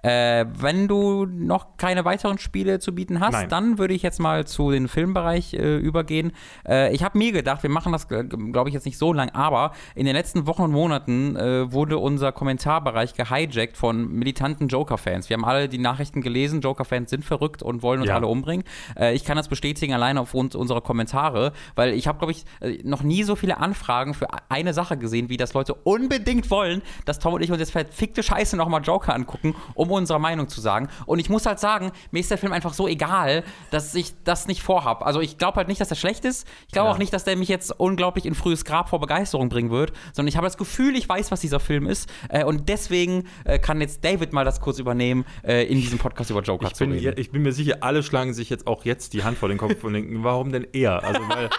Äh, wenn du noch keine weiteren Spiele zu bieten hast, Nein. dann würde ich jetzt mal zu den Filmbereich äh, übergehen. Äh, ich habe mir gedacht, wir machen das, äh, glaube ich, jetzt nicht so lang, aber in den letzten Wochen und Monaten äh, wurde unser Kommentarbereich gehijackt von militanten Joker-Fans. Wir haben alle die Nachrichten gelesen, Joker-Fans sind verrückt und wollen uns ja. alle umbringen. ich kann das bestätigen, alleine aufgrund unserer Kommentare, weil ich habe, glaube ich, äh, noch nie so viele Anfragen für eine Sache gesehen, wie das Leute unbedingt wollen, dass Tom und ich uns jetzt verfickte Scheiße nochmal Joker angucken, um unsere Meinung zu sagen. Und ich muss halt sagen, mir ist der Film einfach so egal, dass ich das nicht vorhab. Also ich glaube halt nicht, dass er schlecht ist. Ich glaube ja. auch nicht, dass der mich jetzt unglaublich in frühes Grab vor Begeisterung bringen wird, sondern ich habe das Gefühl, ich weiß, was dieser Film ist. Äh, und deswegen äh, kann jetzt David mal das kurz übernehmen, in diesem Podcast über Joker ich zu reden. Ich bin mir sicher, alle schlagen sich jetzt auch jetzt die Hand vor den Kopf und denken, warum denn er? Also, weil,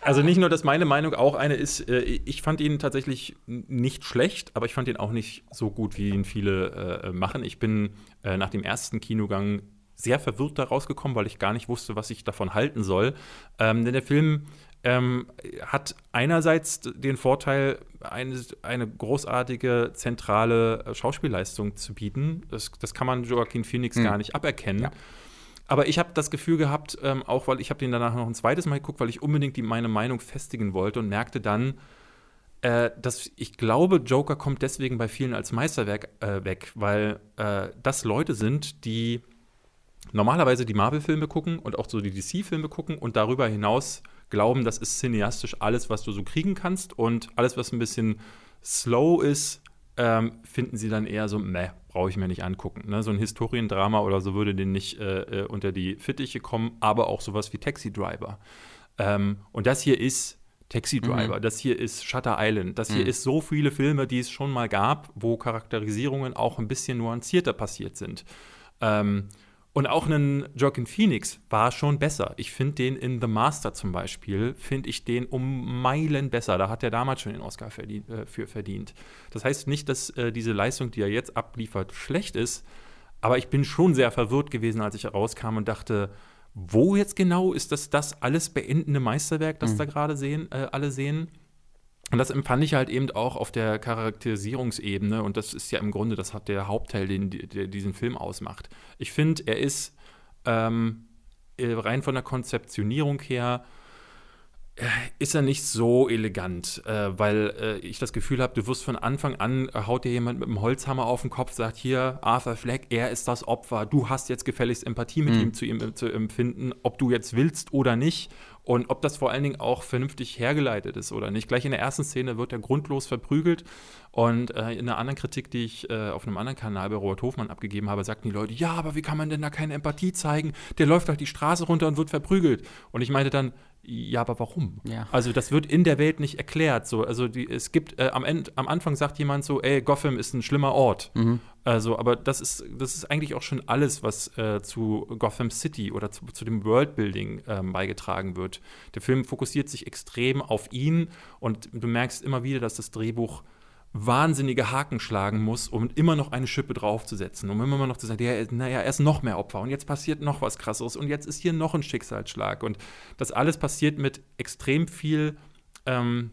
also nicht nur, dass meine Meinung auch eine ist, äh, ich fand ihn tatsächlich nicht schlecht, aber ich fand ihn auch nicht so gut, wie ihn viele äh, machen. Ich bin äh, nach dem ersten Kinogang sehr verwirrt da rausgekommen, weil ich gar nicht wusste, was ich davon halten soll. Ähm, denn der Film ähm, hat einerseits den Vorteil, eine, eine großartige zentrale Schauspielleistung zu bieten. Das, das kann man Joaquin Phoenix hm. gar nicht aberkennen. Ja. Aber ich habe das Gefühl gehabt, ähm, auch weil ich habe den danach noch ein zweites Mal geguckt, weil ich unbedingt die, meine Meinung festigen wollte und merkte dann, äh, dass ich glaube, Joker kommt deswegen bei vielen als Meisterwerk äh, weg, weil äh, das Leute sind, die normalerweise die Marvel-Filme gucken und auch so die DC-Filme gucken und darüber hinaus glauben, das ist cineastisch alles, was du so kriegen kannst und alles, was ein bisschen slow ist, ähm, finden sie dann eher so, meh, brauche ich mir nicht angucken. Ne? So ein Historiendrama oder so würde den nicht äh, äh, unter die Fittiche kommen, aber auch sowas wie Taxi Driver. Ähm, und das hier ist Taxi Driver, mhm. das hier ist Shutter Island, das hier mhm. ist so viele Filme, die es schon mal gab, wo Charakterisierungen auch ein bisschen nuancierter passiert sind. Ähm, und auch ein Joaquin Phoenix war schon besser. Ich finde den in The Master zum Beispiel, finde ich den um Meilen besser. Da hat er damals schon den Oscar verdient, äh, für verdient. Das heißt nicht, dass äh, diese Leistung, die er jetzt abliefert, schlecht ist. Aber ich bin schon sehr verwirrt gewesen, als ich rauskam und dachte, wo jetzt genau ist das das alles beendende Meisterwerk, das mhm. da gerade sehen, äh, alle sehen? Und das empfand ich halt eben auch auf der Charakterisierungsebene. Und das ist ja im Grunde, das hat der Hauptteil, den der diesen Film ausmacht. Ich finde, er ist ähm, äh, rein von der Konzeptionierung her äh, ist er nicht so elegant, äh, weil äh, ich das Gefühl habe, du wirst von Anfang an, äh, haut dir jemand mit einem Holzhammer auf den Kopf, sagt hier, Arthur Fleck, er ist das Opfer, du hast jetzt gefälligst Empathie mit mhm. ihm zu ihm äh, zu empfinden, ob du jetzt willst oder nicht. Und ob das vor allen Dingen auch vernünftig hergeleitet ist oder nicht. Gleich in der ersten Szene wird er grundlos verprügelt. Und äh, in einer anderen Kritik, die ich äh, auf einem anderen Kanal bei Robert Hofmann abgegeben habe, sagten die Leute, ja, aber wie kann man denn da keine Empathie zeigen? Der läuft halt die Straße runter und wird verprügelt. Und ich meinte dann, ja, aber warum? Ja. Also das wird in der Welt nicht erklärt. So. Also die, es gibt äh, am, End, am Anfang sagt jemand so, ey, Gotham ist ein schlimmer Ort. Mhm. Also, aber das ist, das ist eigentlich auch schon alles, was äh, zu Gotham City oder zu, zu dem Worldbuilding ähm, beigetragen wird. Der Film fokussiert sich extrem auf ihn und du merkst immer wieder, dass das Drehbuch wahnsinnige Haken schlagen muss, um immer noch eine Schippe draufzusetzen, um immer noch zu sagen, ja, naja, er ist noch mehr Opfer und jetzt passiert noch was krasseres und jetzt ist hier noch ein Schicksalsschlag. Und das alles passiert mit extrem viel ähm,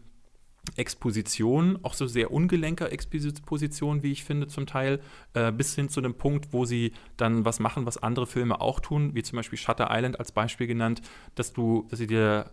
Exposition, auch so sehr ungelenker Exposition, wie ich finde, zum Teil, äh, bis hin zu dem Punkt, wo sie dann was machen, was andere Filme auch tun, wie zum Beispiel Shutter Island als Beispiel genannt, dass du, dass sie dir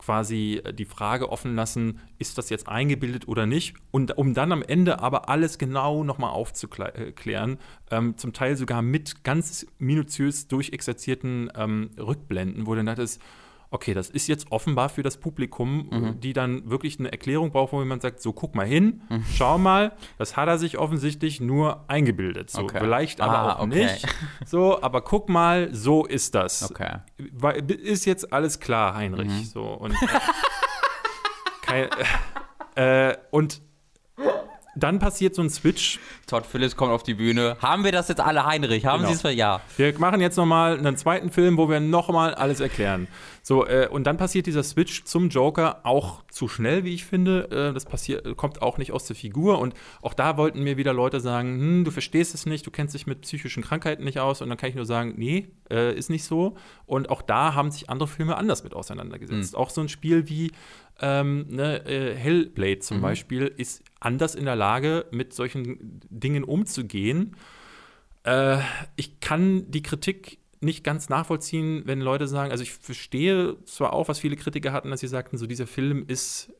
quasi die Frage offen lassen, ist das jetzt eingebildet oder nicht? Und um dann am Ende aber alles genau nochmal aufzuklären, ähm, zum Teil sogar mit ganz minutiös durchexerzierten ähm, Rückblenden, wo dann das ist, okay, das ist jetzt offenbar für das Publikum, mhm. die dann wirklich eine Erklärung braucht, wo man sagt, so guck mal hin, mhm. schau mal, das hat er sich offensichtlich nur eingebildet. So, okay. vielleicht aber ah, auch okay. nicht. So, aber guck mal, so ist das. Okay. Ist jetzt alles klar, Heinrich. Mhm. So, und, kein, äh, und dann passiert so ein Switch. Todd Phillips kommt auf die Bühne. Haben wir das jetzt alle, Heinrich? Haben genau. Sie es? Ja. Wir machen jetzt nochmal einen zweiten Film, wo wir nochmal alles erklären. So, äh, und dann passiert dieser Switch zum Joker auch zu schnell, wie ich finde. Äh, das passiert, kommt auch nicht aus der Figur. Und auch da wollten mir wieder Leute sagen, hm, du verstehst es nicht, du kennst dich mit psychischen Krankheiten nicht aus. Und dann kann ich nur sagen, nee, äh, ist nicht so. Und auch da haben sich andere Filme anders mit auseinandergesetzt. Mhm. Auch so ein Spiel wie ähm, ne, äh, Hellblade zum mhm. Beispiel ist anders in der Lage, mit solchen Dingen umzugehen. Äh, ich kann die Kritik nicht ganz nachvollziehen, wenn Leute sagen, also ich verstehe zwar auch, was viele Kritiker hatten, dass sie sagten, so dieser Film ist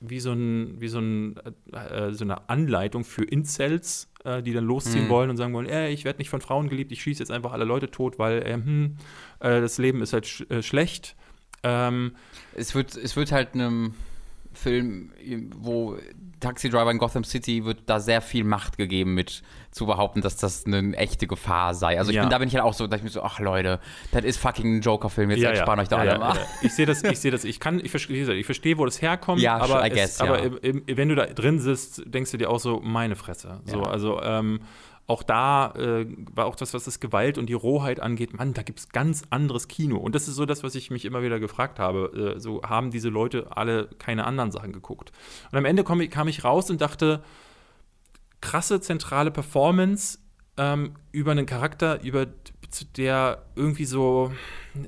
wie so, ein, wie so, ein, äh, so eine Anleitung für Incels, äh, die dann losziehen mhm. wollen und sagen wollen, äh, ich werde nicht von Frauen geliebt, ich schieße jetzt einfach alle Leute tot, weil äh, hm, äh, das Leben ist halt sch äh, schlecht. Ähm, es, wird, es wird halt einem Film, wo Taxi Driver in Gotham City wird da sehr viel Macht gegeben mit zu behaupten, dass das eine echte Gefahr sei. Also ich ja. bin, da bin ich halt auch so, dass ich mir so, ach Leute, das ist fucking ein Joker-Film, jetzt ja, entspannt ja. euch da alle mal. Ich sehe das, ich sehe das, ich kann, ich verstehe, ich verstehe, wo das herkommt, ja, aber, guess, es, aber im, im, wenn du da drin sitzt, denkst du dir auch so, meine Fresse. So, also ähm, auch da äh, war auch das, was das Gewalt und die Rohheit angeht, Mann, da gibt es ganz anderes Kino. Und das ist so das, was ich mich immer wieder gefragt habe. Äh, so haben diese Leute alle keine anderen Sachen geguckt. Und am Ende kam ich, kam ich raus und dachte, krasse zentrale Performance ähm, über einen Charakter, über der irgendwie so,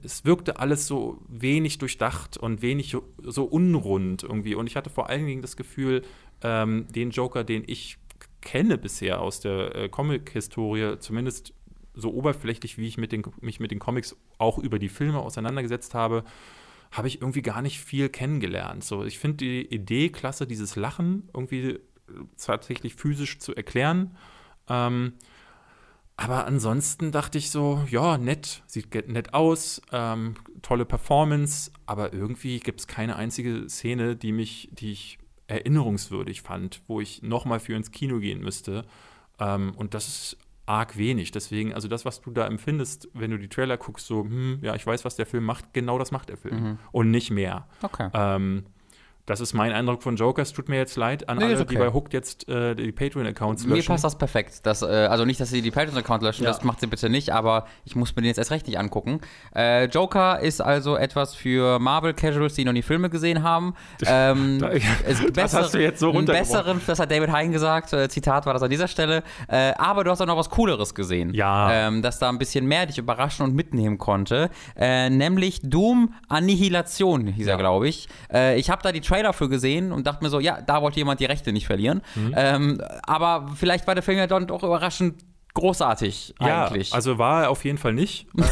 es wirkte alles so wenig durchdacht und wenig so unrund irgendwie. Und ich hatte vor allen Dingen das Gefühl, ähm, den Joker, den ich kenne bisher aus der äh, Comic-Historie, zumindest so oberflächlich, wie ich mit den, mich mit den Comics auch über die Filme auseinandergesetzt habe, habe ich irgendwie gar nicht viel kennengelernt. So, ich finde die Idee klasse, dieses Lachen irgendwie äh, tatsächlich physisch zu erklären. Ähm, aber ansonsten dachte ich so, ja, nett, sieht nett aus, ähm, tolle Performance, aber irgendwie gibt es keine einzige Szene, die mich, die ich erinnerungswürdig fand, wo ich nochmal für ins Kino gehen müsste. Ähm, und das ist arg wenig. Deswegen, also das, was du da empfindest, wenn du die Trailer guckst, so, hm, ja, ich weiß, was der Film macht, genau das macht der Film. Mhm. Und nicht mehr. Okay. Ähm, das ist mein Eindruck von Joker. Es tut mir jetzt leid an Nee, alle, okay. die bei Hooked jetzt äh, die Patreon-Accounts Mir löschen. passt das perfekt. Das, äh, also nicht, dass sie die Patreon-Account löschen, Ja. das macht sie bitte nicht, aber ich muss mir den jetzt erst recht nicht angucken. Äh, Joker ist also etwas für Marvel-Casuals, die noch nie Filme gesehen haben. Ähm, Da- das hast du jetzt so besseren, das hat David Hein gesagt, äh, Zitat war das an dieser Stelle. Äh, aber du hast auch noch was Cooleres gesehen. Ja. Ähm, das da ein bisschen mehr dich überraschen und mitnehmen konnte. Äh, nämlich Doom Annihilation hieß er, Ja. glaube ich. Äh, ich habe da die Trailer für gesehen und dachte mir so, ja, da wollte jemand die Rechte nicht verlieren. Mhm. Ähm, aber vielleicht war der Film ja dann doch überraschend großartig ja, eigentlich. also war er auf jeden Fall nicht. ähm,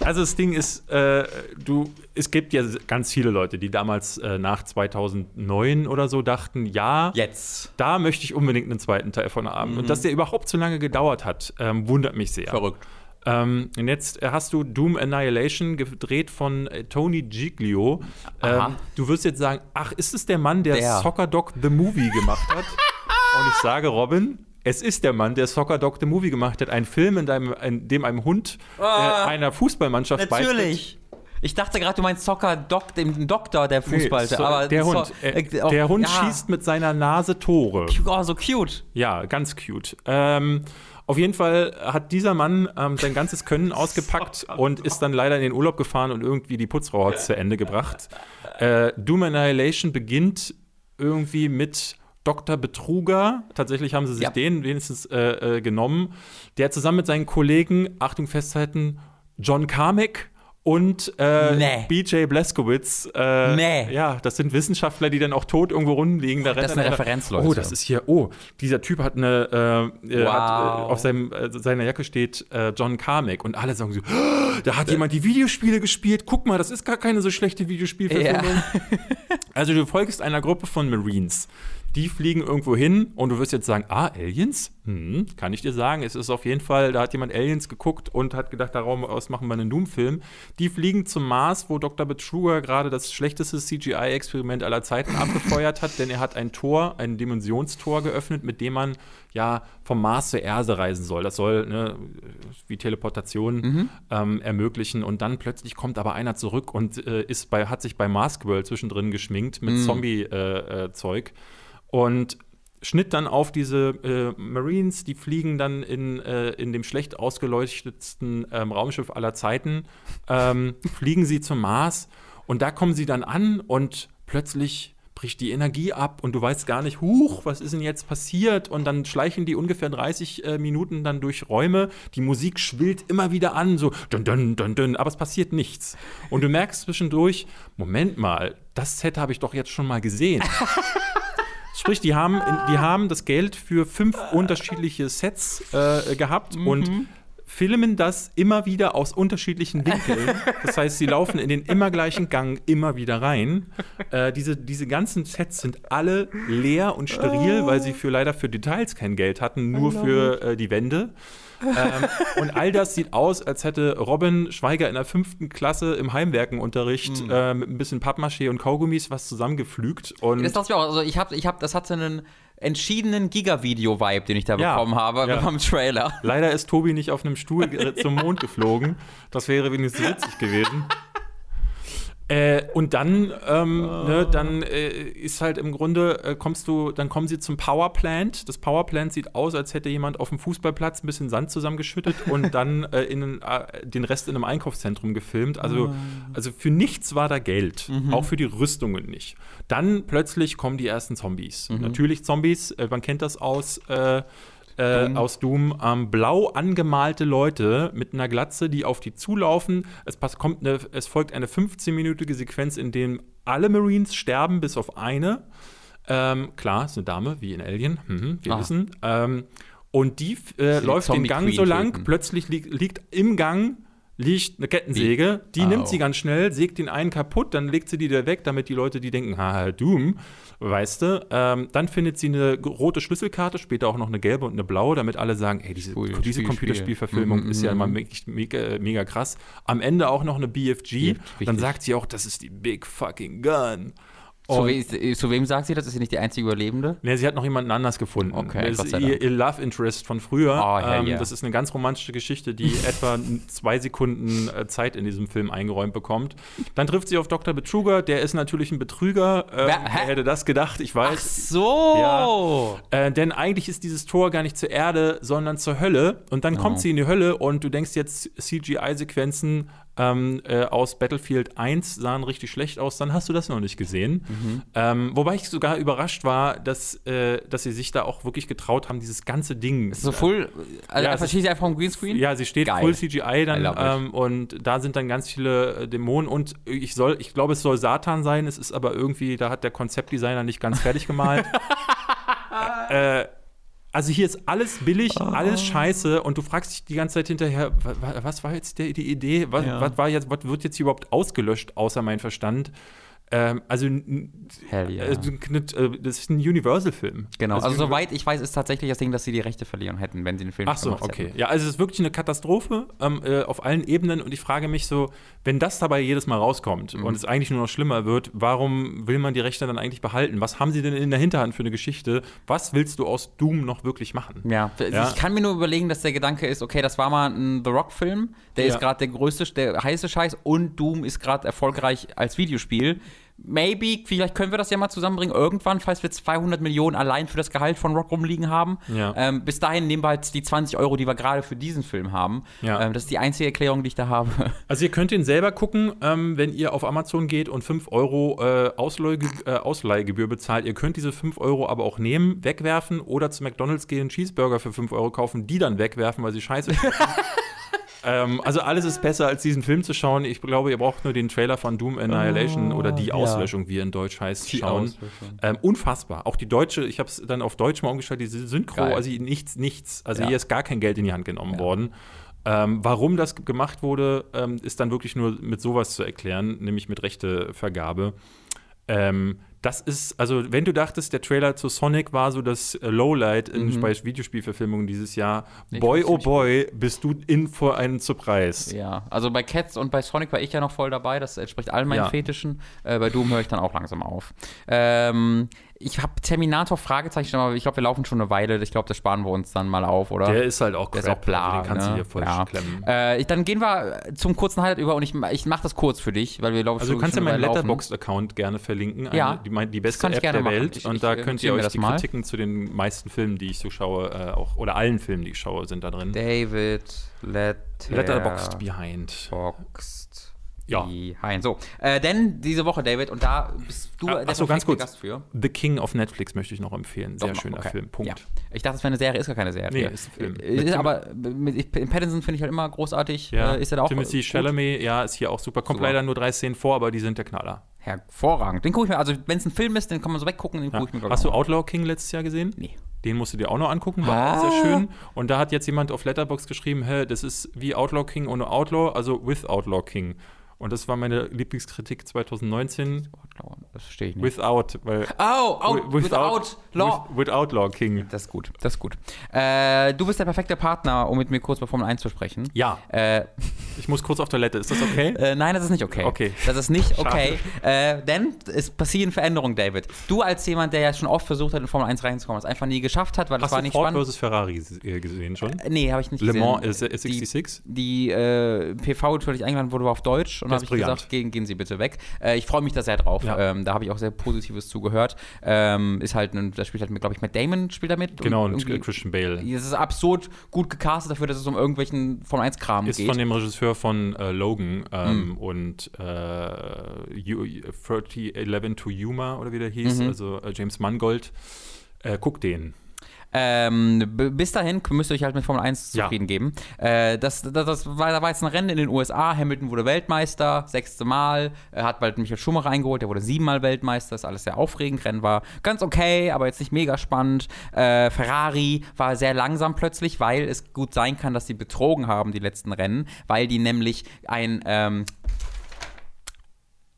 also das Ding ist, äh, du, es gibt ja ganz viele Leute, die damals äh, nach 2009 oder so dachten, ja, Jetzt. da möchte ich unbedingt einen zweiten Teil von haben. Und dass der überhaupt so lange gedauert hat, ähm, wundert mich sehr. Verrückt. Ähm, und jetzt hast du Doom Annihilation gedreht von äh, Tony Giglio. Ähm, du wirst jetzt sagen, ach, ist es der Mann, der, Der. Soccer Dog the Movie gemacht hat? und ich sage, Robin, es ist der Mann, der Soccer Dog the Movie gemacht hat. Ein Film, in, deinem, in dem einem Hund äh, Ah. einer Fußballmannschaft Natürlich. Ich dachte gerade, du meinst Soccer Doc, den Doktor der beitritt. Nee, Fußball. so, aber der so- Hund. Äh, äh, der Hund ja. schießt mit seiner Nase Tore. Oh, so cute. Ja, ganz cute. Ähm, auf jeden Fall hat dieser Mann ähm, sein ganzes Können ausgepackt und ist dann leider in den Urlaub gefahren und irgendwie die Putzfrau hat zu Ende gebracht. Äh, Doom Annihilation beginnt irgendwie mit Dr. Betruger. Tatsächlich haben sie sich Ja. den wenigstens äh, äh, genommen. Der zusammen mit seinen Kollegen, Achtung festhalten, John Carmack und äh, Nee. BJ Blazkowicz. Äh, Nee. Ja, das sind Wissenschaftler, die dann auch tot irgendwo rumliegen. Da Das sind einer- Referenz, Leute. Oh, das ist hier, oh, dieser Typ hat eine, äh, äh, Wow. hat, äh, auf seinem, äh, seiner Jacke steht äh, John Carmack und alle sagen so, "Oh, da hat jemand die Videospiele gespielt, guck mal, das ist gar keine so schlechte Videospielverfilmung. Also du folgst einer Gruppe von Marines. Die fliegen irgendwo hin und du wirst jetzt sagen, ah, Aliens? Hm, kann ich dir sagen. Es ist auf jeden Fall, da hat jemand Aliens geguckt und hat gedacht, daraus machen wir einen Doom-Film. Die fliegen zum Mars, wo Dr. Betruger gerade das schlechteste CGI-Experiment aller Zeiten abgefeuert hat, denn er hat ein Tor, ein Dimensionstor geöffnet, mit dem man ja vom Mars zur Erde reisen soll. Das soll ne, wie Teleportation ähm, ermöglichen und dann plötzlich kommt aber einer zurück und äh, ist bei, hat sich bei Maskworld zwischendrin geschminkt mit Zombie-Zeug und Schnitt dann auf diese äh, Marines, die fliegen dann in, äh, in dem schlecht ausgeleuchtetsten ähm, Raumschiff aller Zeiten, ähm, fliegen sie zum Mars und da kommen sie dann an und plötzlich bricht die Energie ab und du weißt gar nicht, huch, was ist denn jetzt passiert? Und dann schleichen die ungefähr 30 äh, Minuten dann durch Räume. Die Musik schwillt immer wieder an, so dun, dun, dun, dun, aber es passiert nichts. Und du merkst zwischendurch, Moment mal, das Set habe ich doch jetzt schon mal gesehen. Sprich, die haben, die haben das Geld für fünf unterschiedliche Sets äh, gehabt und filmen das immer wieder aus unterschiedlichen Winkeln. Das heißt, sie laufen in den immer gleichen Gang immer wieder rein. Äh, diese, diese ganzen Sets sind alle leer und steril, weil sie für leider für Details kein Geld hatten, nur für äh, die Wände. Ähm, und all das sieht aus, als hätte Robin Schweiger in der fünften Klasse im Heimwerkenunterricht äh, mit ein bisschen Pappmaché und Kaugummis was zusammengepflügt. Und Das dachte ich auch. Also ich habe, ich hab, das hatte einen entschiedenen Giga-Video-Vibe, den ich da Ja, bekommen habe ja. beim Trailer. Leider ist Tobi nicht auf einem Stuhl zum Mond geflogen. Das wäre wenigstens witzig gewesen. Äh, und dann, ähm, ne, dann äh, ist halt im Grunde, äh, kommst du, dann kommen sie zum Powerplant. Das Powerplant sieht aus, als hätte jemand auf dem Fußballplatz ein bisschen Sand zusammengeschüttet und dann äh, in, äh, den Rest in einem Einkaufszentrum gefilmt. Also, also für nichts war da Geld, auch für die Rüstungen nicht. Dann plötzlich kommen die ersten Zombies. Natürlich Zombies, äh, man kennt das aus äh, Doom. aus Doom ähm, blau angemalte Leute mit einer Glatze, die auf die zulaufen. Es, pass, kommt eine, es folgt eine 15-minütige Sequenz, in dem alle Marines sterben, bis auf eine. Ähm, klar, ist eine Dame, wie in Alien, mhm, wir Ah. wissen. Ähm, und die äh, läuft den Gang Zombie-Queen so lang, töten. plötzlich liegt, liegt im Gang liegt eine Kettensäge, die Au. nimmt sie ganz schnell, sägt den einen kaputt, dann legt sie die da weg, damit die Leute, die denken, haha, Doom, weißt du, ähm, dann findet sie eine rote Schlüsselkarte, später auch noch eine gelbe und eine blaue, damit alle sagen, ey, diese, Cool, diese Spiel, Computerspielverfilmung Spiel. ist ja mal mhm. mega, mega, mega krass. Am Ende auch noch eine BFG, Ja, dann sagt sie auch, das ist die Big Fucking Gun. Zu, we zu, wem sagt sie das? Ist sie nicht die einzige Überlebende? Nee, sie hat noch jemanden anders gefunden. Okay, das ist ihr, ihr, Love Interest von früher. Oh, ähm, yeah. Das ist eine ganz romantische Geschichte, die etwa zwei Sekunden äh, Zeit in diesem Film eingeräumt bekommt. Dann trifft sie auf Dr. Betruger, der ist natürlich ein Betrüger. Ähm, wer, hätte das gedacht? Ich weiß. Ach so! Ja. Äh, denn eigentlich ist dieses Tor gar nicht zur Erde, sondern zur Hölle. Und dann oh. kommt sie in die Hölle und du denkst jetzt CGI-Sequenzen ähm, äh, aus Battlefield 1 sahen richtig schlecht aus, dann hast du das noch nicht gesehen. Mhm. Ähm, wobei ich sogar überrascht war, dass, äh, dass sie sich da auch wirklich getraut haben, dieses ganze Ding. so full, also ja, versteht sie einfach vom Greenscreen? Ja, sie steht Geil. full CGI dann ähm, und da sind dann ganz viele äh, Dämonen und ich soll, ich glaube, es soll Satan sein, es ist aber irgendwie, da hat der Konzeptdesigner nicht ganz fertig gemalt. äh, also hier ist alles billig, oh. alles scheiße und du fragst dich die ganze Zeit hinterher, was war jetzt die, die Idee? Was, ja. was, war jetzt, was wird jetzt hier überhaupt ausgelöscht, außer mein Verstand? Ähm, also, yeah. äh, das ist ein Universal-Film. Genau, also, also soweit ich weiß, ist tatsächlich das Ding, dass sie die Rechte verlieren hätten, wenn sie den Film Ach so, okay. Hätten. Ja, also es ist wirklich eine Katastrophe ähm, äh, auf allen Ebenen und ich frage mich so, wenn das dabei jedes Mal rauskommt mhm. und es eigentlich nur noch schlimmer wird, warum will man die Rechte dann eigentlich behalten? Was haben sie denn in der Hinterhand für eine Geschichte? Was willst du aus Doom noch wirklich machen? Ja, ja? ich kann mir nur überlegen, dass der Gedanke ist, okay, das war mal ein The Rock-Film, der ja. ist gerade der größte, der heiße Scheiß und Doom ist gerade erfolgreich als Videospiel maybe, vielleicht können wir das ja mal zusammenbringen, irgendwann, falls wir 200 Millionen allein für das Gehalt von Rock rumliegen haben. Ja. Ähm, bis dahin nehmen wir halt die 20 Euro, die wir gerade für diesen Film haben. Ja. Ähm, das ist die einzige Erklärung, die ich da habe. Also ihr könnt ihn selber gucken, ähm, wenn ihr auf Amazon geht und 5 Euro äh, Ausleihge äh, Ausleihgebühr bezahlt. Ihr könnt diese 5 Euro aber auch nehmen, wegwerfen oder zu McDonalds gehen, Cheeseburger für 5 Euro kaufen, die dann wegwerfen, weil sie scheiße sind. Ähm, also alles ist besser, als diesen Film zu schauen. Ich glaube, ihr braucht nur den Trailer von Doom Annihilation oh, oder die Auslöschung, ja. wie er in Deutsch heißt, die schauen. Ähm, unfassbar. Auch die deutsche, ich habe es dann auf Deutsch mal umgestellt, diese Synchro, Geil. also nichts, nichts. Also ja. hier ist gar kein Geld in die Hand genommen ja. worden. Ähm, warum das gemacht wurde, ähm, ist dann wirklich nur mit sowas zu erklären, nämlich mit Rechtevergabe. Ähm, das ist, also wenn du dachtest, der Trailer zu Sonic war so das äh, Lowlight in mhm. bei Videospielverfilmungen dieses Jahr, ich boy oh boy, bist du in vor einen Surprise. Ja, also bei Cats und bei Sonic war ich ja noch voll dabei, das entspricht all meinen ja. Fetischen. Äh, bei Doom höre ich dann auch langsam auf. Ähm, ich habe Terminator Fragezeichen, aber ich glaube, wir laufen schon eine Weile. Ich glaube, das sparen wir uns dann mal auf, oder? Der ist halt auch Der ist auch bla, also den kannst ne? du hier voll ja. klemmen. Äh, dann gehen wir zum kurzen Highlight über und ich, ich mache das kurz für dich, weil wir laufen Also du kannst ja meinen Letterboxd-Account gerne verlinken. Eine, ja. Die, die beste App der machen. Welt. Ich, und ich, da ich, könnt ihr euch die mal. Kritiken zu den meisten Filmen, die ich so schaue, äh, auch, oder allen Filmen, die ich schaue, sind da drin. David Letter Letterboxd Behind. Boxed ja. Hein. So, äh, denn diese Woche, David, und da bist du ah, der so, ganz kurz. Gast für. The King of Netflix möchte ich noch empfehlen. Sehr schöner okay. Film. Punkt. Ja. Ich dachte, es wäre eine Serie, ist gar keine Serie. Nee, ist ein Film. Äh, ist, aber mit, in Pattinson finde ich halt immer großartig. Ja. Äh, ist er da auch Timothy Chalamet, ja, ist hier auch super. Kommt super. leider nur drei Szenen vor, aber die sind der Knaller. Hervorragend. Den gucke ich mir, also wenn es ein Film ist, den kann man so weggucken, den ja. gucke ich mir Hast du Outlaw King letztes Jahr gesehen? Nee. Den musst du dir auch noch angucken, war ah. sehr schön. Und da hat jetzt jemand auf Letterbox geschrieben, hey, das ist wie Outlaw King ohne Outlaw, also with Outlaw King. Und das war meine Lieblingskritik 2019. Das verstehe ich nicht. Without, weil. Oh, out, without, without Law. With, without Law King. Das ist gut, das ist gut. Äh, du bist der perfekte Partner, um mit mir kurz bei Formel 1 zu sprechen. Ja. Äh, ich muss kurz auf Toilette. Ist das okay? äh, nein, das ist nicht okay. Okay. Das ist nicht okay. Äh, denn es passieren Veränderungen, David. Du als jemand, der ja schon oft versucht hat, in Formel 1 reinzukommen, es einfach nie geschafft hat, weil Hast es war nicht Ford spannend. versus Ferrari äh, gesehen schon? Äh, nee, habe ich nicht Le gesehen. Le Mans 66? Die, die äh, PV, die ich eingeladen wurde, war auf Deutsch. Und habe ich gesagt, gehen, gehen Sie bitte weg. Äh, ich freue mich da sehr drauf. Ja. Ähm, da habe ich auch sehr Positives zugehört. Ähm, ist halt, ein, da spielt halt, glaube ich, Matt Damon spielt da mit. Genau, und, und Christian Bale. Es ist absurd gut gecastet dafür, dass es um irgendwelchen Formel 1-Kram geht. Ist von dem Regisseur von äh, Logan ähm, mhm. und äh, 3011 to Yuma oder wie der hieß, Mhm. also äh, James Mangold. Äh, guck den. Ähm, bis dahin müsst ihr euch halt mit Formel 1 Ja. zufrieden geben. Äh, das, das, das war, da war jetzt ein Rennen in den USA. Hamilton wurde Weltmeister, sechste Mal. Er hat bald Michael Schumacher eingeholt, der wurde siebenmal Weltmeister. Ist alles sehr aufregend. Rennen war ganz okay, aber jetzt nicht mega spannend. Äh, Ferrari war sehr langsam plötzlich, weil es gut sein kann, dass sie betrogen haben, die letzten Rennen, weil die nämlich ein. Ähm,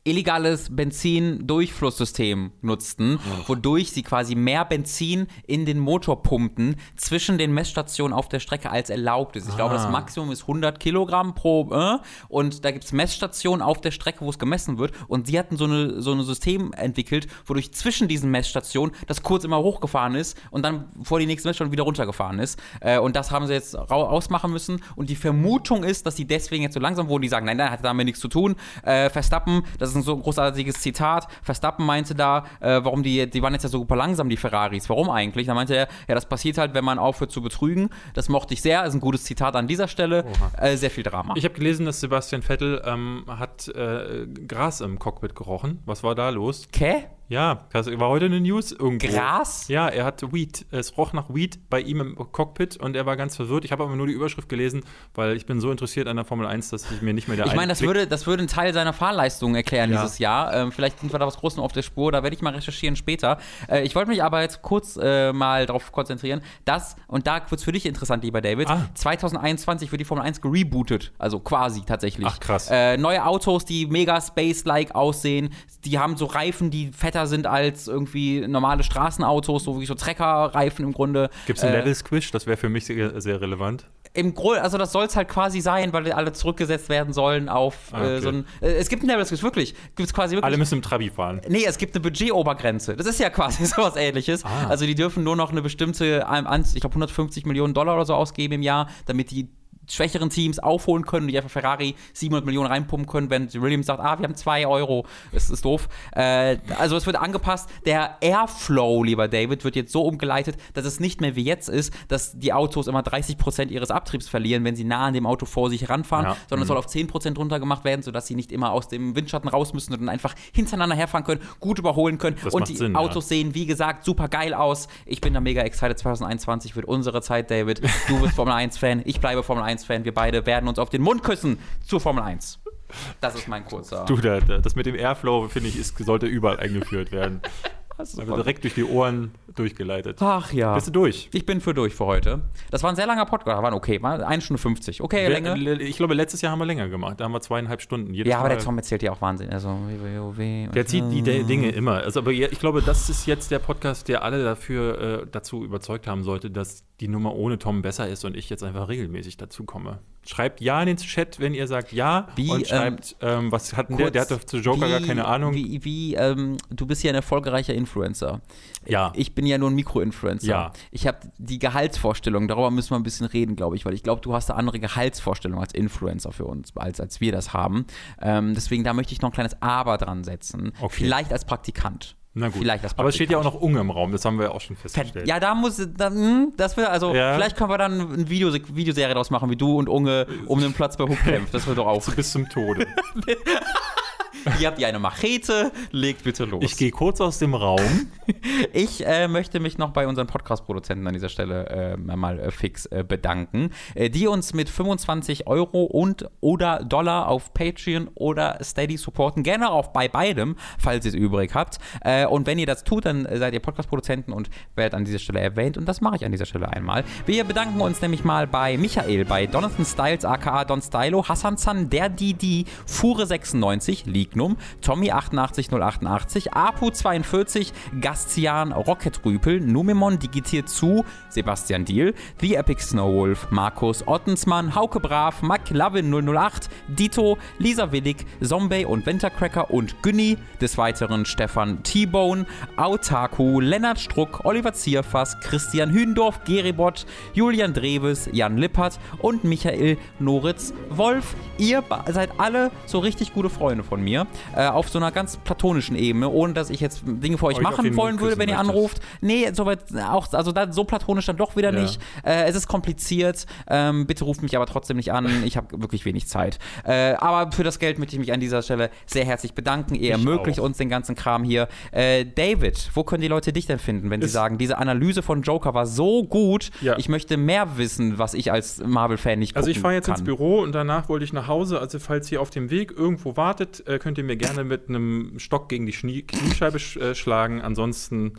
illegales Benzin-Durchflusssystem nutzten, wodurch sie quasi mehr Benzin in den Motor pumpten zwischen den Messstationen auf der Strecke als erlaubt ist. Ich glaube, das Ah. Maximum ist 100 Kilogramm pro äh, und da gibt es Messstationen auf der Strecke, wo es gemessen wird und sie hatten so eine so ein System entwickelt, wodurch zwischen diesen Messstationen das kurz immer hochgefahren ist und dann vor die nächste Messstation wieder runtergefahren ist. Äh, und das haben sie jetzt ausmachen müssen und die Vermutung ist, dass die deswegen jetzt so langsam wurden. Die sagen, nein, nein, hat damit nichts zu tun. Äh, Verstappen, das ist ein so großartiges Zitat. Verstappen meinte da, äh, warum die, die waren jetzt ja so super langsam, die Ferraris. Warum eigentlich? Da meinte er, ja, das passiert halt, wenn man aufhört zu betrügen. Das mochte ich sehr. Ist ein gutes Zitat an dieser Stelle. Äh, sehr viel Drama. Ich habe gelesen, dass Sebastian Vettel ähm, hat äh, Gras im Cockpit gerochen. Was war da los? Kä? Ja, das war heute eine News irgendwo. Gras? Ja, er hatte Weed. Es roch nach Weed bei ihm im Cockpit und er war ganz verwirrt. Ich habe aber nur die Überschrift gelesen, weil ich bin so interessiert an der Formel 1, dass ich mir nicht mehr der Ich meine, das würde, das würde einen Teil seiner Fahrleistung erklären Ja. dieses Jahr. Ähm, vielleicht sind wir da was Großes auf der Spur, da werde ich mal recherchieren später. Äh, ich wollte mich aber jetzt kurz äh, mal darauf konzentrieren, dass, und da wird es für dich interessant, lieber David, Ah. 2021 wird die Formel 1 gerebootet, also quasi tatsächlich. Ach, krass. Äh, neue Autos, die mega Space-like aussehen, die haben so Reifen, die fetter sind als irgendwie normale Straßenautos, so wie so Treckerreifen im Grunde. Gibt es einen Äh, Level Squish? Das wäre für mich sehr, sehr relevant. im Grunde, also das soll es halt quasi sein, weil die alle zurückgesetzt werden sollen auf Ah, okay. äh, so ein. Äh, es gibt ein Level, gibt wirklich, gibt es quasi wirklich. Alle müssen im Trabi fahren. Nee, es gibt eine Budgetobergrenze. Das ist ja quasi sowas ähnliches. Ah. Also die dürfen nur noch eine bestimmte, ich glaube 150 Millionen Dollar oder so ausgeben im Jahr, damit die schwächeren Teams aufholen können und die einfach Ferrari 700 Millionen reinpumpen können, wenn Williams sagt, ah, wir haben 2 Euro. Das ist doof. Äh, also es wird angepasst. Der Airflow, lieber David, wird jetzt so umgeleitet, dass es nicht mehr wie jetzt ist, dass die Autos immer 30% ihres Abtriebs verlieren, wenn sie nah an dem Auto vor sich ranfahren, Ja. sondern es Mhm. soll auf 10% runtergemacht werden, sodass sie nicht immer aus dem Windschatten raus müssen, sondern einfach hintereinander herfahren können, gut überholen können. Das und die Sinn, ja. Autos sehen, wie gesagt, super geil aus. Ich bin da mega excited. 2021 wird unsere Zeit, David. Du bist Formel 1-Fan, ich bleibe Formel 1-Fan. Wir beide werden uns auf den Mund küssen zur Formel 1. Das ist mein kurzer. Du, da- da- das mit dem Airflow, finde ich, ist, sollte überall eingeführt werden. Das super. direkt durch die Ohren durchgeleitet. Ach ja. Bist du durch? Ich bin für durch für heute. Das war ein sehr langer Podcast. War okay. War 1 Stunde 50. Okay, Länge. Le- Ich glaube, letztes Jahr haben wir länger gemacht. Da haben wir zweieinhalb Stunden. Jedes Ja, aber Mal. der Tom erzählt ja auch Wahnsinn. Also. Der zieht die De- Dinge immer. Also, aber ich glaube, das ist jetzt der Podcast, der alle dafür äh, dazu überzeugt haben sollte, dass die Nummer ohne Tom besser ist und ich jetzt einfach regelmäßig dazu komme. Schreibt ja in den Chat, wenn ihr sagt ja. Wie, und schreibt, ähm, was hat denn der? Der hat doch zu Joker wie, gar keine Ahnung. Wie, wie ähm, du bist ja ein erfolgreicher Influencer. Ja. Ich bin ja nur ein Mikroinfluencer. Ja. Ich habe die Gehaltsvorstellung, darüber müssen wir ein bisschen reden, glaube ich, weil ich glaube, du hast eine andere Gehaltsvorstellung als Influencer für uns, als, als wir das haben. Ähm, deswegen, da möchte ich noch ein kleines Aber dran setzen. Okay. Vielleicht als Praktikant. Na gut. Vielleicht als aber es steht ja auch noch Unge im Raum, das haben wir auch schon festgestellt. Ja, da muss, da, hm, das wird, also, Ja. vielleicht können wir dann eine Video, Videoserie draus machen, wie du und Unge um den Platz bei Hook kämpft. Das wird doch auch. Bis zum Tode. Ihr habt ja eine Machete, legt bitte los. Ich gehe kurz aus dem Raum. Ich äh, möchte mich noch bei unseren Podcast-Produzenten an dieser Stelle äh, mal äh, fix äh, bedanken, äh, die uns mit 25 Euro und oder Dollar auf Patreon oder Steady supporten. Gerne auch bei beidem, falls ihr es übrig habt. Äh, und wenn ihr das tut, dann seid ihr Podcast-Produzenten und werdet an dieser Stelle erwähnt. Und das mache ich an dieser Stelle einmal. Wir bedanken uns nämlich mal bei Michael, bei Donathan Styles, aka Don Stylo, Hassan Zan, der Didi, Fure96, Lignum, Tommy 88088, Apu 42, Gastian, Rocket Rüpel, Numemon digitiert zu, Sebastian Diel, The Epic Snowwolf, Markus Ottensmann, Hauke Brav, McLovin 008, Dito, Lisa Willig, Zombie und Wintercracker und Günni, des Weiteren Stefan T-Bone, Autaku, Lennart Struck, Oliver Zierfass, Christian Hündorf, Geribot, Julian Dreves, Jan Lippert und Michael Noritz Wolf. Ihr seid alle so richtig gute Freunde von mir, äh, auf so einer ganz platonischen Ebene, ohne dass ich jetzt Dinge für euch, Euch machen wollen würde, wenn ihr anruft. Nee, soweit auch, also da, so platonisch dann doch wieder Ja. nicht. Äh, es ist kompliziert. Ähm, bitte ruft mich aber trotzdem nicht an. Ich habe wirklich wenig Zeit. Äh, aber für das Geld möchte ich mich an dieser Stelle sehr herzlich bedanken. Ihr Ich ermöglicht uns den ganzen Kram hier. Äh, David, wo können die Leute dich denn finden, wenn sie sagen, diese Analyse von Joker war so gut, Ja. ich möchte mehr wissen, was ich als Marvel-Fan nicht Also ich fahre jetzt kann. ins Büro und danach wollte ich nach Hause. Also falls ihr auf dem Weg irgendwo wartet, äh, könnt ihr mir gerne mit einem Stock gegen die Schnie Kniescheibe sch äh, schlagen. Ansonsten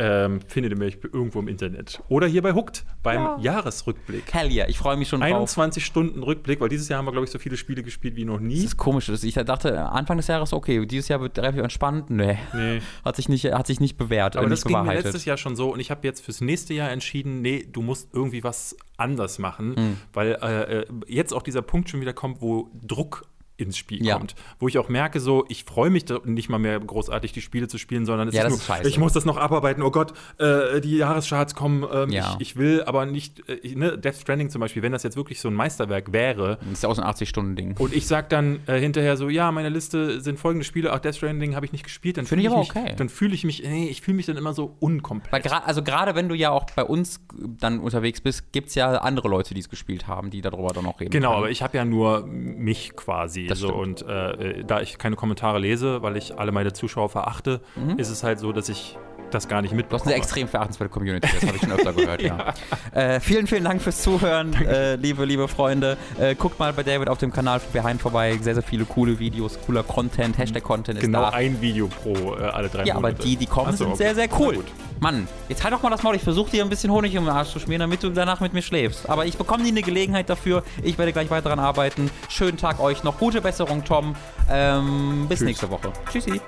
Ähm, findet ihr mich irgendwo im Internet. Oder hier bei Hooked beim Ja. Jahresrückblick. Hell yeah, ich freue mich schon drauf. 21 Stunden Rückblick, weil dieses Jahr haben wir, glaube ich, so viele Spiele gespielt wie noch Das nie. ist komisch. Das- Ich dachte Anfang des Jahres, okay, dieses Jahr wird relativ entspannt. Nee. Nee. Hat sich nicht, hat sich nicht bewährt, Aber äh, das nicht ging mir letztes Jahr schon so und ich habe jetzt fürs nächste Jahr entschieden, nee, du musst irgendwie was anders machen, Hm. weil äh, äh, jetzt auch dieser Punkt schon wieder kommt, wo Druck ins Spiel Ja. kommt, wo ich auch merke, so ich freue mich nicht mal mehr großartig die Spiele zu spielen, sondern es Ja, ist nur, ist scheiße. ich muss das noch abarbeiten. Oh Gott, äh, die Jahrescharts kommen. Ähm, Ja. ich, ich will aber nicht, äh, ne, Death Stranding zum Beispiel, wenn das jetzt wirklich so ein Meisterwerk wäre, Das ist ja auch so ein 80-Stunden-Ding. und ich sag dann äh, hinterher so, ja, meine Liste sind folgende Spiele, ach, Death Stranding habe ich nicht gespielt, dann fühle ich ich, mich, okay. dann fühle ich mich, nee, ich fühle mich dann immer so unkomplett. Weil gra also gerade wenn du ja auch bei uns dann unterwegs bist, gibt es ja andere Leute, die es gespielt haben, die darüber dann auch reden. Genau, können. aber ich habe ja nur mich quasi. So, und äh, da ich keine Kommentare lese, weil ich alle meine Zuschauer verachte, ist es halt so, dass ich das gar nicht Mhm. Du hast mitbekomme. eine extrem verachtenswerte Community, das habe ich schon öfter gehört, ja. Äh, vielen, vielen Dank fürs Zuhören, äh, liebe, liebe Freunde. Äh, guckt mal bei David auf dem Kanal Behind vorbei. Sehr, sehr viele coole Videos, cooler Content, Hashtag-Content ist genau da. ein Video pro äh, alle drei Ja, aber Monate. die, die kommen, so, sind okay. sehr, sehr cool. Mann, jetzt halt doch mal das Maul. Ich versuche dir ein bisschen Honig um den Arsch zu schmieren, damit du danach mit mir schläfst. Aber ich bekomme nie eine Gelegenheit dafür. Ich werde gleich weiter daran arbeiten. Schönen Tag euch noch. Gute Besserung, Tom. Ähm, bis Tschüss. nächste Woche. Tschüssi.